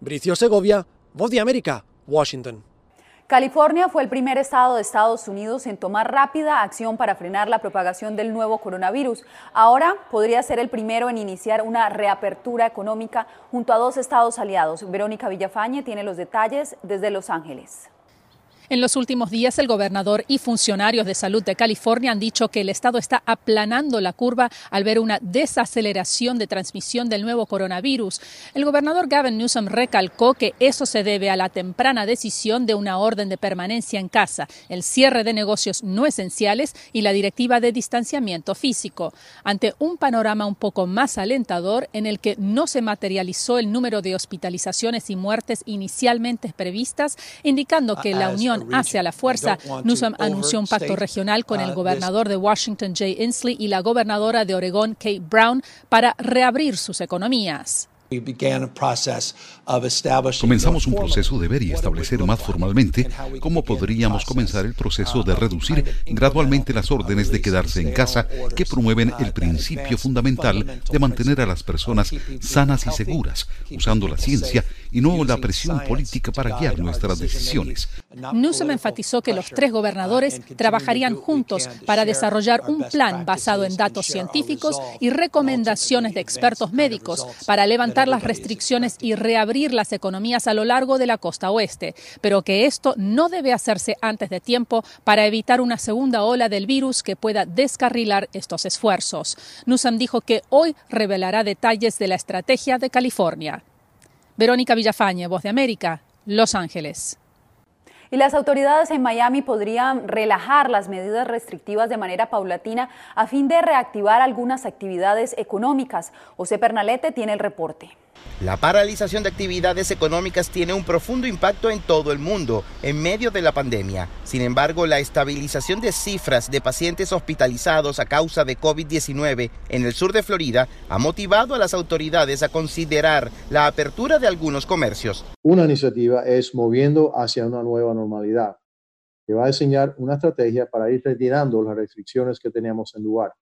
[SPEAKER 30] Bricio Segovia, Voz de América, Washington.
[SPEAKER 29] California fue el primer estado de Estados Unidos en tomar rápida acción para frenar la propagación del nuevo coronavirus. Ahora podría ser el primero en iniciar una reapertura económica junto a dos estados aliados. Verónica Villafañe tiene los detalles desde Los Ángeles.
[SPEAKER 32] En los últimos días, el gobernador y funcionarios de salud de California han dicho que el estado está aplanando la curva al ver una desaceleración de transmisión del nuevo coronavirus. El gobernador Gavin Newsom recalcó que eso se debe a la temprana decisión de una orden de permanencia en casa, el cierre de negocios no esenciales y la directiva de distanciamiento físico. Ante un panorama un poco más alentador en el que no se materializó el número de hospitalizaciones y muertes inicialmente previstas, indicando que la Unión hacia la fuerza. Newsom anunció un pacto regional con el uh, gobernador de Washington, Jay Inslee, y la gobernadora de Oregón, Kate Brown, para reabrir sus economías.
[SPEAKER 33] Comenzamos un proceso de ver y establecer más formalmente cómo podríamos comenzar el proceso de reducir gradualmente las órdenes de quedarse en casa que promueven el principio fundamental de mantener a las personas sanas y seguras, usando la ciencia y no la presión política para guiar nuestras decisiones.
[SPEAKER 32] Newsom enfatizó que los tres gobernadores trabajarían juntos para desarrollar un plan basado en datos científicos y recomendaciones de expertos médicos para levantar las restricciones y reabrir las economías a lo largo de la costa oeste, pero que esto no debe hacerse antes de tiempo para evitar una segunda ola del virus que pueda descarrilar estos esfuerzos. Newsom dijo que hoy revelará detalles de la estrategia de California. Verónica Villafañe, Voz de América, Los Ángeles.
[SPEAKER 29] Y las autoridades en Miami podrían relajar las medidas restrictivas de manera paulatina a fin de reactivar algunas actividades económicas. José Pernalete tiene el reporte.
[SPEAKER 34] La paralización de actividades económicas tiene un profundo impacto en todo el mundo en medio de la pandemia. Sin embargo, la estabilización de cifras de pacientes hospitalizados a causa de COVID-19 en el sur de Florida ha motivado a las autoridades a considerar la apertura de algunos comercios.
[SPEAKER 35] Una iniciativa es moviendo hacia una nueva normalidad, que va a diseñar una estrategia para ir retirando las restricciones que teníamos en lugar.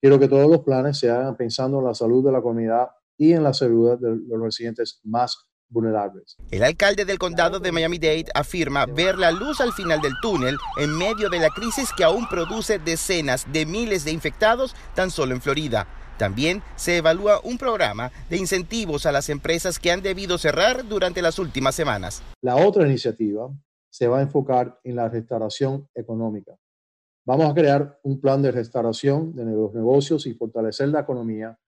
[SPEAKER 35] Quiero que todos los planes se hagan pensando en la salud de la comunidad y en la seguridad de los residentes más vulnerables.
[SPEAKER 34] El alcalde del condado de Miami-Dade afirma ver la luz al final del túnel en medio de la crisis que aún produce decenas de miles de infectados tan solo en Florida. También se evalúa un programa de incentivos a las empresas que han debido cerrar durante las últimas semanas.
[SPEAKER 35] La otra iniciativa se va a enfocar en la restauración económica. Vamos a crear un plan de restauración de los negocios y fortalecer la economía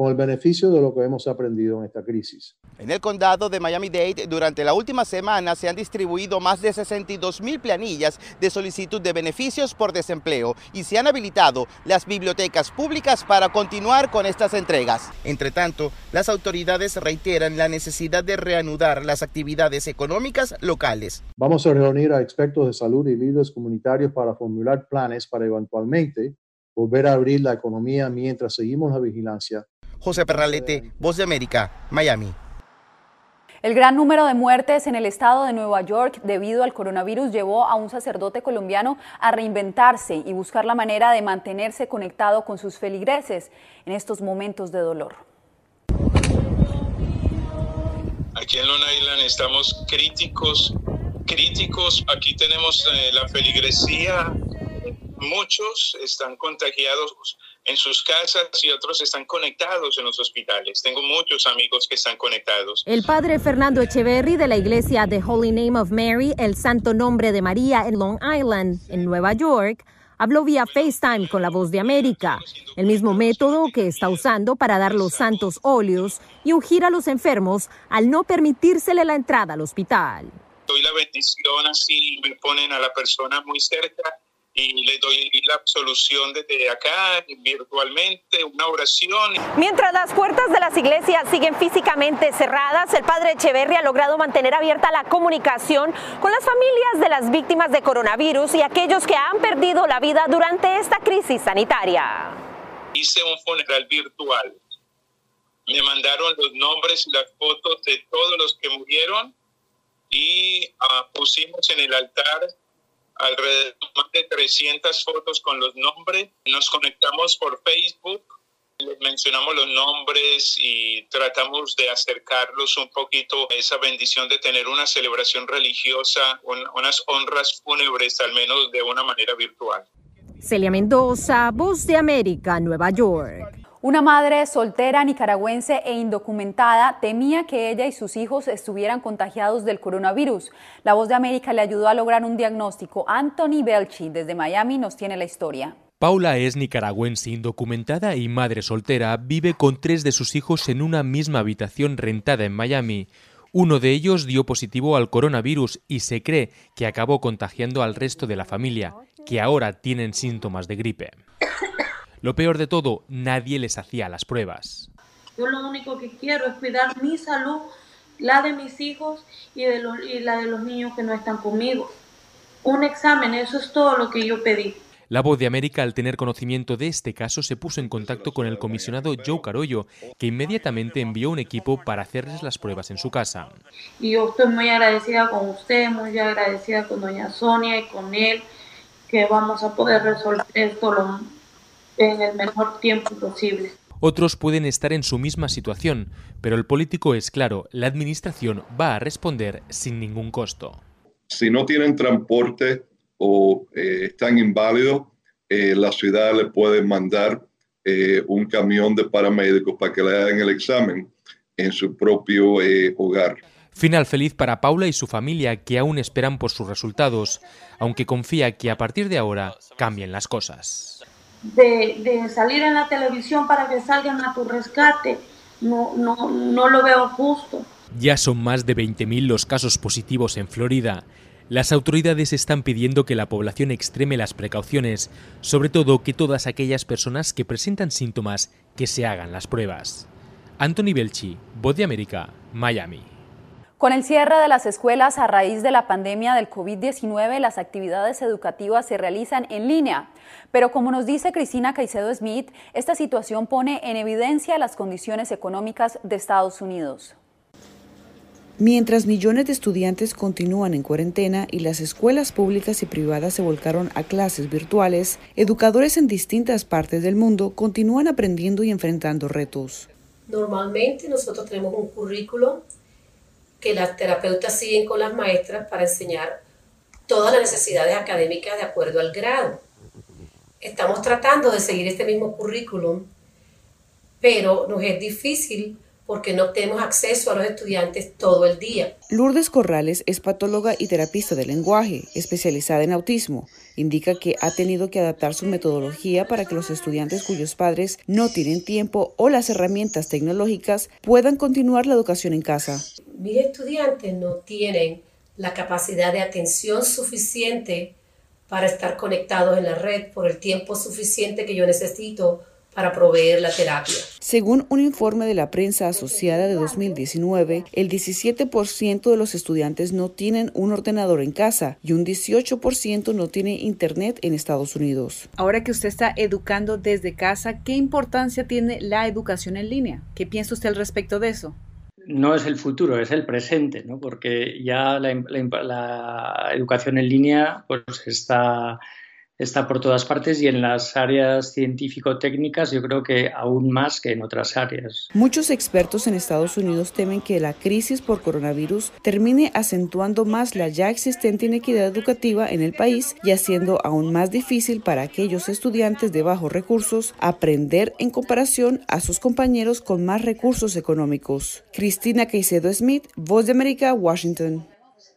[SPEAKER 35] con el beneficio de lo que hemos aprendido en esta crisis.
[SPEAKER 34] En el condado de Miami-Dade, durante la última semana se han distribuido más de 62 mil planillas de solicitud de beneficios por desempleo y se han habilitado las bibliotecas públicas para continuar con estas entregas. Entre tanto, las autoridades reiteran la necesidad de reanudar las actividades económicas locales.
[SPEAKER 35] Vamos a reunir a expertos de salud y líderes comunitarios para formular planes para eventualmente volver a abrir la economía mientras seguimos la vigilancia
[SPEAKER 34] José Perralete, Voz de América, Miami.
[SPEAKER 29] El gran número de muertes en el estado de Nueva York debido al coronavirus llevó a un sacerdote colombiano a reinventarse y buscar la manera de mantenerse conectado con sus feligreses en estos momentos de dolor.
[SPEAKER 36] Aquí en Long Island estamos críticos, críticos. Aquí tenemos eh, la feligresía. Muchos están contagiados en sus casas y otros están conectados en los hospitales. Tengo muchos amigos que están conectados.
[SPEAKER 20] El padre Fernando Echeverry de la iglesia The Holy Name of Mary, el Santo Nombre de María en Long Island, en Nueva York, habló vía FaceTime con la voz de América, el mismo método que está usando para dar los santos óleos y ungir a los enfermos al no permitírsele la entrada al hospital.
[SPEAKER 36] Doy la bendición así, me ponen a la persona muy cerca y le doy la absolución desde acá, virtualmente, una oración.
[SPEAKER 20] Mientras las puertas de las iglesias siguen físicamente cerradas, el padre Echeverry ha logrado mantener abierta la comunicación con las familias de las víctimas de coronavirus y aquellos que han perdido la vida durante esta crisis sanitaria.
[SPEAKER 36] Hice un funeral virtual. Me mandaron los nombres y las fotos de todos los que murieron y uh, pusimos en el altar alrededor de 300 fotos con los nombres. Nos conectamos por Facebook, les mencionamos los nombres y tratamos de acercarlos un poquito a esa bendición de tener una celebración religiosa, unas honras fúnebres, al menos de una manera virtual.
[SPEAKER 20] Celia Mendoza, Voz de América, Nueva York.
[SPEAKER 29] Una madre soltera nicaragüense e indocumentada temía que ella y sus hijos estuvieran contagiados del coronavirus. La voz de América le ayudó a lograr un diagnóstico. Anthony Belchi, desde Miami, nos tiene la historia.
[SPEAKER 37] Paula es nicaragüense indocumentada y madre soltera. Vive con tres de sus hijos en una misma habitación rentada en Miami. Uno de ellos dio positivo al coronavirus y se cree que acabó contagiando al resto de la familia, que ahora tienen síntomas de gripe. Lo peor de todo, nadie les hacía las pruebas.
[SPEAKER 38] Yo lo único que quiero es cuidar mi salud, la de mis hijos y, de los, y la de los niños que no están conmigo. Un examen, eso es todo lo que yo pedí.
[SPEAKER 37] La voz de América, al tener conocimiento de este caso, se puso en contacto con el comisionado Joe Carollo, que inmediatamente envió un equipo para hacerles las pruebas en su casa.
[SPEAKER 38] Y yo estoy muy agradecida con usted, muy agradecida con doña Sonia y con él, que vamos a poder resolver esto lo en el mejor tiempo posible.
[SPEAKER 37] Otros pueden estar en su misma situación, pero el político es claro, la administración va a responder sin ningún costo.
[SPEAKER 39] Si no tienen transporte o eh, están inválidos, eh, la ciudad le puede mandar eh, un camión de paramédicos para que le hagan el examen en su propio hogar.
[SPEAKER 37] Final feliz para Paula y su familia que aún esperan por sus resultados, aunque confía que a partir de ahora cambien las cosas
[SPEAKER 38] de, salir en la televisión para que salgan a tu rescate. No, no, no lo veo justo.
[SPEAKER 37] Ya son más de 20.000 los casos positivos en Florida. Las autoridades están pidiendo que la población extreme las precauciones, sobre todo que todas aquellas personas que presentan síntomas que se hagan las pruebas. Anthony Belchi, Voz de América, Miami.
[SPEAKER 29] Con el cierre de las escuelas a raíz de la pandemia del COVID-19, las actividades educativas se realizan en línea. Pero como nos dice Cristina Caicedo Smith, esta situación pone en evidencia las condiciones económicas de Estados Unidos.
[SPEAKER 40] Mientras millones de estudiantes continúan en cuarentena y las escuelas públicas y privadas se volcaron a clases virtuales, educadores en distintas partes del mundo continúan aprendiendo y enfrentando retos.
[SPEAKER 41] Normalmente nosotros tenemos un currículo que las terapeutas siguen con las maestras para enseñar todas las necesidades académicas de acuerdo al grado. Estamos tratando de seguir este mismo currículum, pero nos es difícil porque no tenemos acceso a los estudiantes todo el día.
[SPEAKER 40] Lourdes Corrales es patóloga y terapista de lenguaje, especializada en autismo. Indica que ha tenido que adaptar su metodología para que los estudiantes cuyos padres no tienen tiempo o las herramientas tecnológicas puedan continuar la educación en casa.
[SPEAKER 41] Mis estudiantes no tienen la capacidad de atención suficiente para estar conectados en la red por el tiempo suficiente que yo necesito para proveer la terapia.
[SPEAKER 40] Según un informe de la prensa asociada de 2019, el 17% de los estudiantes no tienen un ordenador en casa y un 18% no tiene internet en Estados Unidos.
[SPEAKER 37] Ahora que usted está educando desde casa, ¿qué importancia tiene la educación en línea? ¿Qué piensa usted al respecto de eso?
[SPEAKER 35] no es el futuro, es el presente, ¿no? porque ya la, la, la educación en línea pues, está está por todas partes y en las áreas científico-técnicas yo creo que aún más que en otras áreas.
[SPEAKER 40] Muchos expertos en Estados Unidos temen que la crisis por coronavirus termine acentuando más la ya existente inequidad educativa en el país y haciendo aún más difícil para aquellos estudiantes de bajos recursos aprender en comparación a sus compañeros con más recursos económicos. Cristina Caicedo Smith, Voz de América, Washington.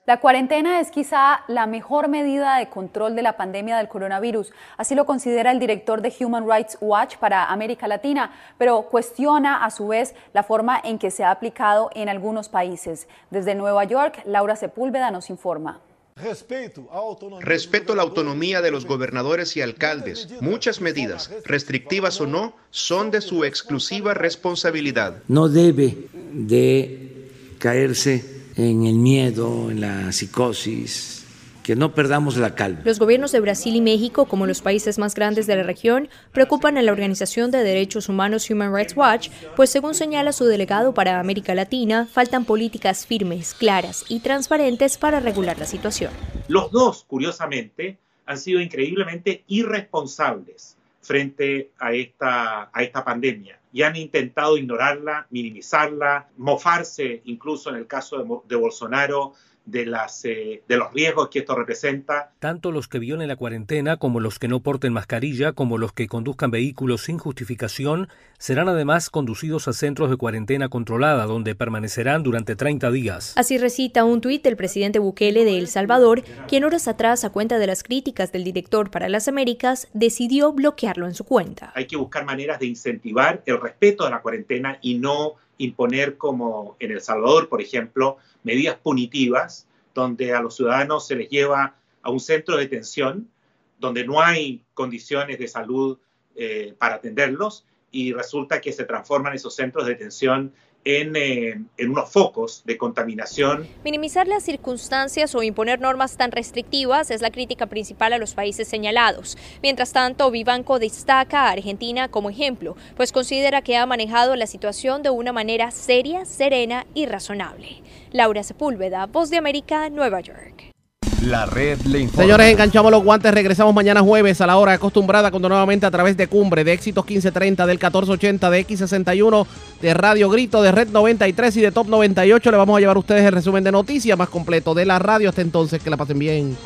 [SPEAKER 29] La cuarentena es quizá la mejor medida de control de la pandemia del coronavirus, así lo considera el director de Human Rights Watch para América Latina, pero cuestiona a su vez la forma en que se ha aplicado en algunos países. Desde Nueva York, Laura Sepúlveda nos informa.
[SPEAKER 42] Respeto a la autonomía de los gobernadores y alcaldes. Muchas medidas, restrictivas o no, son de su exclusiva responsabilidad.
[SPEAKER 43] No debe de caerse en el miedo, en la psicosis, que no perdamos la calma.
[SPEAKER 36] Los gobiernos de Brasil y México, como los países más grandes de la región, preocupan a la Organización de Derechos Humanos Human Rights Watch, pues según señala su delegado para América Latina, faltan políticas firmes, claras y transparentes para regular la situación.
[SPEAKER 44] Los dos, curiosamente, han sido increíblemente irresponsables frente a esta, a esta pandemia y han intentado ignorarla, minimizarla, mofarse incluso en el caso de, de Bolsonaro de, las, eh, de los riesgos que esto representa.
[SPEAKER 18] Tanto los que violen la cuarentena como los que no porten mascarilla, como los que conduzcan vehículos sin justificación, serán además conducidos a centros de cuarentena controlada, donde permanecerán durante 30 días.
[SPEAKER 36] Así recita un tuit del presidente Bukele de El Salvador, quien horas atrás, a cuenta de las críticas del director para las Américas, decidió bloquearlo en su cuenta.
[SPEAKER 44] Hay que buscar maneras de incentivar el respeto a la cuarentena y no imponer como en El Salvador, por ejemplo, medidas punitivas donde a los ciudadanos se les lleva a un centro de detención donde no hay condiciones de salud eh, para atenderlos y resulta que se transforman esos centros de detención en, eh, en, unos focos de contaminación.
[SPEAKER 36] Minimizar las circunstancias o imponer normas tan restrictivas es la crítica principal a los países señalados. Mientras tanto, Vivanco destaca a Argentina como ejemplo, pues considera que ha manejado la situación de una manera seria, serena y razonable. Laura Sepúlveda, Voz de América, Nueva York.
[SPEAKER 13] La red le.
[SPEAKER 2] Señores, enganchamos los guantes. Regresamos mañana jueves a la hora acostumbrada, cuando nuevamente a través de Cumbre, de Éxitos 1530, del 1480, de X61, de Radio Grito, de Red 93 y de Top 98, le vamos a llevar a ustedes el resumen de noticias más completo de la radio. Hasta entonces, que la pasen bien.